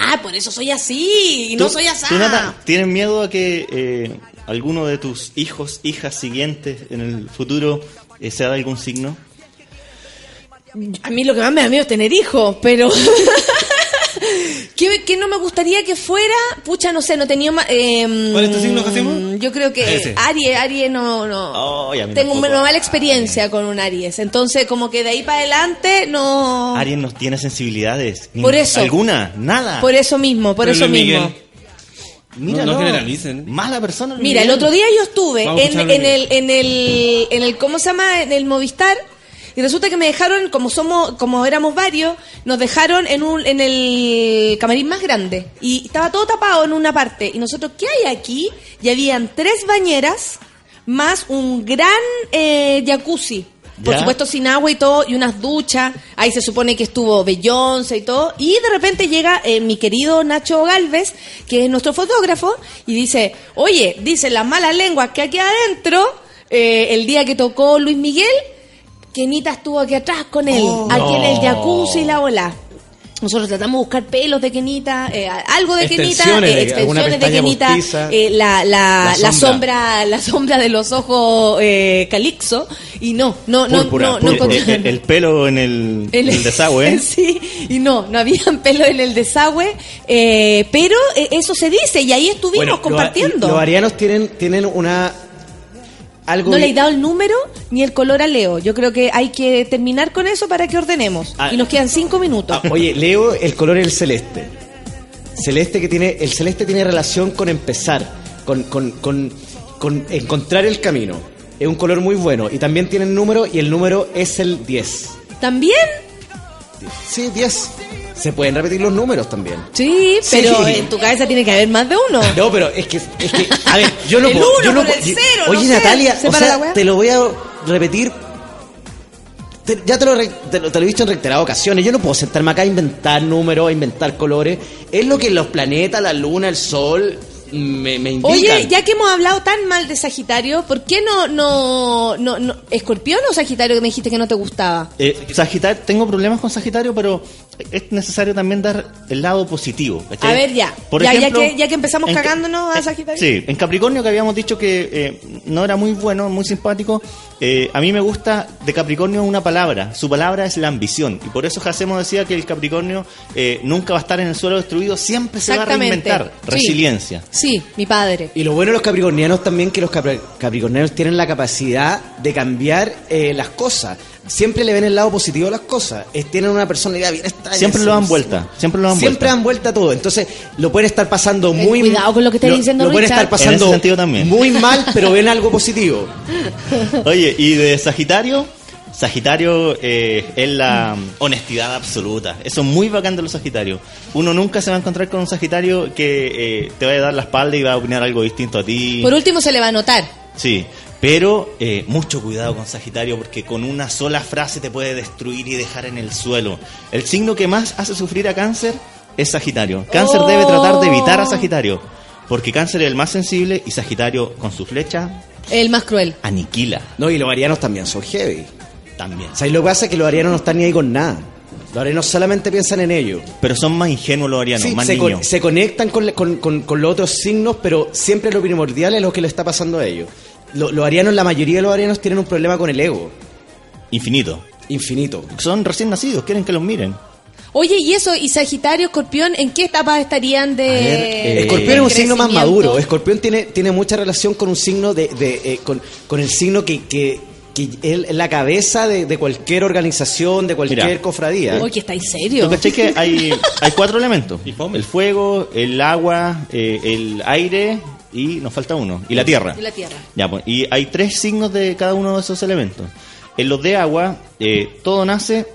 Ah, por eso soy así y no ¿Tú- soy así. ¿Tienes miedo a que eh, alguno de tus hijos, hijas siguientes en el futuro eh, sea de algún signo? A mí lo que más me da miedo es tener hijos, pero... ¿Qué, qué no me gustaría que fuera? Pucha, no sé, no tenía más... eh, ¿Cuál es tu signo? Yo creo que. Aries, Aries no... no. Mí Tengo una mala experiencia con un Aries, entonces como que de ahí para adelante no... Aries no tiene sensibilidades. ni Por eso. ¿Alguna? Nada. Por eso mismo, por Pero eso mismo. Miguel. Mira, no, no generalicen. Mala persona. Mira, el otro día yo estuve en, el, en el, en el, ¿cómo se llama? En el Movistar. Y resulta que me dejaron, como somos, como éramos varios, nos dejaron en un, en el camarín más grande. Y estaba todo tapado en una parte. Y nosotros, ¿qué hay aquí? Y habían tres bañeras, más un gran eh, jacuzzi. Por Ya. supuesto sin agua y todo, y unas duchas. Ahí se supone que estuvo Beyoncé y todo. Y de repente llega eh, mi querido Nacho Galvez, que es nuestro fotógrafo, y dice, oye, dicen las malas lenguas que aquí adentro, eh, el día que tocó Luis Miguel, Kenita estuvo aquí atrás con él, aquí en el jacuzzi y la ola. Nosotros tratamos de buscar pelos de Kenita, eh, algo de Kenita, Extensiones eh, de- extensiones alguna de pestaña Kenita, eh, la, la, La la sombra. la sombra de los ojos eh, calixo, y no, no, no, Púrpura, no, no encontré- el, el pelo en el, desagüe. sí, y no, no habían pelo en el desagüe, eh, pero eh, eso se dice y ahí estuvimos Bueno, compartiendo. Los, los arianos tienen, tienen una... Algo no le he dado el número ni el color a Leo. Yo creo que hay que terminar con eso para que ordenemos. Ah. y nos quedan cinco minutos. Ah, oye, Leo, el color es el celeste. Celeste que tiene, el celeste tiene relación con empezar, con, con, con, con encontrar el camino. Es un color muy bueno. Y también tiene el número, y el número es el 10. ¿También? Sí, 10. Se pueden repetir los números también. Sí, Sí. pero en tu cabeza tiene que haber más de uno. No, pero es que, es que a ver, yo no El puedo. uno yo no con el yo- cero, no Oye, sé, Natalia, o sea, te lo voy a repetir. Te- ya te lo, re- te, lo, te lo he dicho en reiteradas ocasiones. Yo no puedo sentarme acá a inventar números, a inventar colores. Es lo que los planetas, la luna, el sol me, me. Oye, ya que hemos hablado tan mal de Sagitario, ¿por qué no, no, no, no Escorpión o Sagitario que me dijiste que no te gustaba? Eh, Sagitario, tengo problemas con Sagitario, pero es necesario también dar el lado positivo. ¿cachai? A ver, ya. Por ya, ejemplo, ya, que, ya que empezamos cagándonos a Sagitario. Sí, en Capricornio que habíamos dicho que eh, no era muy bueno, muy simpático, eh, a mí me gusta de Capricornio una palabra, su palabra es la ambición, y por eso Jacemo decía que el Capricornio eh, nunca va a estar en el suelo destruido, siempre se va a reinventar, Sí. resiliencia. Sí, mi padre. Y lo bueno de los capricornianos también que los capri- capricornianos tienen la capacidad de cambiar eh, las cosas. Siempre le ven el lado positivo a las cosas. Es- tienen una personalidad bien extraña. Siempre lo dan vuelta, siempre lo dan Siempre vuelta. dan vuelta a todo. Entonces, lo pueden estar pasando Ten muy cuidado con lo que lo- diciendo, Lo pueden Richard. estar pasando En ese sentido también. muy mal, pero ven algo positivo. Oye, y de Sagitario, Sagitario eh, es la honestidad absoluta. Eso es muy bacán de los Sagitarios. Uno nunca se va a encontrar con un Sagitario que eh, te vaya a dar la espalda y va a opinar algo distinto a ti. Por último se le va a notar. Sí, pero eh, mucho cuidado con Sagitario porque con una sola frase te puede destruir y dejar en el suelo. El signo que más hace sufrir a Cáncer es Sagitario. Cáncer debe tratar de evitar a Sagitario porque Cáncer es el más sensible y Sagitario con su flecha El más cruel. aniquila No, y los arianos también son heavy. también. O sea, y lo que pasa es que los arianos no están ni ahí con nada. Los arianos solamente piensan en ello. Pero son más ingenuos los arianos, Sí, más se, niños. con- se conectan con, con- con- con los otros signos, pero siempre lo primordial es lo que le está pasando a ellos. Lo- los arianos, la mayoría de los arianos tienen un problema con el ego. Infinito. Infinito. Son recién nacidos, quieren que los miren. Oye, ¿y eso? ¿Y Sagitario, Escorpión, en qué etapa estarían de. eh, Escorpión es un signo más maduro. Escorpión tiene, tiene mucha relación con un signo de, de, eh, con, con el signo que, que, que es la cabeza de, de cualquier organización, de cualquier Mira. cofradía. Oye, ¿estáis serio? ¿Tú que hay, hay cuatro elementos? El fuego, el agua, eh, el aire y nos falta uno. Y la tierra. Y la tierra. Ya, pues, y hay tres signos de cada uno de esos elementos. En los de agua, eh, todo nace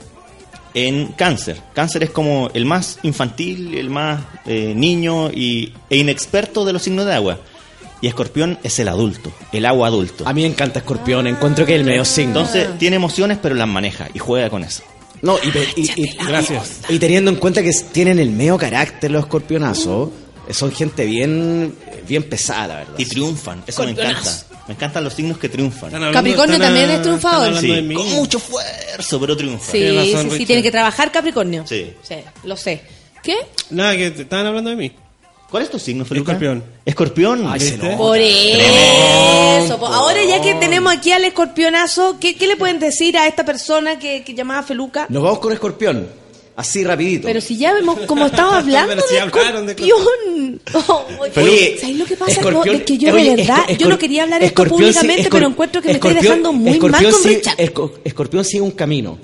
en cáncer. Cáncer es como el más infantil, el más eh, niño y, e inexperto de los signos de agua. Y escorpión es el adulto, el agua adulto. A mí me encanta Escorpión, encuentro que es el medio signo. Entonces tiene emociones pero las maneja y juega con eso. No, y, y- y- Gracias. y teniendo en cuenta que tienen el medio carácter los escorpionazos, son gente bien, bien pesada, la verdad. Y triunfan, eso me encanta. Me encantan los signos que triunfan. Capricornio están, también es triunfador. Sí, con mucho esfuerzo, pero triunfa. Sí, razón, sí, sí, tiene que trabajar Capricornio. Sí. Sí, lo sé. ¿Qué? Nada, que te- estaban hablando de mí. ¿Cuál es tu signo, Feluca? Escorpión. Escorpión. Ay, se. Por eso. Ahora ya que tenemos aquí al escorpionazo, ¿qué, qué le pueden decir a esta persona que, que llamaba Feluca? Nos vamos con Escorpión, así rapidito. Pero si ya vemos como estamos hablando si de hablaron de escorpión. Oh, Oye, ¿sabes lo que pasa? Escorpión- es que yo oye, de verdad, yo no quería hablar esto Escorpión sí- públicamente, escor- pero encuentro que me estoy Escorpión- dejando muy mal Escorpión con sí- Richard. Esco- Escorpión sigue un camino.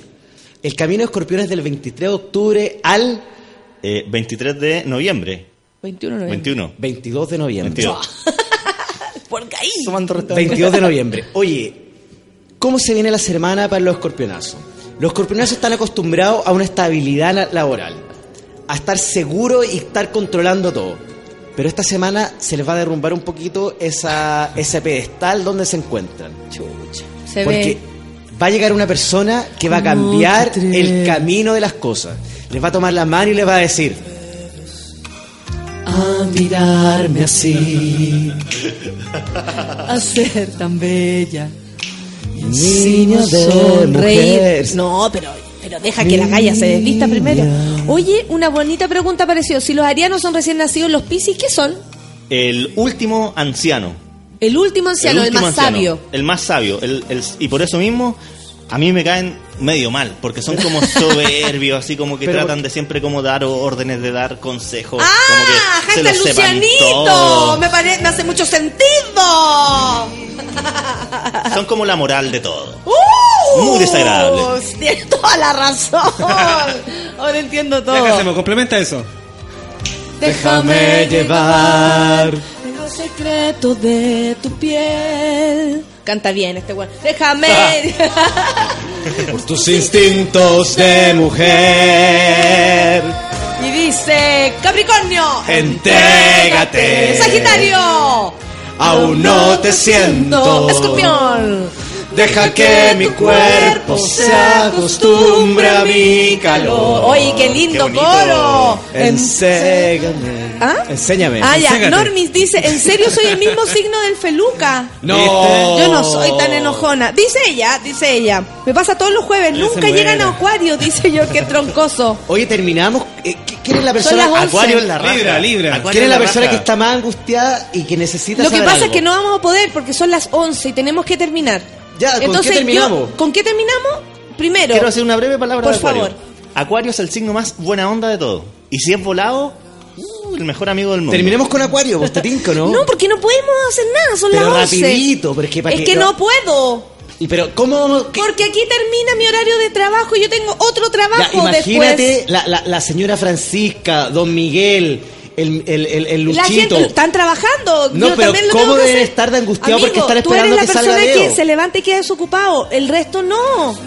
El camino de Escorpión es del 23 de octubre al Eh, 23 de noviembre. 21 de noviembre. 21. 22 de noviembre. 22. Porque ahí. Sumando restando. 22 de noviembre. Oye, ¿cómo se viene la semana para los escorpionazos? Los escorpionazos están acostumbrados a una estabilidad la- laboral, a estar seguros y estar controlando todo. Pero esta semana se les va a derrumbar un poquito esa, ese pedestal donde se encuentran. Se Porque ve. va a llegar una persona que va a cambiar el camino de las cosas. Les va a tomar la mano y les va a decir... A mirarme así, A ser tan bella. Niño de sonreír. mujer. No, pero, pero deja que la galla se desvista primero. Oye, una bonita pregunta apareció. Si los arianos son recién nacidos, los piscis, ¿qué son? El último anciano. El último anciano, el, último más anciano, sabio. El más sabio. El- el- y por eso mismo, a mí me caen medio mal, porque son como soberbios, así como que Pero tratan de siempre como dar órdenes, de dar consejos. ¡Ah! como que se ¡Hashtag lo sepan Lucianito! todo. Me, pare- me hace mucho sentido. Son como la moral de todo. ¡Uh! Muy desagradable. Tienes toda la razón. Ahora entiendo todo. Que hacemos, complementa eso. Déjame llevar. Los secretos de tu piel. Canta bien este weón. Déjame. Por tus instintos de mujer. y dice Capricornio. Entrégate. Sagitario. Aún no te siento. Escorpión. Deja que mi cuerpo se acostumbre a mi calor. Oye, qué lindo Qué bonito. coro. Enséñame. ¿Ah? Enséñame. Ah, ya. Enséñate. Normis dice, ¿en serio soy el mismo signo del feluca? No. Yo no soy tan enojona. Dice ella, dice ella. Me pasa todos los jueves. Nunca llegan a Acuario, dice yo, qué troncoso. Oye, terminamos. Eh, ¿qui- ¿Quién es la persona? Acuario en la raja. Libra, Libra. ¿Quién es la persona raja. que está más angustiada y que necesita Lo que saber pasa es que no vamos a poder porque son las 11 y tenemos que terminar. Ya, ¿con qué Entonces, terminamos? yo- ¿Con qué terminamos? Primero. Quiero hacer una breve palabra Por de Acuario. favor. Acuario es el signo más buena onda de todo. Y si es volado, uh, el mejor amigo del mundo. Terminemos con Acuario, vos te tinco, ¿no? No, porque no podemos hacer nada, son Pero las 11. rapidito, pero es que para Es que- que no- no puedo. Y pero, ¿cómo qué- Porque aquí termina mi horario de trabajo y yo tengo otro Ya, trabajo imagínate después. la, la, la señora Francisca, don Miguel, el, el, el, el La Luchito. gente están trabajando. No, yo pero también lo ¿cómo deben hacer. estar de angustiados porque Amigo, están tú eres esperando la que salga persona Leo? que se levanta y queda desocupado. El resto no.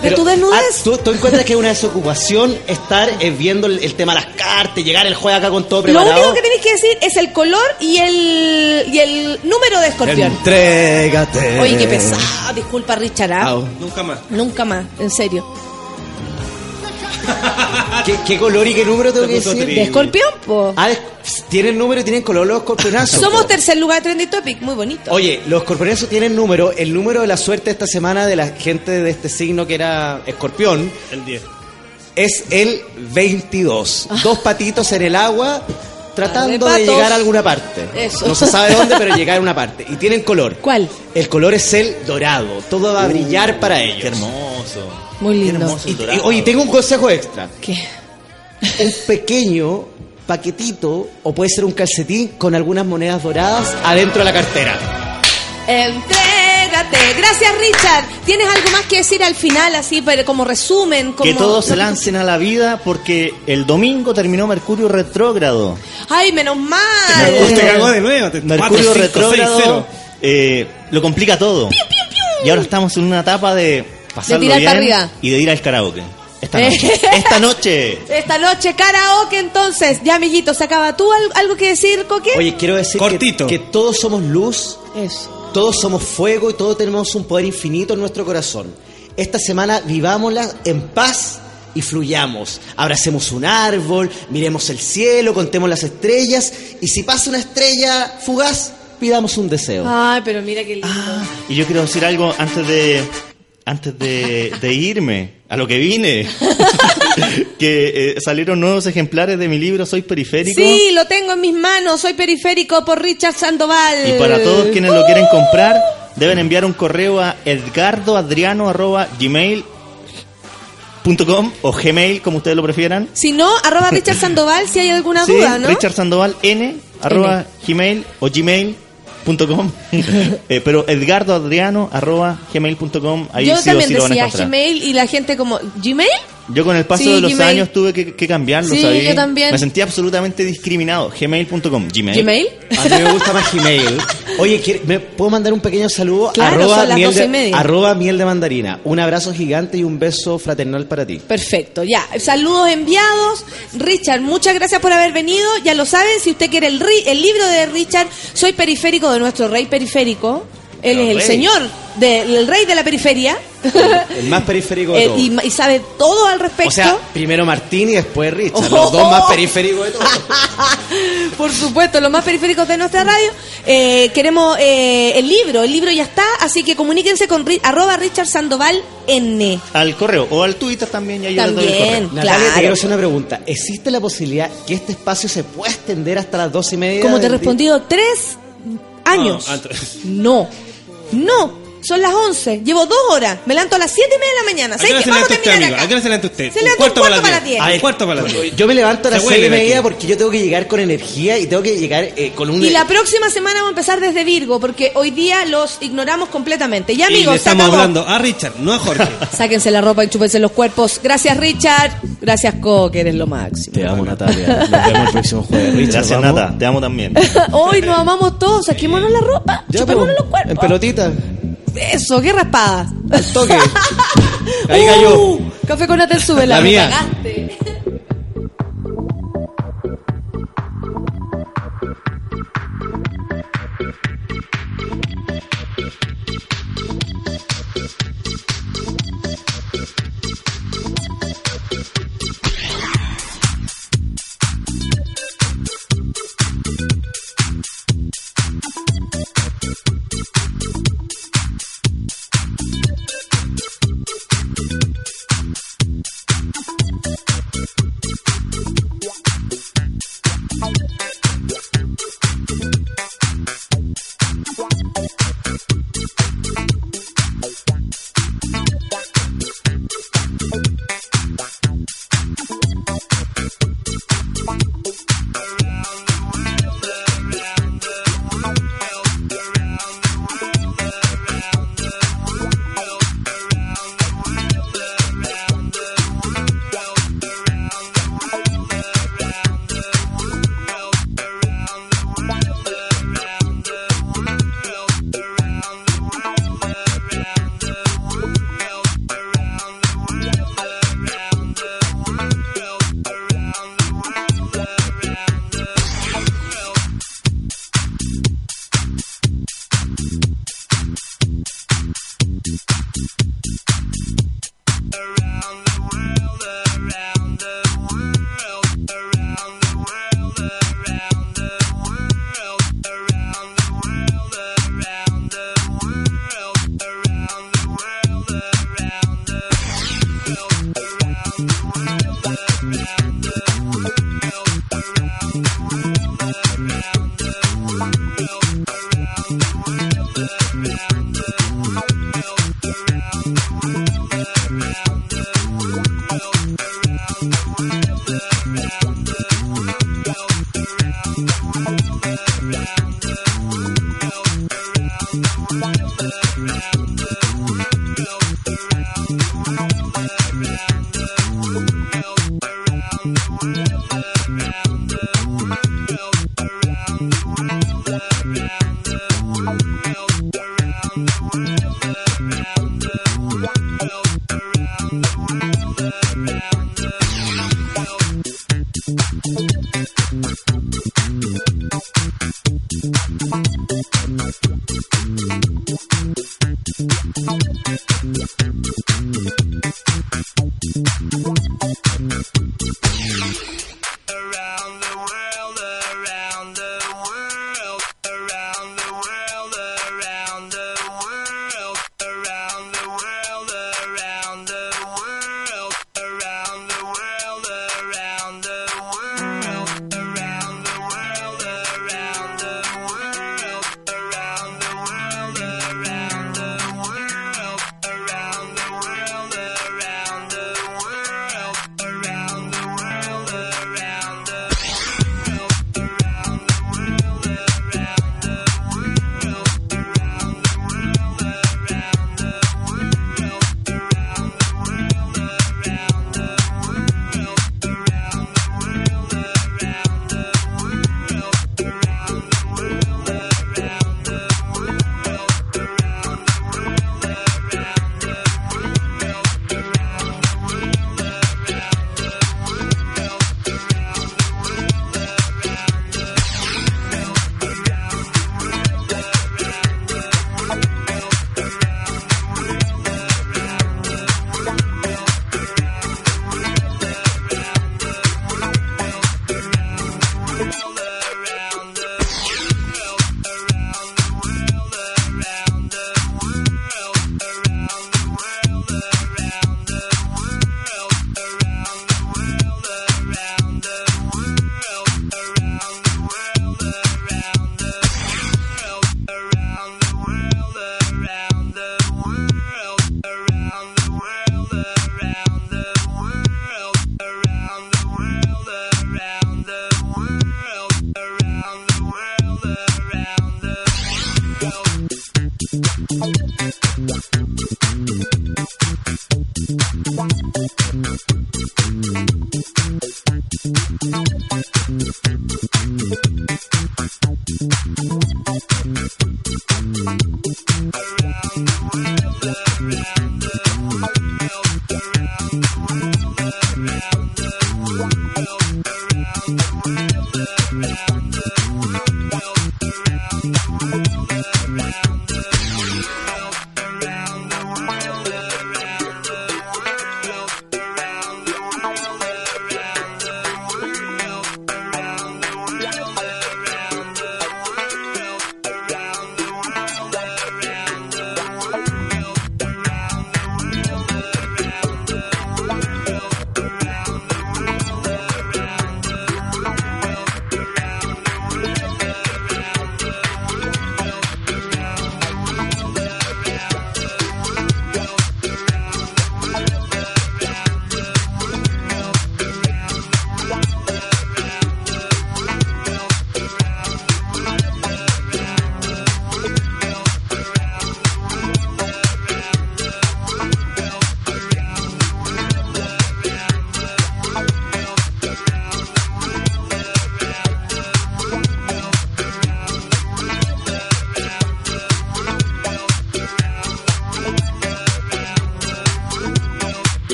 Pero, tu ah, desnudez. ¿tú, tú encuentras que es una desocupación estar eh, viendo el, el tema de las cartas, llegar el jueves acá con todo Lo preparado? único que tenéis que decir es el color y el, y el número de escorpión. Entrégate. Oye, qué pesado. Disculpa, Richard. ¿ah? Nunca más. Nunca más, en serio. ¿Qué, qué color y qué número tengo que decir? ¿De escorpión, po? Ah, tienen número y tienen color los escorpionazos. Somos po. tercer lugar de Trending Topic. Muy bonito. Oye, los escorpionazos tienen número. El número de la suerte esta semana de la gente de este signo que era escorpión El 10. es el 22. Dos patitos en el agua tratando de llegar a alguna parte. Eso. No se sabe dónde, pero llegar a una parte. Y tienen color. ¿Cuál? El color es el dorado. Todo va a brillar para ellos. Qué hermoso. Muy lindo. Y- y- oye, tengo un consejo extra. ¿Qué? Un pequeño paquetito o puede ser un calcetín con algunas monedas doradas adentro de la cartera. Entrégate. Gracias, Richard. ¿Tienes algo más que decir al final, así, pero como resumen? Como... Que todos se lancen a la vida porque el domingo terminó Mercurio retrógrado. Ay, menos mal. Mercurio te cagó de nuevo. te- Mercurio 4, 5, 6, retrógrado 0. eh, lo complica todo. Y ahora estamos en una etapa de pasarlo tirar bien arriba. y de ir al karaoke. Esta noche. Esta noche. Esta noche, karaoke, entonces. Ya, amiguito, ¿se acaba tú al- algo que decir, Coque? Oye, quiero decir que, Cortito. que todos somos luz, Eso. todos somos fuego y todos tenemos un poder infinito en nuestro corazón. Esta semana vivámosla en paz y fluyamos. Abracemos un árbol, miremos el cielo, contemos las estrellas y si pasa una estrella fugaz, pidamos un deseo. Ay, pero mira qué lindo. Ah, y yo quiero decir algo antes de antes de, de irme a lo que vine. que eh, salieron nuevos ejemplares de mi libro Soy Periférico. Sí, lo tengo en mis manos. Soy periférico por Richard Sandoval. Y para todos quienes lo quieren comprar, deben enviar un correo a edgardoadriano.gmail.com o gmail, como ustedes lo prefieran. Si no, arroba Richard Sandoval si hay alguna Sí, duda, ¿no? Richard Sandoval N, arroba gmail o gmail.com. Eh, pero edgardoadriano, arroba gmail.com. Ahí Yo sí o también sí lo van a decía encontrar. Gmail y la gente como, ¿Gmail? Yo con el paso Sí, de los Gmail. años tuve que, que cambiarlo, Sí, ¿sabí? yo también. Me sentí absolutamente discriminado. Gmail.com. Gmail. ¿Gmail? A mí me gusta más Gmail. Oye, ¿quiere- ¿me puedo mandar un pequeño saludo? Claro, arroba, son las miel de, arroba miel de mandarina. Un abrazo gigante y un beso fraternal para ti. Perfecto, ya. Saludos enviados. Richard, muchas gracias por haber venido. Ya lo saben, si usted quiere el, ri- el libro de Richard, Soy Periférico de nuestro rey periférico. Él es el rey. señor, del el rey de la periferia. El más periférico de Eh, todos. y, sabe todo al respecto. O sea, primero Martín y después Richard. Oh. Los dos más periféricos de todos. Por supuesto, los más periféricos de nuestra radio. Eh, queremos eh, el libro, el libro ya está, así que comuníquense con arroba Richard Sandoval N. Al correo o al Twitter también. Ya También. correo. Natalia, Claro. te quiero hacer una pregunta. ¿Existe la posibilidad que este espacio se pueda extender hasta las dos y media? Como te he respondido, tres años. No, antes. No, no, son las 11. Llevo dos horas. Me levanto a las 7 y media de la mañana. ¿A qué ¿Sabes hora se Vamos a levanta usted, terminar amigo? acá. ¿A qué hora se levanta usted? Se levanta un cuarto para las 10. Un cuarto para las 10. Yo me levanto a las Se seis y huele de media aquí. porque yo tengo que llegar con energía y tengo que llegar eh, con un... Y la próxima semana vamos a empezar desde Virgo, porque hoy día los ignoramos completamente. Ya, Y amigos, le se estamos acabó. hablando a Richard, no a Jorge. Sáquense la ropa y chúpense los cuerpos. Gracias, Richard. Gracias, Co, que eres lo máximo. Te amo, Natalia. Nos vemos el próximo jueves. Richard, Gracias, ¿vamos? Nata. Te amo también. Hoy nos amamos todos. Saquémonos la ropa. Ya, chupémonos los cuerpos. En pelotita. Eso, qué raspada. Al toque. Ahí cayó. Uh, café con Atel sube La me mía. cagaste.